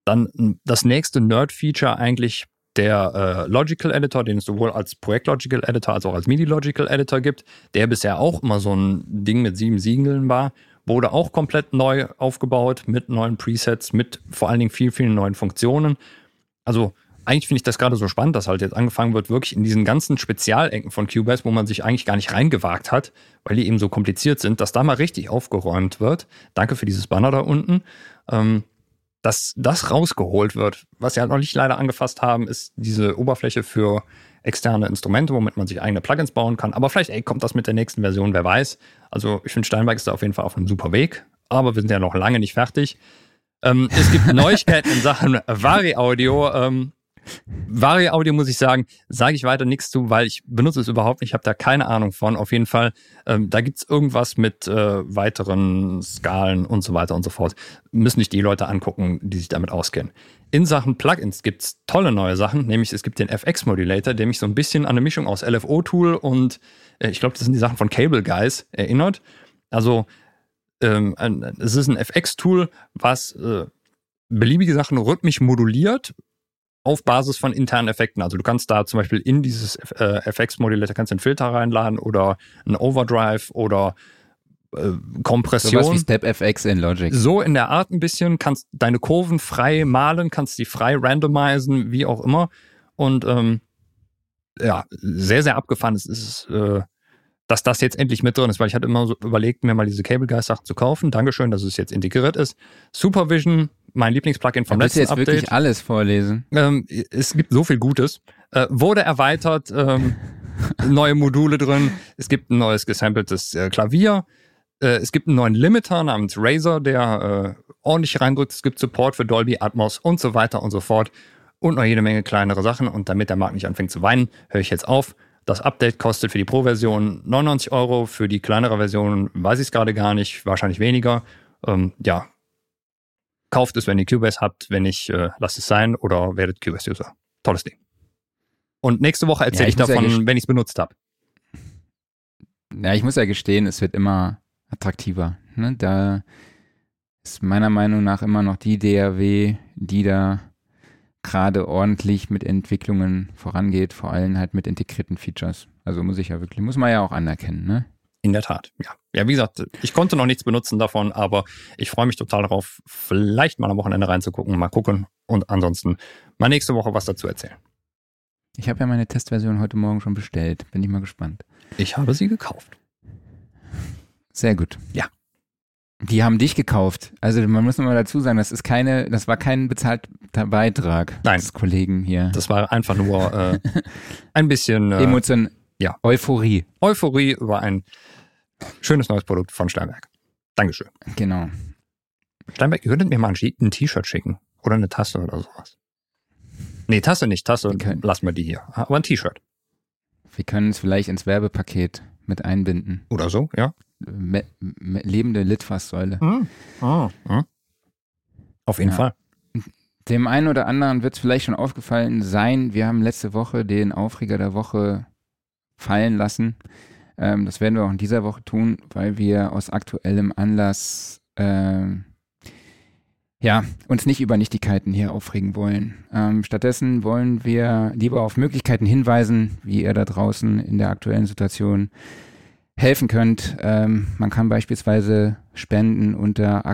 Dann das nächste Nerd-Feature eigentlich der äh, Logical Editor, den es sowohl als Projekt Logical Editor als auch als MIDI Logical Editor gibt, der bisher auch immer so ein Ding mit sieben Siegeln war, wurde auch komplett neu aufgebaut mit neuen Presets, mit vor allen Dingen vielen, vielen neuen Funktionen. Also eigentlich finde ich das gerade so spannend, dass halt jetzt angefangen wird, wirklich in diesen ganzen Spezialecken von Cubase, wo man sich eigentlich gar nicht reingewagt hat, weil die eben so kompliziert sind, dass da mal richtig aufgeräumt wird. Danke für dieses Banner da unten. Ähm, dass das rausgeholt wird. Was sie halt noch nicht leider angefasst haben, ist diese Oberfläche für externe Instrumente, womit man sich eigene Plugins bauen kann. Aber vielleicht ey, kommt das mit der nächsten Version, wer weiß. Also ich finde, Steinberg ist da auf jeden Fall auf einem super Weg. Aber wir sind ja noch lange nicht fertig. Ähm, es gibt Neuigkeiten in Sachen Vari-Audio. Ähm, Vari Audio muss ich sagen, sage ich weiter nichts zu, weil ich benutze es überhaupt nicht. Ich habe da keine Ahnung von. Auf jeden Fall, ähm, da gibt's irgendwas mit äh, weiteren Skalen und so weiter und so fort. Müssen nicht die Leute angucken, die sich damit auskennen. In Sachen Plugins gibt's tolle neue Sachen, nämlich es gibt den FX-Modulator, der mich so ein bisschen an eine Mischung aus LFO-Tool und äh, ich glaube, das sind die Sachen von Cable Guys erinnert. Also ähm, es ist ein FX-Tool, was äh, beliebige Sachen rhythmisch moduliert auf Basis von internen Effekten. Also du kannst da zum Beispiel in dieses äh, FX-Modulator kannst einen Filter reinladen oder einen Overdrive oder äh, Kompression. So wie StepFX in Logic. So in der Art ein bisschen, kannst deine Kurven frei malen, kannst die frei randomisieren, wie auch immer. Und ähm, ja, sehr, sehr abgefahren. Es ist äh, dass das jetzt endlich mit drin ist, weil ich hatte immer so überlegt, mir mal diese Cable Guys Sachen zu kaufen. Dankeschön, dass es jetzt integriert ist. Supervision, mein Lieblingsplugin vom letzten jetzt Update. wirklich alles vorlesen? Ähm, es gibt so viel Gutes. Äh, wurde erweitert, ähm, neue Module drin. Es gibt ein neues gesampeltes äh, Klavier. Äh, es gibt einen neuen Limiter namens Razer, der äh, ordentlich reindrückt. Es gibt Support für Dolby Atmos und so weiter und so fort. Und noch jede Menge kleinere Sachen. Und damit der Markt nicht anfängt zu weinen, höre ich jetzt auf. Das Update kostet für die Pro-Version 99 Euro, für die kleinere Version weiß ich es gerade gar nicht, wahrscheinlich weniger. Ähm, ja, kauft es, wenn ihr Cubase habt, wenn nicht, äh, lasst es sein oder werdet Cubase-User. Tolles Ding. Und nächste Woche erzähle ja, ich, ich davon, ja wenn ich es benutzt habe. Ja, ich muss ja gestehen, es wird immer attraktiver. Ne? Da ist meiner Meinung nach immer noch die DAW, die da gerade ordentlich mit Entwicklungen vorangeht, vor allem halt mit integrierten Features. Also muss ich ja wirklich, muss man ja auch anerkennen, ne? In der Tat, ja. Ja, wie gesagt, ich konnte noch nichts benutzen davon, aber ich freue mich total darauf, vielleicht mal am Wochenende reinzugucken, mal gucken und ansonsten mal nächste Woche was dazu erzählen. Ich habe ja meine Testversion heute Morgen schon bestellt. Bin ich mal gespannt. Ich habe sie gekauft. Sehr gut. Ja. Die haben dich gekauft. Also man muss nochmal dazu sagen, das ist keine, das war kein bezahlter Beitrag Nein. des Kollegen hier. Das war einfach nur äh, ein bisschen äh, Emotion, ja. Euphorie. Euphorie über ein schönes neues Produkt von Steinberg. Dankeschön. Genau. Steinberg, ihr könntet mir mal ein T-Shirt schicken oder eine Tasse oder sowas. Nee, Tasse nicht, Tasse, lassen wir die hier. Aber ein T-Shirt. Wir können es vielleicht ins Werbepaket mit einbinden. Oder so, ja me, lebende Litfaßsäule. Mhm. Oh. Mhm. Auf jeden ja. Fall. Dem einen oder anderen wird es vielleicht schon aufgefallen sein, wir haben letzte Woche den Aufreger der Woche fallen lassen. Ähm, das werden wir auch in dieser Woche tun, weil wir aus aktuellem Anlass ähm, ja, uns nicht über Nichtigkeiten hier aufregen wollen. Ähm, stattdessen wollen wir lieber auf Möglichkeiten hinweisen, wie ihr da draußen in der aktuellen Situation helfen könnt. Ähm, man kann beispielsweise spenden unter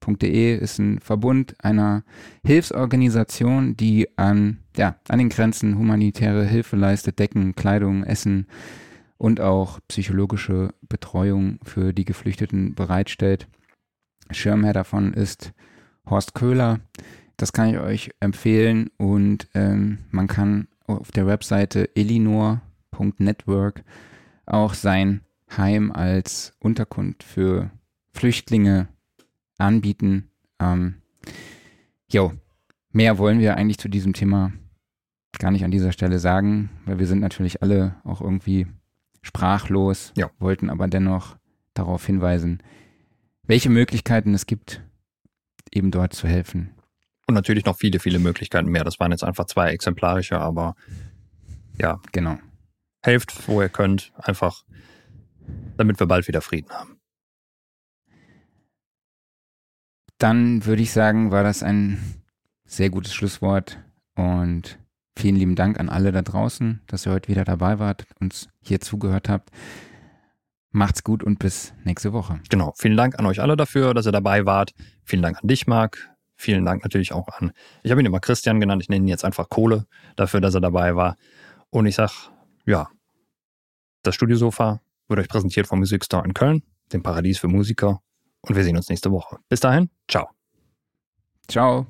aktion-deutschland-hilft.de ist ein Verbund einer Hilfsorganisation, die an, ja, an den Grenzen humanitäre Hilfe leistet, Decken, Kleidung, Essen und auch psychologische Betreuung für die Geflüchteten bereitstellt. Schirmherr davon ist Horst Köhler. Das kann ich euch empfehlen und ähm, man kann auf der Webseite Elinor Network auch sein Heim als Unterkunft für Flüchtlinge anbieten. Ähm, Jo, mehr wollen wir eigentlich zu diesem Thema gar nicht an dieser Stelle sagen, weil wir sind natürlich alle auch irgendwie sprachlos, ja. wollten aber dennoch darauf hinweisen, welche Möglichkeiten es gibt, eben dort zu helfen. Und natürlich noch viele, viele Möglichkeiten mehr. Das waren jetzt einfach zwei exemplarische, aber ja. Genau. Helft, wo ihr könnt, einfach, damit wir bald wieder Frieden haben. Dann würde ich sagen, war das ein sehr gutes Schlusswort und vielen lieben Dank an alle da draußen, dass ihr heute wieder dabei wart, uns hier zugehört habt. Macht's gut und bis nächste Woche. Genau. Vielen Dank an euch alle dafür, dass ihr dabei wart. Vielen Dank an dich, Marc. Vielen Dank natürlich auch an, ich habe ihn immer Christian genannt, ich nenne ihn jetzt einfach Kohle dafür, dass er dabei war. Und ich sag, ja, das Studiosofa wird euch präsentiert vom Music Store in Köln, dem Paradies für Musiker. Und wir sehen uns nächste Woche. Bis dahin, ciao. Ciao.